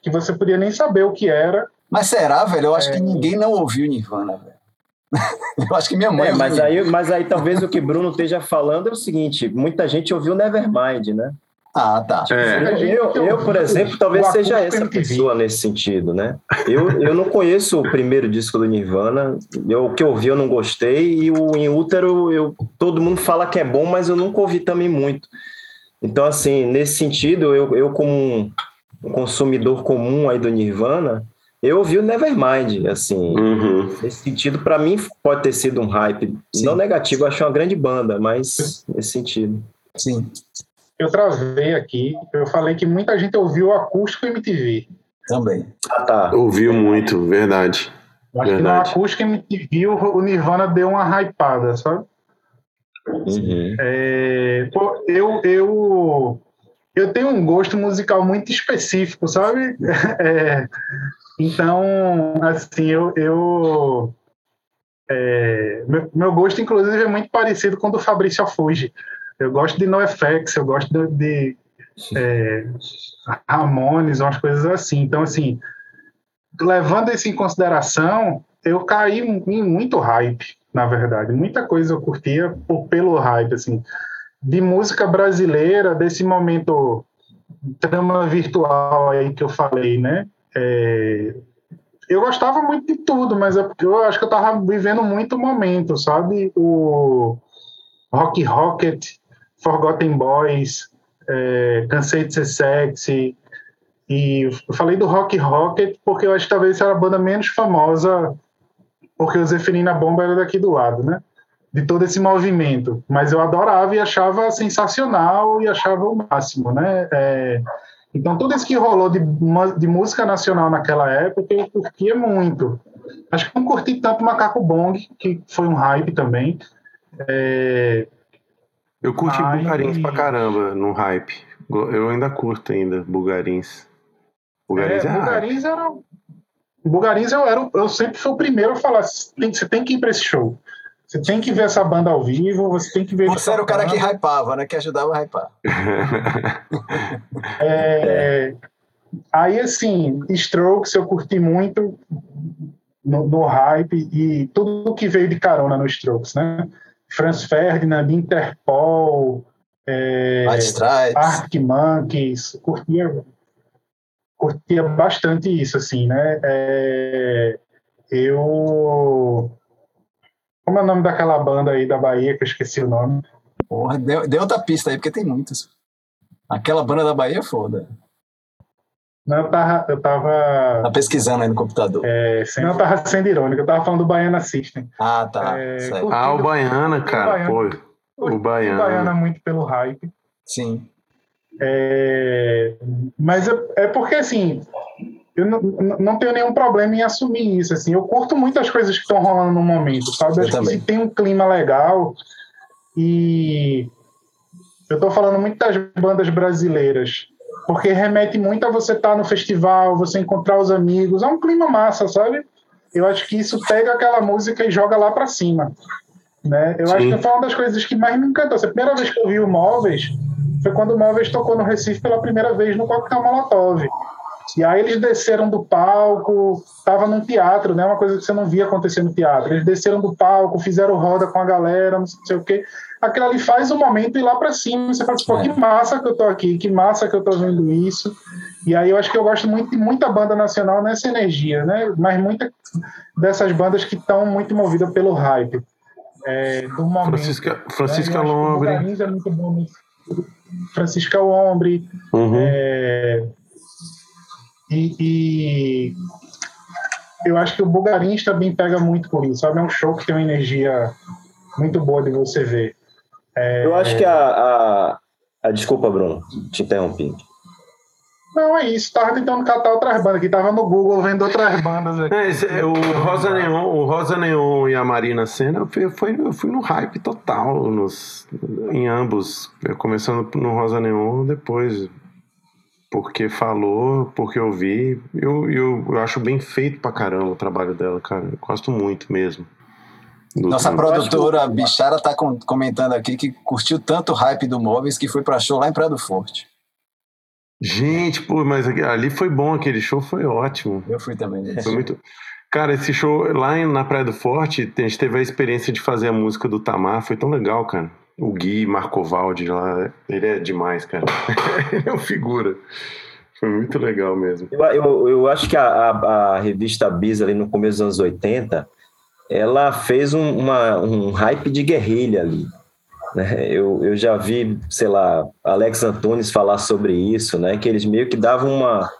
que você podia nem saber o que era. Mas será, velho? Eu acho que ninguém não ouviu Nirvana, velho. Eu acho que minha mãe. É, mas, aí, mas aí talvez o que Bruno esteja falando é o seguinte: muita gente ouviu Nevermind, né? Ah, tá. É. Eu, eu, por exemplo, talvez seja essa pessoa nesse sentido, né? Eu, eu não conheço o primeiro disco do Nirvana, eu, o que eu ouvi eu não gostei, e o Em Útero, eu, todo mundo fala que é bom, mas eu nunca ouvi também muito. Então, assim, nesse sentido, eu, eu como um consumidor comum aí do Nirvana, eu ouvi o Nevermind, assim, uhum. nesse sentido, para mim pode ter sido um hype, Sim. não negativo, eu achei uma grande banda, mas nesse sentido. Sim. Eu travei aqui, eu falei que muita gente ouviu o acústico MTV. Também. Ah, tá. Ouviu muito, verdade. Acho verdade. que no acústico MTV o Nirvana deu uma hypada, sabe? Uhum. É, pô, eu, eu, eu tenho um gosto musical muito específico, sabe? É, então, assim, eu. eu é, meu, meu, gosto, inclusive, é muito parecido com o do Fabrício Afuji. Eu gosto de NoFX, eu gosto de, de é, Ramones, umas coisas assim. Então, assim, levando isso em consideração, eu caí em muito hype, na verdade. Muita coisa eu curtia por, pelo hype, assim. De música brasileira, desse momento trama virtual aí que eu falei, né? É, eu gostava muito de tudo, mas é eu acho que eu tava vivendo muito momento, sabe? O Rock Rocket, Forgotten Boys, é, Cansei de Ser Sexy. E eu falei do Rock Rocket porque eu acho que talvez era a banda menos famosa, porque o Zeferina Bomba era daqui do lado, né? de todo esse movimento, mas eu adorava e achava sensacional e achava o máximo, né? É, então, tudo isso que rolou de, de música nacional naquela época, eu curtia muito. Acho que não curti tanto Macaco Bong, que foi um hype também. É... Eu curti Mas... Bugarins pra caramba no hype. Eu ainda curto ainda Bugarins. Bugarins é, é Bugarins hype. era... Bugarins eu, era, eu sempre fui o primeiro a falar, você tem que ir para esse show. Você tem que ver essa banda ao vivo, você tem que ver. Você era o cara que hypava, né? Que ajudava a hypar. é, aí, assim, Strokes eu curti muito no, no, hype e tudo que veio de carona no Strokes, né? Franz Ferdinand, Interpol, é, Arctic Monkeys, curtia, curtia bastante isso, assim, né? É, eu como é o nome daquela banda aí da Bahia, que eu esqueci o nome? Porra, deu, deu outra pista aí, porque tem muitas. Aquela banda da Bahia é foda. Não, eu tava. Eu tava tá pesquisando aí no computador. É, sem, não, eu tava sendo irônico, eu tava falando do Baiana System. Ah, tá. É, ah, o Baiana, cara, pô. O Baiana. O Baiana muito pelo hype. Sim. É, mas é, é porque, assim, eu não, não tenho nenhum problema em assumir isso. Assim, eu curto muitas coisas que estão rolando no momento, sabe? Eu acho também. que se tem um clima legal e eu estou falando muito das bandas brasileiras, porque remete muito a você estar tá no festival, você encontrar os amigos, é um clima massa, sabe? Eu acho que isso pega aquela música e joga lá para cima. Né? Eu Sim. acho que foi uma das coisas que mais me encantou. A primeira vez que eu vi o Móveis foi quando o Móveis tocou no Recife pela primeira vez no Coquetel Molotov. E aí eles desceram do palco, estava num teatro, né? Uma coisa que você não via acontecer no teatro. Eles desceram do palco, fizeram roda com a galera, não sei o quê. Aquilo ali faz o momento ir lá para cima. Você fala, pô, que é. massa que eu tô aqui, que massa que eu tô vendo isso. E aí eu acho que eu gosto muito de muita banda nacional nessa energia, né? Mas muita dessas bandas que estão muito movidas pelo hype. É, do momento. Francisca, Francisca né? Lombre. É muito bom. Francisca Lombre. Uhum. É, e, e, eu acho que o Bugarins também pega muito por isso, sabe? É um show que tem uma energia muito boa de você ver. É, eu acho que a, a, a, Desculpa, Bruno, te interrompi. Não, é isso. Tava tentando catar outras bandas aqui. Tava no Google vendo outras bandas aqui. É, esse, o, Rosa Neon, o Rosa Neon e a Marina Senna, eu fui, eu fui, eu fui no hype total nos, em ambos. Começando no Rosa Neon, depois porque falou, porque eu vi. Eu, eu, eu acho bem feito pra caramba o trabalho dela, cara. Eu gosto muito mesmo. Nossa produtora Bichara tá comentando aqui que curtiu tanto o hype do Móveis que foi pra show lá em Praia do Forte. Gente, pô, mas ali foi bom, aquele show foi ótimo. Eu fui também. Foi show. muito. Cara, esse show lá na Praia do Forte, a gente teve a experiência de fazer a música do Tamar, foi tão legal, cara. O Gui Marcovaldi lá, ele é demais, cara. ele é uma figura. Foi muito legal mesmo. Eu, eu, eu acho que a, a, a, revista Bis, ali no começo dos anos 80, ela fez um, uma, um hype de guerrilha ali. Né? Eu, eu já vi, sei lá, Alex Antunes falar sobre isso, né? que eles meio que davam uma,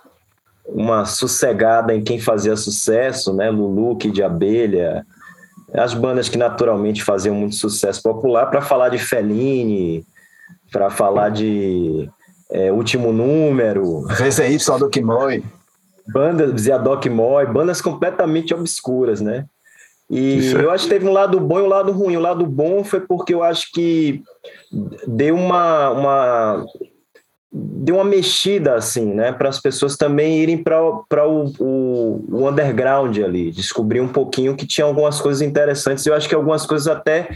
uma sossegada em quem fazia sucesso, né? Lulu, de Abelha, as bandas que naturalmente faziam muito sucesso popular, para falar de Fellini, para falar de é, Último Número. VZY do Kimoy. Bandas, Ziadoc Moy, bandas completamente obscuras, né? E é eu acho que teve um lado bom e um lado ruim. O lado bom foi porque eu acho que deu uma, uma deu uma mexida assim, né, para as pessoas também irem para o, o, o, underground ali, descobrir um pouquinho que tinha algumas coisas interessantes. Eu acho que algumas coisas até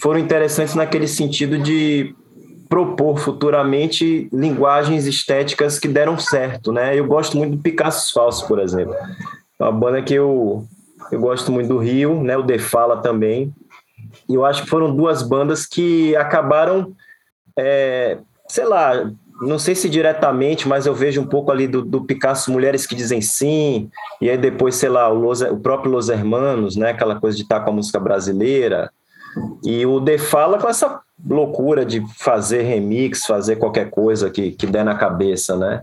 foram interessantes naquele sentido de propor futuramente linguagens estéticas que deram certo, né? Eu gosto muito do Picasso Falso, por exemplo. É uma banda que eu, eu gosto muito do Rio, né? O The Fala também. E eu acho que foram duas bandas que acabaram, é, sei lá, não sei se diretamente, mas eu vejo um pouco ali do, do Picasso Mulheres que Dizem Sim, e aí depois, sei lá, o, Los, o próprio Los Hermanos, né, aquela coisa de estar com a música brasileira, e o De Fala com essa loucura de fazer remix, fazer qualquer coisa que, que der na cabeça, né?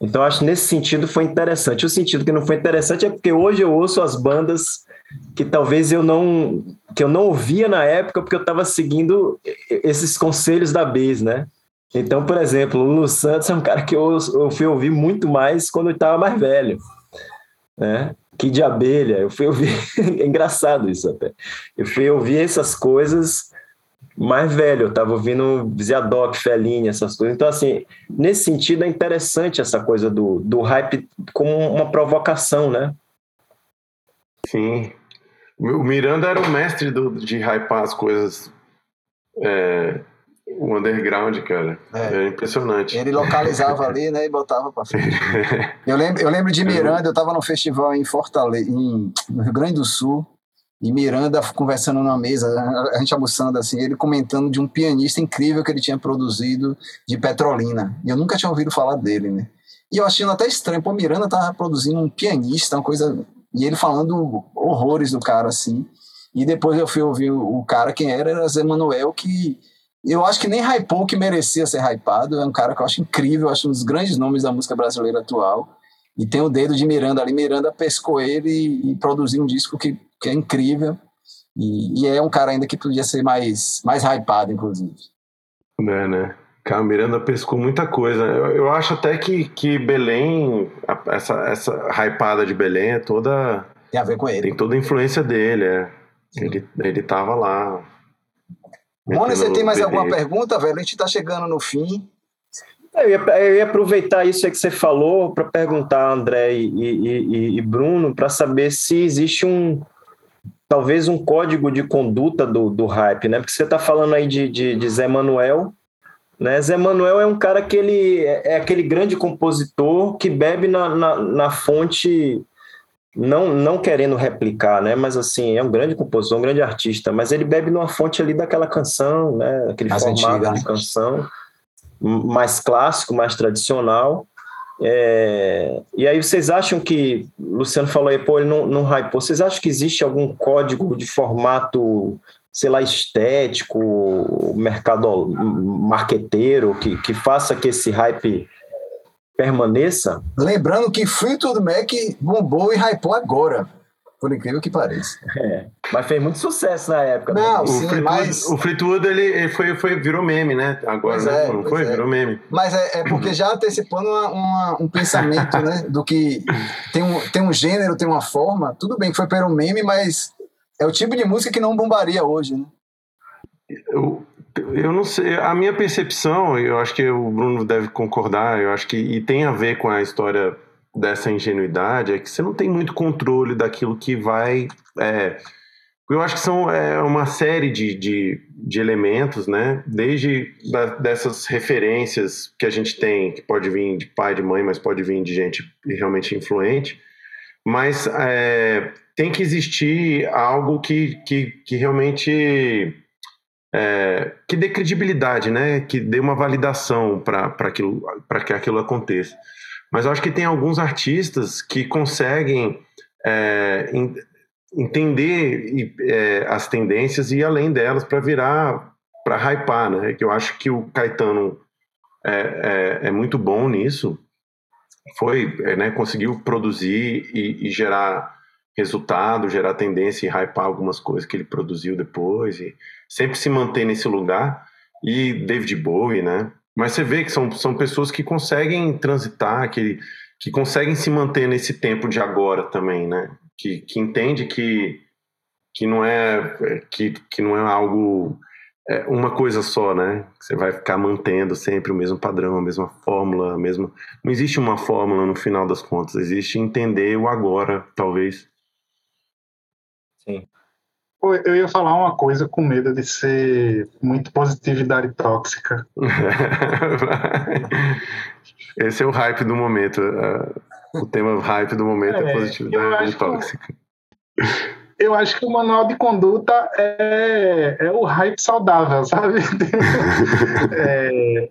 Então, acho que nesse sentido foi interessante. O sentido que não foi interessante é porque hoje eu ouço as bandas que talvez eu não que eu não ouvia na época porque eu estava seguindo esses conselhos da Bez, né? Então, por exemplo, o Lu Santos é um cara que eu, eu fui ouvir muito mais quando eu estava mais velho, né? Que de abelha, eu fui ouvir, é engraçado isso até. Eu fui ouvir essas coisas mais velho, eu tava ouvindo Ziadoc, Fellini, essas coisas. Então, assim, nesse sentido é interessante essa coisa do, do hype como uma provocação, né? Sim. O Miranda era o mestre do, de hypar as coisas. É, o underground, cara. É. é impressionante. Ele localizava ali, né, e botava pra frente. eu, lembro, eu lembro de Miranda, eu tava no festival em Fortaleza, em, no Rio Grande do Sul, e Miranda conversando na mesa, a gente almoçando assim, ele comentando de um pianista incrível que ele tinha produzido de Petrolina. E eu nunca tinha ouvido falar dele, né? E eu achando até estranho, pô, Miranda tava produzindo um pianista, uma coisa. E ele falando horrores do cara, assim. E depois eu fui ouvir o cara, quem era, era Zé Manuel, que eu acho que nem hypou que merecia ser hypado. É um cara que eu acho incrível, acho um dos grandes nomes da música brasileira atual. E tem o dedo de Miranda ali. Miranda pescou ele e, e produziu um disco que que é incrível. E, e, é um cara ainda que podia ser mais, mais hypado, inclusive. É, né? Cara, Miranda pescou muita coisa. Eu, eu acho até que, que Belém, essa, essa hypada de Belém é toda. Tem a ver com ele. Tem toda a influência dele, é. Ele, ele tava lá. Mônica, você tem mais alguma pergunta, velho? A gente tá chegando no fim. Eu ia, eu ia aproveitar isso que você falou para perguntar, André e, e, e Bruno, para saber se existe um, talvez um código de conduta do, do hype, né? Porque você está falando aí de, de, de, Zé Manuel, né? Zé Manuel é um cara que ele é, é aquele grande compositor que bebe na, na, na, fonte, não, não querendo replicar, né? Mas assim, é um grande compositor, um grande artista, mas ele bebe numa fonte ali daquela canção, né? Aquele mais formato de né? canção mais clássico, mais tradicional. É, e aí vocês acham que, Luciano falou aí, pô, ele não, não hypou, vocês acham que existe algum código de formato, sei lá, estético, mercado marqueteiro, que, que faça que esse hype permaneça? Lembrando que Fleetwood Mac bombou e hypou agora por incrível que pareça. É, mas fez muito sucesso na época. Né? Não, o sim, Fleetwood, mas... O Fleetwood, ele, ele, foi, foi, virou meme, né? Agora, né? É, não foi? É. Virou meme. Mas é, é porque já antecipando uma, uma, um pensamento, né? Do que tem um, tem um gênero, tem uma forma. Tudo bem que foi para um meme, mas é o tipo de música que não bombaria hoje, né? Eu, eu não sei, a minha percepção, eu acho que o Bruno deve concordar, eu acho que e tem a ver com a história dessa ingenuidade é que você não tem muito controle daquilo que vai. É, eu acho que são é, uma série de, de, de elementos, né? Desde da, dessas referências que a gente tem, que pode vir de pai, de mãe, mas pode vir de gente realmente influente. Mas é, tem que existir algo que, que, que realmente é, que dê credibilidade, né? Que dê uma validação para que aquilo aconteça. Mas eu acho que tem alguns artistas que conseguem é, entender é, as tendências e ir além delas para virar, para hypar, né? Que eu acho que o Caetano é, é, é muito bom nisso. Foi, é, né? Conseguiu produzir e, e, gerar resultado, gerar tendência e hypar algumas coisas que ele produziu depois e sempre se manter nesse lugar. E David Bowie, né? Mas você vê que são, são pessoas que conseguem transitar, que, que conseguem se manter nesse tempo de agora também, né? Que, que entende que, que, não é, que, que não é algo, é uma coisa só, né? Você vai ficar mantendo sempre o mesmo padrão, a mesma fórmula, a mesma... Não existe uma fórmula no final das contas, existe entender o agora, talvez. Eu ia falar uma coisa com medo de ser muito positividade tóxica. Esse é o hype do momento. O tema hype do momento é, é positividade tóxica. Que, eu acho que o manual de conduta é, é o hype saudável, sabe? é,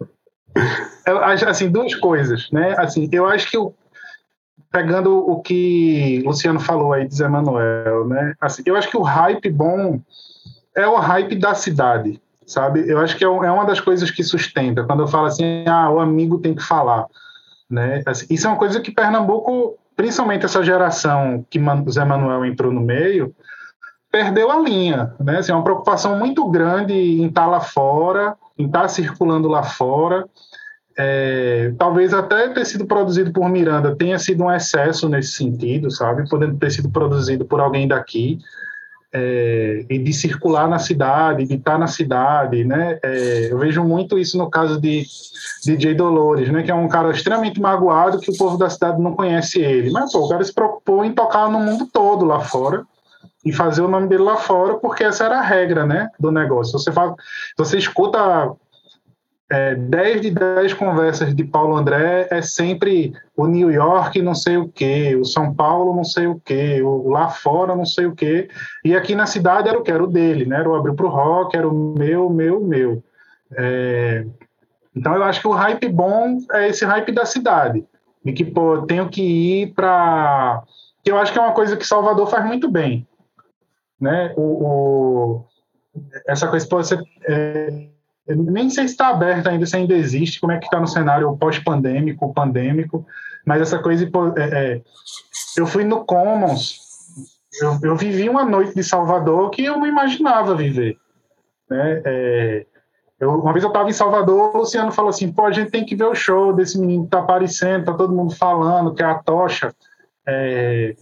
assim, duas coisas, né? Assim, eu acho que o pegando o que o Luciano falou aí de Zé Manuel, né? Assim, eu acho que o hype bom é o hype da cidade, sabe? Eu acho que é, é uma das coisas que sustenta. Quando eu falo assim, ah, o amigo tem que falar, né? Assim, isso é uma coisa que Pernambuco principalmente essa geração que Zé Manuel entrou no meio, perdeu a linha, né? Assim, é uma preocupação muito grande em estar tá lá fora, em estar tá circulando lá fora. É, talvez até ter sido produzido por Miranda tenha sido um excesso nesse sentido, sabe? Podendo ter sido produzido por alguém daqui. É, e de circular na cidade, de estar tá na cidade, né? É, eu vejo muito isso no caso de DJ Dolores, né? Que é um cara extremamente magoado que o povo da cidade não conhece ele. Mas, pô, o cara se preocupou em tocar no mundo todo lá fora e fazer o nome dele lá fora, porque essa era a regra, né, do negócio. Você fala, você escuta é, 10 de 10 conversas de Paulo André é sempre o New York não sei o que, o São Paulo não sei o que, o lá fora não sei o que, e aqui na cidade era o que era o dele, né, era o abriu para o rock, era o meu, meu, meu. É, então eu acho que o hype bom é esse hype da cidade, e que pô, tenho que ir para que eu acho que é uma coisa que Salvador faz muito bem né? O, o essa coisa pode ser é, nem sei se está aberta ainda, se ainda existe, como é que está no cenário pós-pandêmico, pandêmico, mas essa coisa é, é, eu fui no Commons, eu, eu, vivi uma noite de Salvador que eu não imaginava viver, né? É, eu, uma vez eu estava em Salvador, o Luciano falou assim, pô, a gente tem que ver o show desse menino que tá aparecendo, tá todo mundo falando, que é a tocha. É,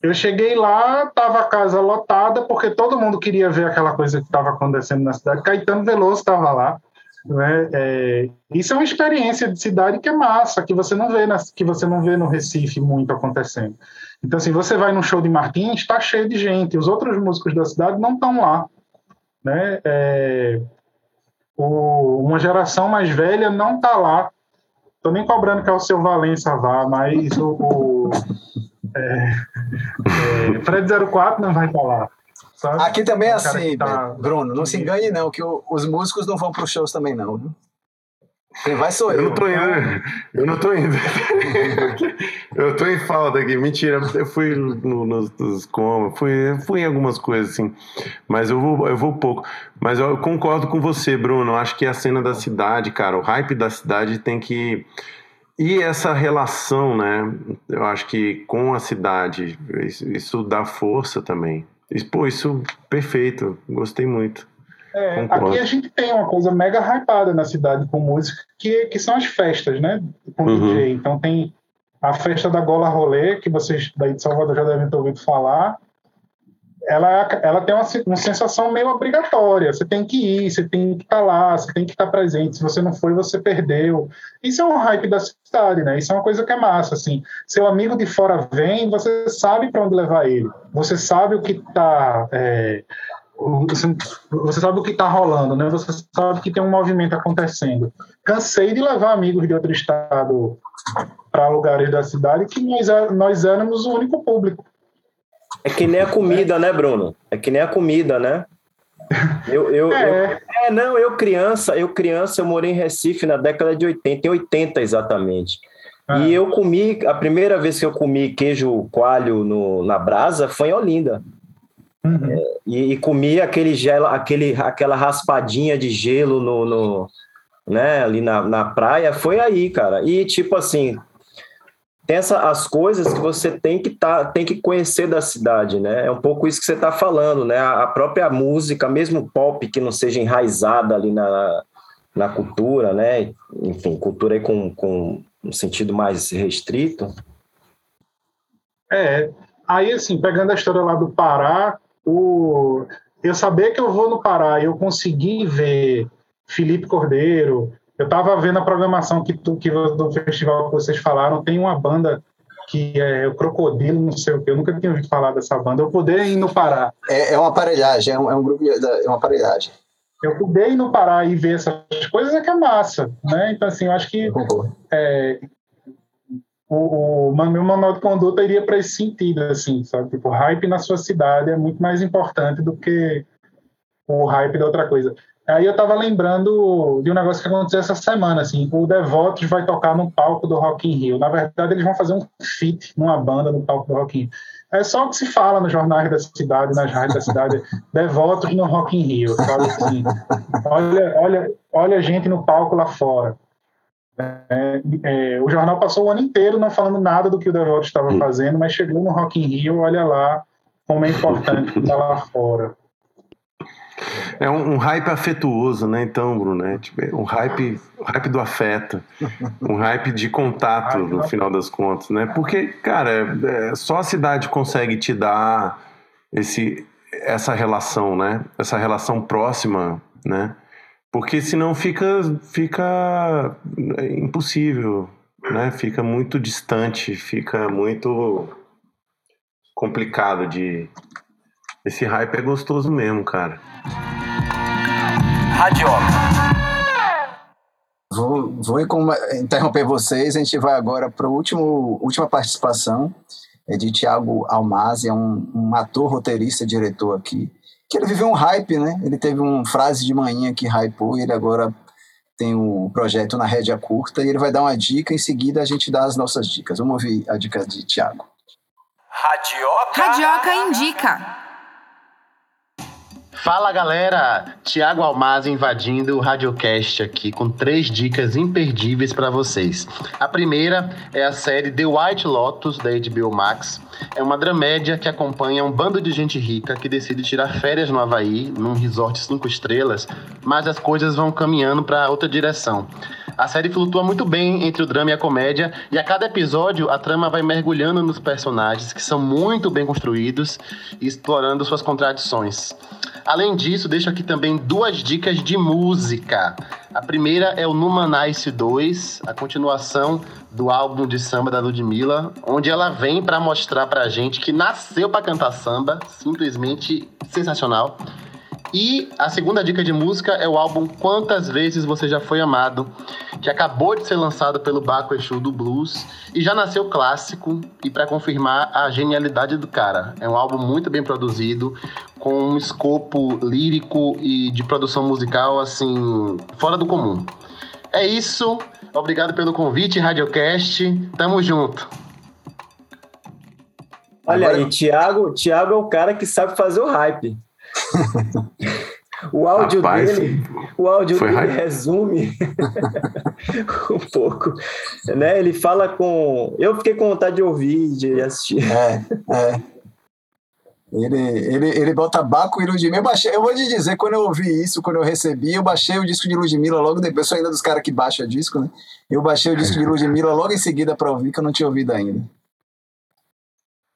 eu cheguei lá, tava a casa lotada, porque todo mundo queria ver aquela coisa que estava acontecendo na cidade. Caetano Veloso estava lá. Né? É, isso é uma experiência de cidade que é massa, que você não vê na, que você não vê no Recife muito acontecendo. Então, assim, você vai num show de Martins, está cheio de gente. Os outros músicos da cidade não estão lá. Né? É, o, uma geração mais velha não está lá. Estou nem cobrando que é o seu Valença vá, mas o, o é, é, Fred 04 não vai falar. Sabe? Aqui também é assim, tá... Bruno, não se engane não, que o, os músicos não vão para os shows também não. Quem vai sou eu. Eu não tô indo. Eu não tô indo. eu tô em falta aqui. Mentira, eu fui no, nos, nos como, fui, fui em algumas coisas assim, mas eu vou, eu vou pouco. Mas eu concordo com você, Bruno. Acho que a cena da cidade, cara, o hype da cidade tem que e essa relação, né? Eu acho que com a cidade, isso, dá força também. Pô, isso perfeito, gostei muito. É, aqui a gente tem uma coisa mega hypada na cidade com música, que, que são as festas, né? Com uhum. DJ. Então tem a festa da Gola Rolê, que vocês daí de Salvador já devem ter ouvido falar, ela, ela tem uma, uma, sensação meio obrigatória. Você tem que ir, você tem que estar tá lá, você tem que estar tá presente. Se você não foi, você perdeu. Isso é um hype da cidade, né? Isso é uma coisa que é massa, assim. Seu amigo de fora vem, você sabe para onde levar ele. Você sabe o que está... É, você, sabe o que está rolando, né? Você sabe que tem um movimento acontecendo. Cansei de levar amigos de outro estado para lugares da cidade que nós, nós éramos o único público. É que nem a comida, né, Bruno? É que nem a comida, né? Eu, eu, é. eu, é, não, eu criança, eu criança, eu morei em Recife na década de 80, em 80 exatamente. Ah. E eu comi, a primeira vez que eu comi queijo coalho no, na brasa foi em Olinda. Uhum. É, e, e, comi aquele gelo, aquele, aquela raspadinha de gelo no, no né, ali na, na praia, foi aí, cara. E tipo assim, essa, as coisas que você tem que tá, tem que conhecer da cidade, né? É um pouco isso que você está falando, né? A, própria música, mesmo pop que não seja enraizada ali na, na cultura, né? Enfim, cultura aí com, com um sentido mais restrito. É, aí assim, pegando a história lá do Pará, o, eu saber que eu vou no Pará e eu conseguir ver Felipe Cordeiro, eu estava vendo a programação que, tu, que do festival que vocês falaram, tem uma banda que é o Crocodilo, não sei o que, eu nunca tinha ouvido falar dessa banda. Eu poder ir no Pará. É, é uma aparelhagem, é um, é um grupo, é uma aparelhagem. Eu poder ir no Pará e ver essas coisas é que é massa, né? Então, assim, eu acho que é, o, o meu manual de conduta iria para esse sentido, assim, sabe? Tipo, hype na sua cidade é muito mais importante do que o hype da outra coisa. Aí eu tava lembrando de um negócio que aconteceu essa semana, assim, o Devotos vai tocar no palco do Rock in Rio. Na verdade, eles vão fazer um feat numa banda no palco do Rock in Rio. É só o que se fala nos jornais da cidade, nas rádios da cidade, Devotos no Rock in Rio, assim. Olha, olha, olha a gente no palco lá fora. É, é, o jornal passou o ano inteiro não falando nada do que o Devoto estava fazendo, mas chegou no Rock in Rio, olha lá como é importante estar lá fora. É um, um, hype afetuoso, né? Então, Bruno, né? Tipo, é um hype, hype do afeto, um hype de contato, no final das contas, né? Porque, cara, é, só a cidade consegue te dar esse, essa relação, né? Essa relação próxima, né? Porque senão fica, fica impossível, né? Fica muito distante, fica muito complicado de. Esse hype é gostoso mesmo, cara. Radioca. Vou, vou interromper vocês. A gente vai agora para a última participação é de Tiago Almazi, é um, um ator, roteirista, diretor aqui, que ele viveu um hype, né? Ele teve uma frase de manhã que hypou e ele agora tem o um projeto na rédea curta e ele vai dar uma dica, em seguida a gente dá as nossas dicas. Vamos ouvir a dica de Tiago. Radioca. Radioca indica. Fala galera, Tiago Almazi invadindo o Radiocast aqui com três dicas imperdíveis para vocês. A primeira é a série The White Lotus da HBO Max. É uma dramédia que acompanha um bando de gente rica que decide tirar férias no Havaí, num resort cinco estrelas, mas as coisas vão caminhando para outra direção. A série flutua muito bem entre o drama e a comédia, e a cada episódio a trama vai mergulhando nos personagens que são muito bem construídos e explorando suas contradições. Além disso, deixo aqui também duas dicas de música. A primeira é o Numanice 2, a continuação do álbum de samba da Ludmilla, onde ela vem para mostrar pra gente que nasceu para cantar samba, simplesmente sensacional. E a segunda dica de música é o álbum Quantas Vezes Você Já Foi Amado, que acabou de ser lançado pelo Baco Exu do Blues e já nasceu clássico e para confirmar a genialidade do cara. É um álbum muito bem produzido, com um escopo lírico e de produção musical assim, fora do comum. É isso. Obrigado pelo convite, Radiocast. Tamo junto. Olha Agora... aí, Thiago, Thiago é o cara que sabe fazer o hype. O áudio Rapaz, dele, o áudio dele hype. resume um pouco, né? Ele fala com, eu fiquei com vontade de ouvir, de assistir. É, é. Ele, ele, ele bota Baco e Ludmilla. Eu, baixei, eu vou te dizer, quando eu ouvi isso, quando eu recebi, eu baixei o disco de Ludmilla logo depois. Eu sou ainda dos caras que baixa disco, né? Eu baixei o disco de Ludmilla logo em seguida para ouvir, que eu não tinha ouvido ainda.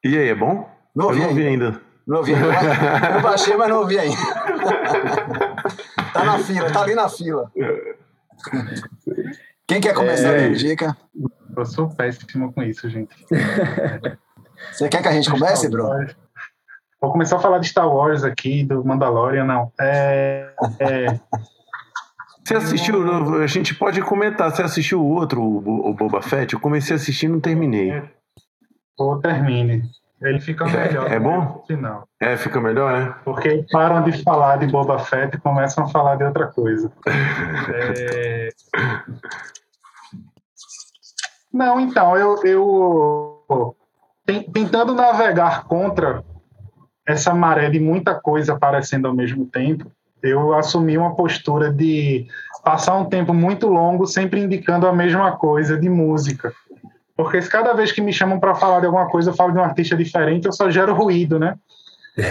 E aí, é bom? Não ouvi, eu não ouvi ainda. ainda. Não ouvi ainda. Eu baixei, mas não ouvi ainda. tá na fila, tá ali na fila. Quem quer começar é, a dica? Eu sou péssimo com isso, gente. Você quer que a gente comece, Bruno? Vou começar a falar de Star Wars aqui, do Mandalorian, não. É, é... Você assistiu, a gente pode comentar, você assistiu o outro, o Boba Fett? Eu comecei a assistir e não terminei. Ou termine. Ele fica melhor. É, é bom? Final. É, fica melhor, é? Porque param de falar de Boba Fett e começam a falar de outra coisa. é... Não, então, eu, eu tentando navegar contra essa maré de muita coisa aparecendo ao mesmo tempo, eu assumi uma postura de passar um tempo muito longo sempre indicando a mesma coisa de música. Porque cada vez que me chamam para falar de alguma coisa eu falo de um artista diferente, eu só gero ruído, né?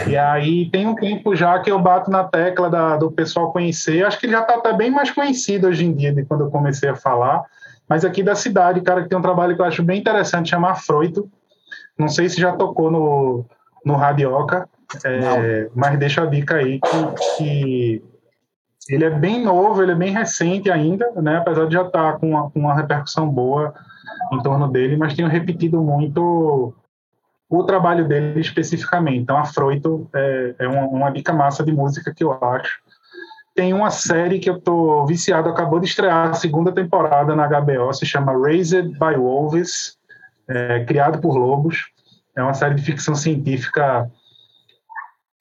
E aí tem um tempo já que eu bato na tecla da, do pessoal conhecer. Acho que ele já está até bem mais conhecido hoje em dia de quando eu comecei a falar. Mas aqui da cidade, cara, que tem um trabalho que eu acho bem interessante, chama Froito. Não sei se já tocou no, no Radioca, é, mas deixa a dica aí que, que, ele é bem novo, ele é bem recente ainda, né? apesar de já estar tá com uma, com uma repercussão boa em torno dele, mas tenho repetido muito o trabalho dele especificamente. Então, a Froito é, é uma, uma, dica massa de música que eu acho. Tem uma série que eu tô viciado, acabou de estrear a segunda temporada na HBO, se chama Raised by Wolves, é, criado por lobos. É uma série de ficção científica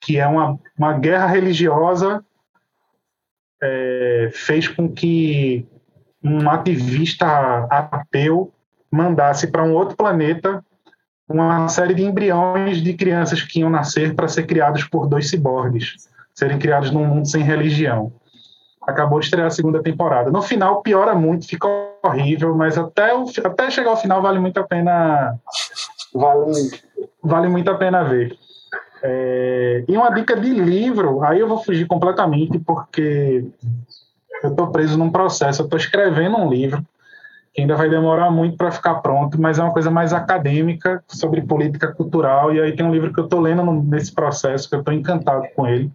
que é uma, uma guerra religiosa é, fez com que um ativista ateu mandasse para um outro planeta uma série de embriões de crianças que iam nascer para ser criados por dois ciborgues, serem criados num mundo sem religião. acabou de estrear a segunda temporada. No final piora muito, fica horrível, mas até, o, até chegar ao final vale muito a pena. Vale, vale muito a pena ver. É, e uma dica de livro, aí eu vou fugir completamente, porque eu estou preso num processo, eu estou escrevendo um livro que ainda vai demorar muito para ficar pronto, mas é uma coisa mais acadêmica sobre política cultural. E aí tem um livro que eu estou lendo nesse processo, que eu estou encantado com ele,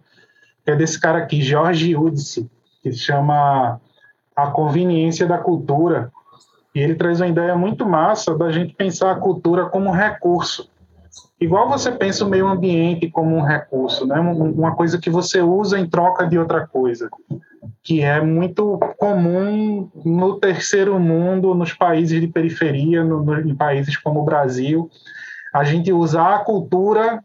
que é desse cara aqui, Jorge Udice, que se chama A Conveniência da Cultura. E ele traz uma ideia muito massa da gente pensar a cultura como recurso. Igual você pensa o meio ambiente como um recurso, né? uma coisa que você usa em troca de outra coisa que é muito comum no terceiro mundo, nos países de periferia, no, no, em países como o Brasil, a gente usar a cultura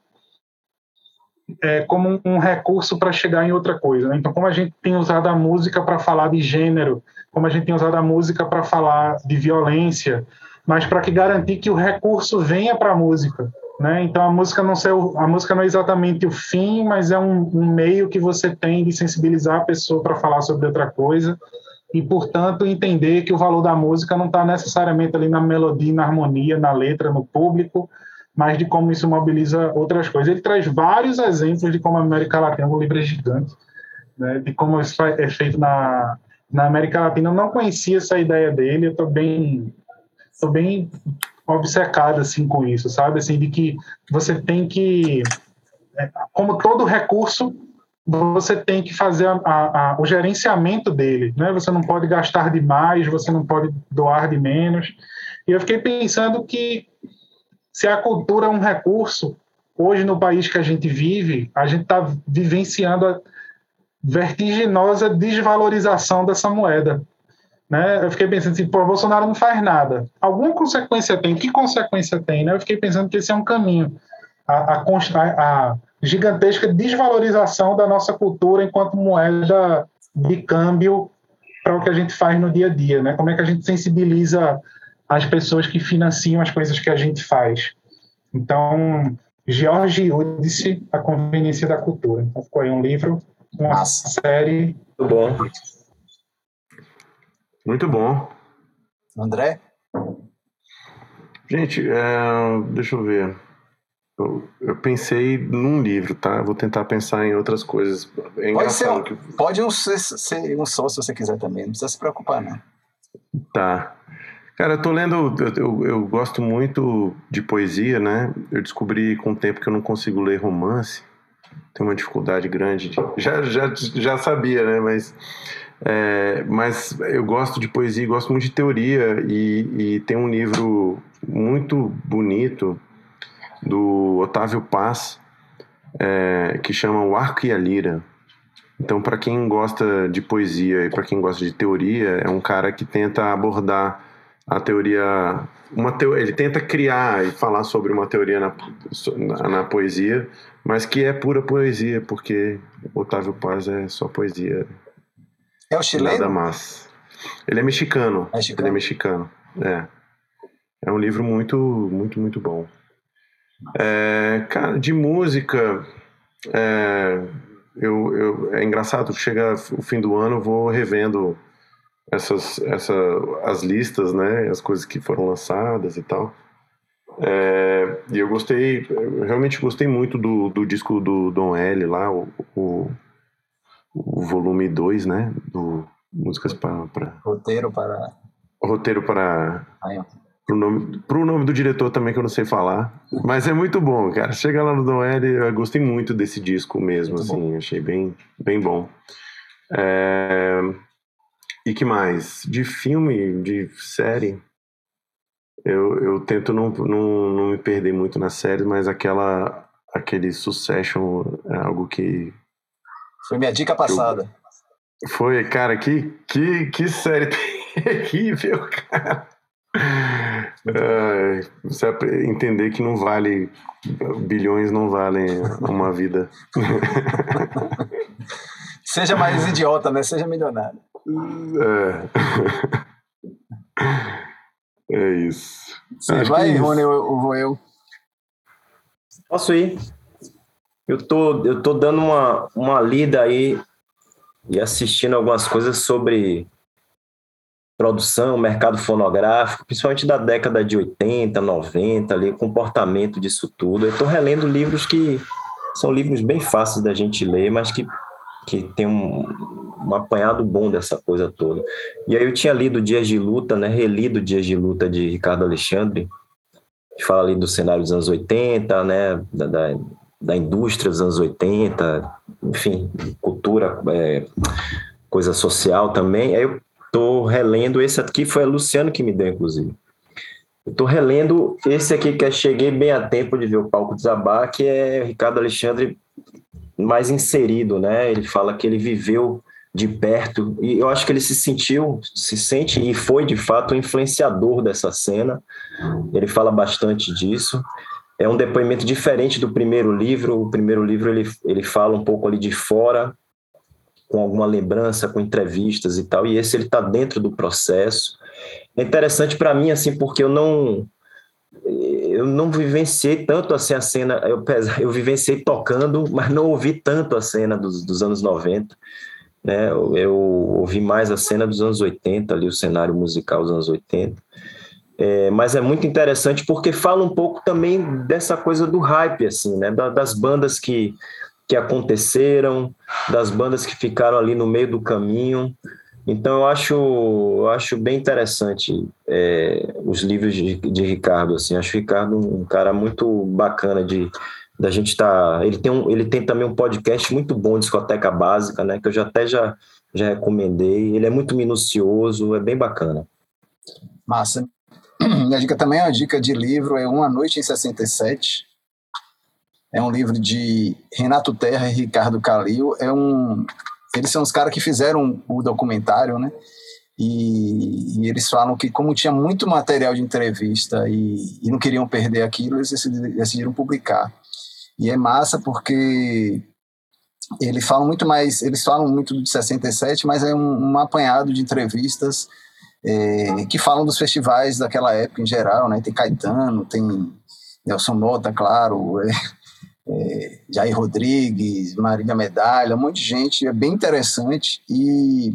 é, como um, um recurso para chegar em outra coisa. Né? Então, como a gente tem usado a música para falar de gênero, como a gente tem usado a música para falar de violência, mas para que garantir que o recurso venha para a música. Né? Então a música não ser, a música não é exatamente o fim, mas é um, um meio que você tem de sensibilizar a pessoa para falar sobre outra coisa e portanto entender que o valor da música não está necessariamente ali na melodia, na harmonia, na letra, no público, mas de como isso mobiliza outras coisas. Ele traz vários exemplos de como a América Latina, o livro é gigante, né? de como isso é feito na, na América Latina. Eu não conhecia essa ideia dele, eu estou bem, tô bem obcecado assim com isso, sabe? Assim de que você tem que, é, como todo recurso, você tem que fazer a, a, o gerenciamento dele, né? Você não pode gastar demais, você não pode doar de menos. E eu fiquei pensando que se a cultura é um recurso, hoje no país que a gente vive, a gente está vivenciando a vertiginosa desvalorização dessa moeda. Né? Eu fiquei pensando assim, pô, Bolsonaro não faz nada. Alguma consequência tem? Que consequência tem? Né? Eu fiquei pensando que esse é um caminho. A, a, a, gigantesca desvalorização da nossa cultura enquanto moeda de câmbio para o que a gente faz no dia a dia. Né? Como é que a gente sensibiliza as pessoas que financiam as coisas que a gente faz? Então, George Udice, A Conveniência da Cultura. Então, ficou aí um livro, uma Nossa. série. Muito bom. Muito bom. André? Gente, é, deixa eu ver. Eu, eu, pensei num livro, tá? Vou tentar pensar em outras coisas. É pode, ser um, que... pode um ser, ser, um só se você quiser também, não precisa se preocupar, não. Tá. Cara, eu tô lendo, eu, eu, eu, gosto muito de poesia, né? Eu descobri com o tempo que eu não consigo ler romance. Tenho uma dificuldade grande. De... Já, já, já sabia, né? Mas é, mas eu gosto de poesia, gosto muito de teoria e, e, tem um livro muito bonito do Otávio Paz é, que chama O Arco e a Lira. Então, para quem gosta de poesia e para quem gosta de teoria, é um cara que tenta abordar a teoria, uma teo, ele tenta criar e falar sobre uma teoria na, na, na poesia, mas que é pura poesia, porque Otávio Paz é só poesia. É o chileno? Nada mais. Ele é mexicano. É mexicano. Ele é mexicano. É. É um livro muito, muito, muito bom. É, cara, de música, é, eu, eu, é engraçado, chega o fim do ano, eu vou revendo essas, essa, as listas, né, as coisas que foram lançadas e tal. É, e eu gostei, eu realmente gostei muito do, do disco do Dom L lá, o, o o volume 2, né? Do Músicas para, para. Roteiro para. Roteiro para. Pro nome, pro nome do diretor também, que eu não sei falar. Mas é muito bom, cara. Chega lá no Dom L, eu gostei muito desse disco mesmo, muito assim. Bom. Achei bem, bem bom. É... E que mais? De filme, de série. Eu, eu tento não, não, não me perder muito na série, mas aquela aquele Succession é algo que foi minha dica passada. Foi, cara, que, que, que série terrível, cara. É, você entender que não vale bilhões não valem uma vida. Seja mais idiota né? Seja milionário. É, é isso. Você Acho vai Rony ou vou eu? Posso ir eu tô, eu tô dando uma, uma lida aí e assistindo algumas coisas sobre produção, mercado fonográfico, principalmente da década de 80, 90, ali, comportamento disso tudo. Eu estou relendo livros que são livros bem fáceis da gente ler, mas que, que tem um, um apanhado bom dessa coisa toda. E aí eu tinha lido Dias de Luta, né, relido Dias de Luta de Ricardo Alexandre, que fala ali do cenário dos anos 80, né, da, da, da indústria dos anos 80, enfim, cultura, é, coisa social também. Aí eu Estou relendo esse aqui, foi a Luciano que me deu, inclusive. Estou relendo esse aqui que eu cheguei bem a tempo de ver o palco desabar, que é o Ricardo Alexandre mais inserido, né? Ele fala que ele viveu de perto e eu acho que ele se sentiu, se sente e foi de fato um influenciador dessa cena. Ele fala bastante disso. É um depoimento diferente do primeiro livro. O primeiro livro ele, ele fala um pouco ali de fora, com alguma lembrança, com entrevistas e tal, e esse ele está dentro do processo. É interessante para mim, assim, porque eu não eu não vivenciei tanto assim a cena, eu, eu vivenciei tocando, mas não ouvi tanto a cena dos, dos anos 90, né? Eu, eu, ouvi mais a cena dos anos 80, ali o cenário musical dos anos 80. É, mas é muito interessante porque fala um pouco também dessa coisa do hype, assim, né? Da, das bandas que que aconteceram, das bandas que ficaram ali no meio do caminho. Então eu acho, eu acho bem interessante é, os livros de, de, Ricardo. Assim, acho o Ricardo um cara muito bacana de da gente. Tá, ele tem um, ele tem também um podcast muito bom, discoteca básica, né? Que eu já até já já recomendei. Ele é muito minucioso, é bem bacana. Massa. Minha dica também é uma dica de livro, é Uma Noite em 67, é um livro de Renato Terra e Ricardo Calil. É um, eles são os caras que fizeram o documentário, né? E, e, eles falam que como tinha muito material de entrevista e, e não queriam perder aquilo, eles decidiram, publicar. E é massa porque eles falam muito mais, eles falam muito de 67, mas é um, um apanhado de entrevistas é, que falam dos festivais daquela época em geral, né? Tem Caetano, tem Nelson Mota, claro, é, é, Jair Rodrigues, Marília Medalha, um monte de gente, é bem interessante e,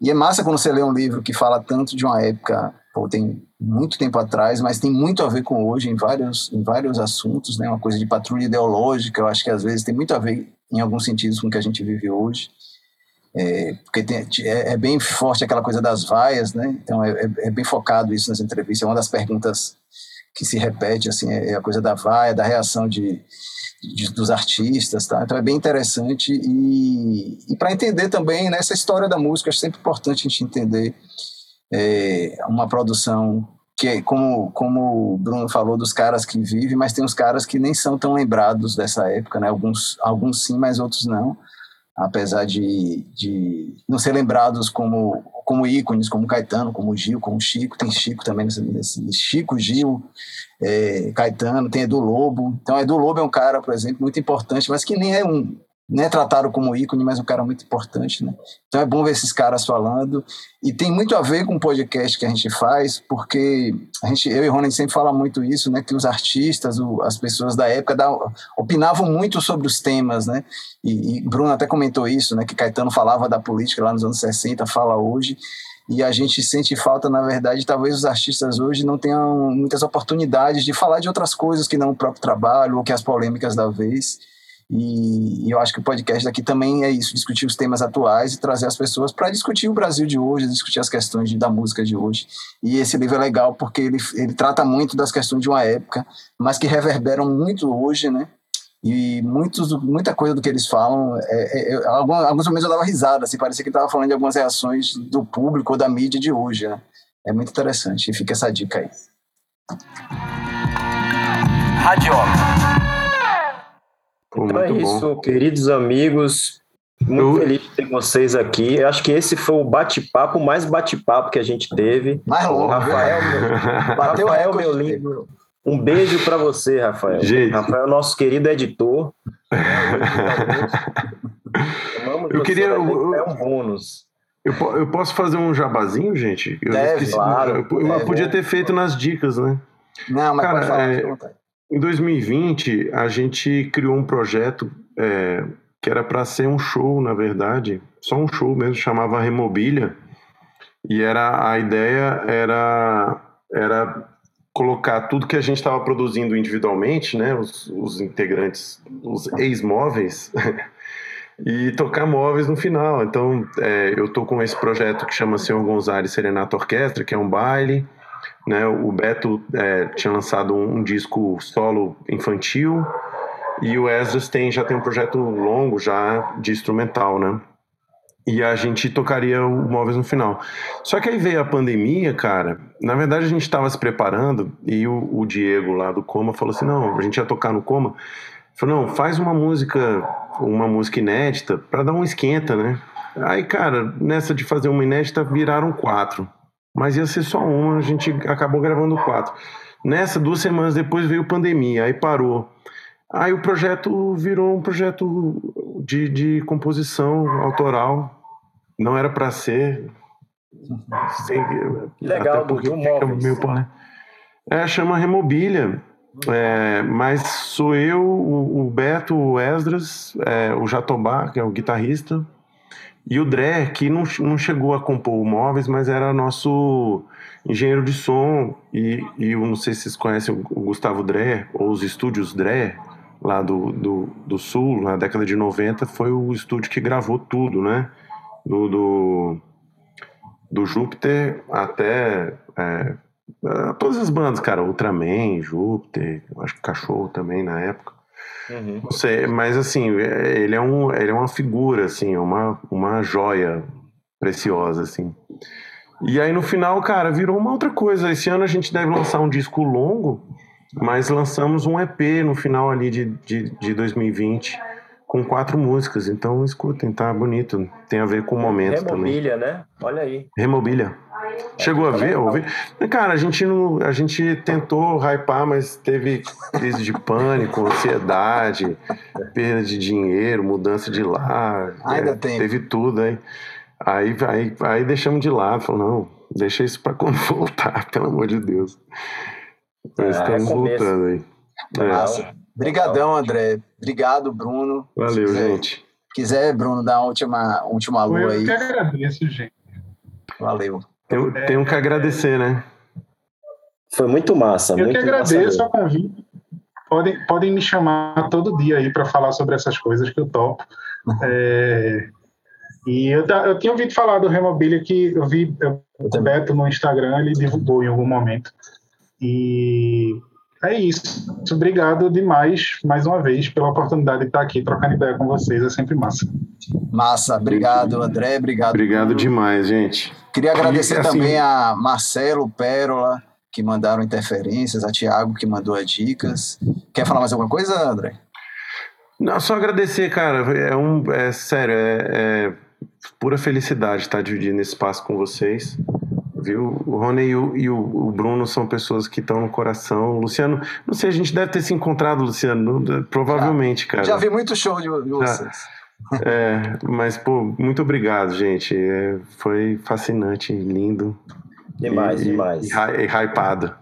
e é massa quando você lê um livro que fala tanto de uma época, pô, tem muito tempo atrás, mas tem muito a ver com hoje em vários, em vários assuntos, né, uma coisa de patrulha ideológica, eu acho que às vezes tem muito a ver em alguns sentidos com o que a gente vive hoje, é, porque tem, é, é, bem forte aquela coisa das vaias, né, então é, é, é bem focado isso nas entrevistas, é uma das perguntas que se repete, assim, é a coisa da vaia, da reação de, de dos artistas, tá? Então é bem interessante e, e para entender também né, história da música, é sempre importante a gente entender é, uma produção que, como, como o Bruno falou, dos caras que vivem, mas tem os caras que nem são tão lembrados dessa época, né? Alguns, alguns sim, mas outros não apesar de, de não ser lembrados como, como ícones, como Caetano, como Gil, como Chico, tem Chico também nesse, nesse Chico, Gil, é, Caetano, tem Edu Lobo. Então, Edu Lobo é um cara, por exemplo, muito importante, mas que nem é um, não é tratado como ícone, mas um cara muito importante, né? Então é bom ver esses caras falando e tem muito a ver com o podcast que a gente faz, porque a gente, eu e Rony sempre fala muito isso, né? Que os artistas, o, as pessoas da época da, opinavam muito sobre os temas, né? E, e Bruno até comentou isso, né? Que Caetano falava da política lá nos anos 60, fala hoje. E a gente sente falta, na verdade, talvez os artistas hoje não tenham muitas oportunidades de falar de outras coisas que não o próprio trabalho ou que as polêmicas da vez. E, e, eu acho que o podcast daqui também é isso, discutir os temas atuais e trazer as pessoas para discutir o Brasil de hoje, discutir as questões de, da música de hoje. E esse livro é legal porque ele, ele trata muito das questões de uma época, mas que reverberam muito hoje, né? E muitos, muita coisa do que eles falam, é, é, alguns, alguns momentos eu dava risada, assim, parecia que estava falando de algumas reações do público ou da mídia de hoje, né? É muito interessante, e fica essa dica aí. Rádio então é isso, bom. queridos amigos. Muito eu... feliz de ter vocês aqui. Eu acho que esse foi o bate-papo, mais bate-papo que a gente teve. Mais longo. Rafael, meu, Bateu Rafael, meu lindo. Um beijo para você, Rafael. Gente. Rafael, nosso querido editor. eu queria. Eu, é um bônus. Eu, eu, posso fazer um jabazinho, gente? Eu deve, claro. Eu, eu podia ter feito nas dicas, né? Não, mas Cara, pode falar, é, em 2020, a gente criou um projeto é, que era para ser um show, na verdade, só um show mesmo, chamava Remobilha. E era a ideia era era colocar tudo que a gente estava produzindo individualmente, né, os, os integrantes, os ex-móveis, e tocar móveis no final. Então, é, eu tô com esse projeto que chama Senhor Gonzalez Serenata Orquestra, que é um baile. Né? O Beto é, tinha lançado um, um, disco solo infantil e o Esdras tem, já tem um projeto longo já de instrumental, né? E a gente tocaria o Móveis no final. Só que aí veio a pandemia, cara. Na verdade, a gente estava se preparando e o, o Diego lá do Coma falou assim: não, a gente ia tocar no Coma. Falou, não, faz uma música, uma música inédita para dar um esquenta, né? Aí, cara, nessa de fazer uma inédita, viraram quatro. Mas ia ser só uma, a gente acabou gravando quatro. Nessa, duas semanas depois veio pandemia, aí parou. Aí o projeto virou um projeto de, de composição autoral. Não era para ser. Sem, Legal, até porque fica meio, É, chama Remobilha. É, mas sou eu, o, o Beto, o Esdras, é, o Jatobá, que é o guitarrista, e o Dré, que não, não chegou a compor móveis, mas era nosso engenheiro de som. E, e eu não sei se vocês conhecem o, Gustavo Dré, ou os estúdios Dré, lá do, do, do, Sul, na década de 90, foi o estúdio que gravou tudo, né? Do, do, do Júpiter até é, Uh, todas as bandas, cara, Ultraman, Júpiter, acho que Cachorro também na época. Uhum. Mas assim, ele é, um, ele é uma figura, assim, uma, uma joia preciosa, assim. E aí no final, cara, virou uma outra coisa. Esse ano a gente deve lançar um disco longo, mas lançamos um EP no final ali de, de, de 2020 com quatro músicas. Então escutem, tá bonito. Tem a ver com o momento Remobilha, também. Remobilha, né? Olha aí. Remobilha. Chegou a ver? Ouvir? Cara, a gente, não, a gente tentou hypar, mas teve crise de pânico, ansiedade, perda de dinheiro, mudança de lá. Ainda é, tem. Teve tudo aí. Aí, aí, aí deixamos de lado, falou, não, deixa isso para quando voltar, pelo amor de Deus. Mas é, estamos é voltando aí. É. Obrigadão, André. Obrigado, Bruno. Valeu, quiser, gente. Quiser, Bruno, dar uma última, última lua aí. Eu que agradeço, gente. Valeu. Eu tenho que agradecer, né? Foi muito massa. Eu muito que agradeço o convite. Podem, podem me chamar todo dia aí para falar sobre essas coisas que eu topo. É, e eu, eu tinha ouvido falar do Remobilha que eu vi o Beto no Instagram, ele divulgou em algum momento. E é isso. Obrigado demais, mais uma vez, pela oportunidade de estar aqui trocando ideia com vocês. É sempre massa. Massa. Obrigado, André. Obrigado. Obrigado demais, gente. Queria agradecer e, assim, também a Marcelo Pérola, que mandaram interferências, a Tiago, que mandou as dicas. Quer falar mais alguma coisa, André? Não, só agradecer, cara. É um, é sério, é, é pura felicidade estar dividindo esse espaço com vocês viu? O Rony e o, e o, Bruno são pessoas que estão no coração. O Luciano, não sei, a gente deve ter se encontrado, Luciano, provavelmente, já, cara. Já vi muito show de, de vocês. É, mas, pô, muito obrigado, gente. É, foi fascinante, lindo. Demais, e, demais. E, e hypado.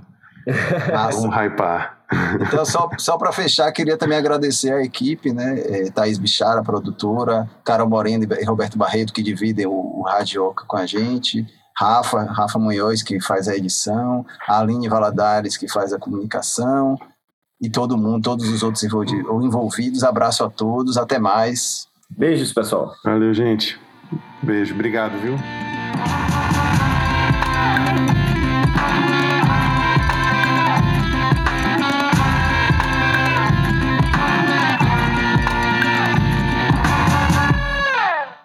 Vamos hypar. Então, só, só para fechar, queria também agradecer a equipe, né? É, Thaís Bichara, produtora, Carol Moreno e Roberto Barreto, que dividem o, o Radioca com a gente. Rafa, Rafa Munhoz, que faz a edição, a Aline Valadares, que faz a comunicação, e todo mundo, todos os outros envolvidos. Abraço a todos, até mais. Beijos, pessoal. Valeu, gente. Beijo, obrigado, viu?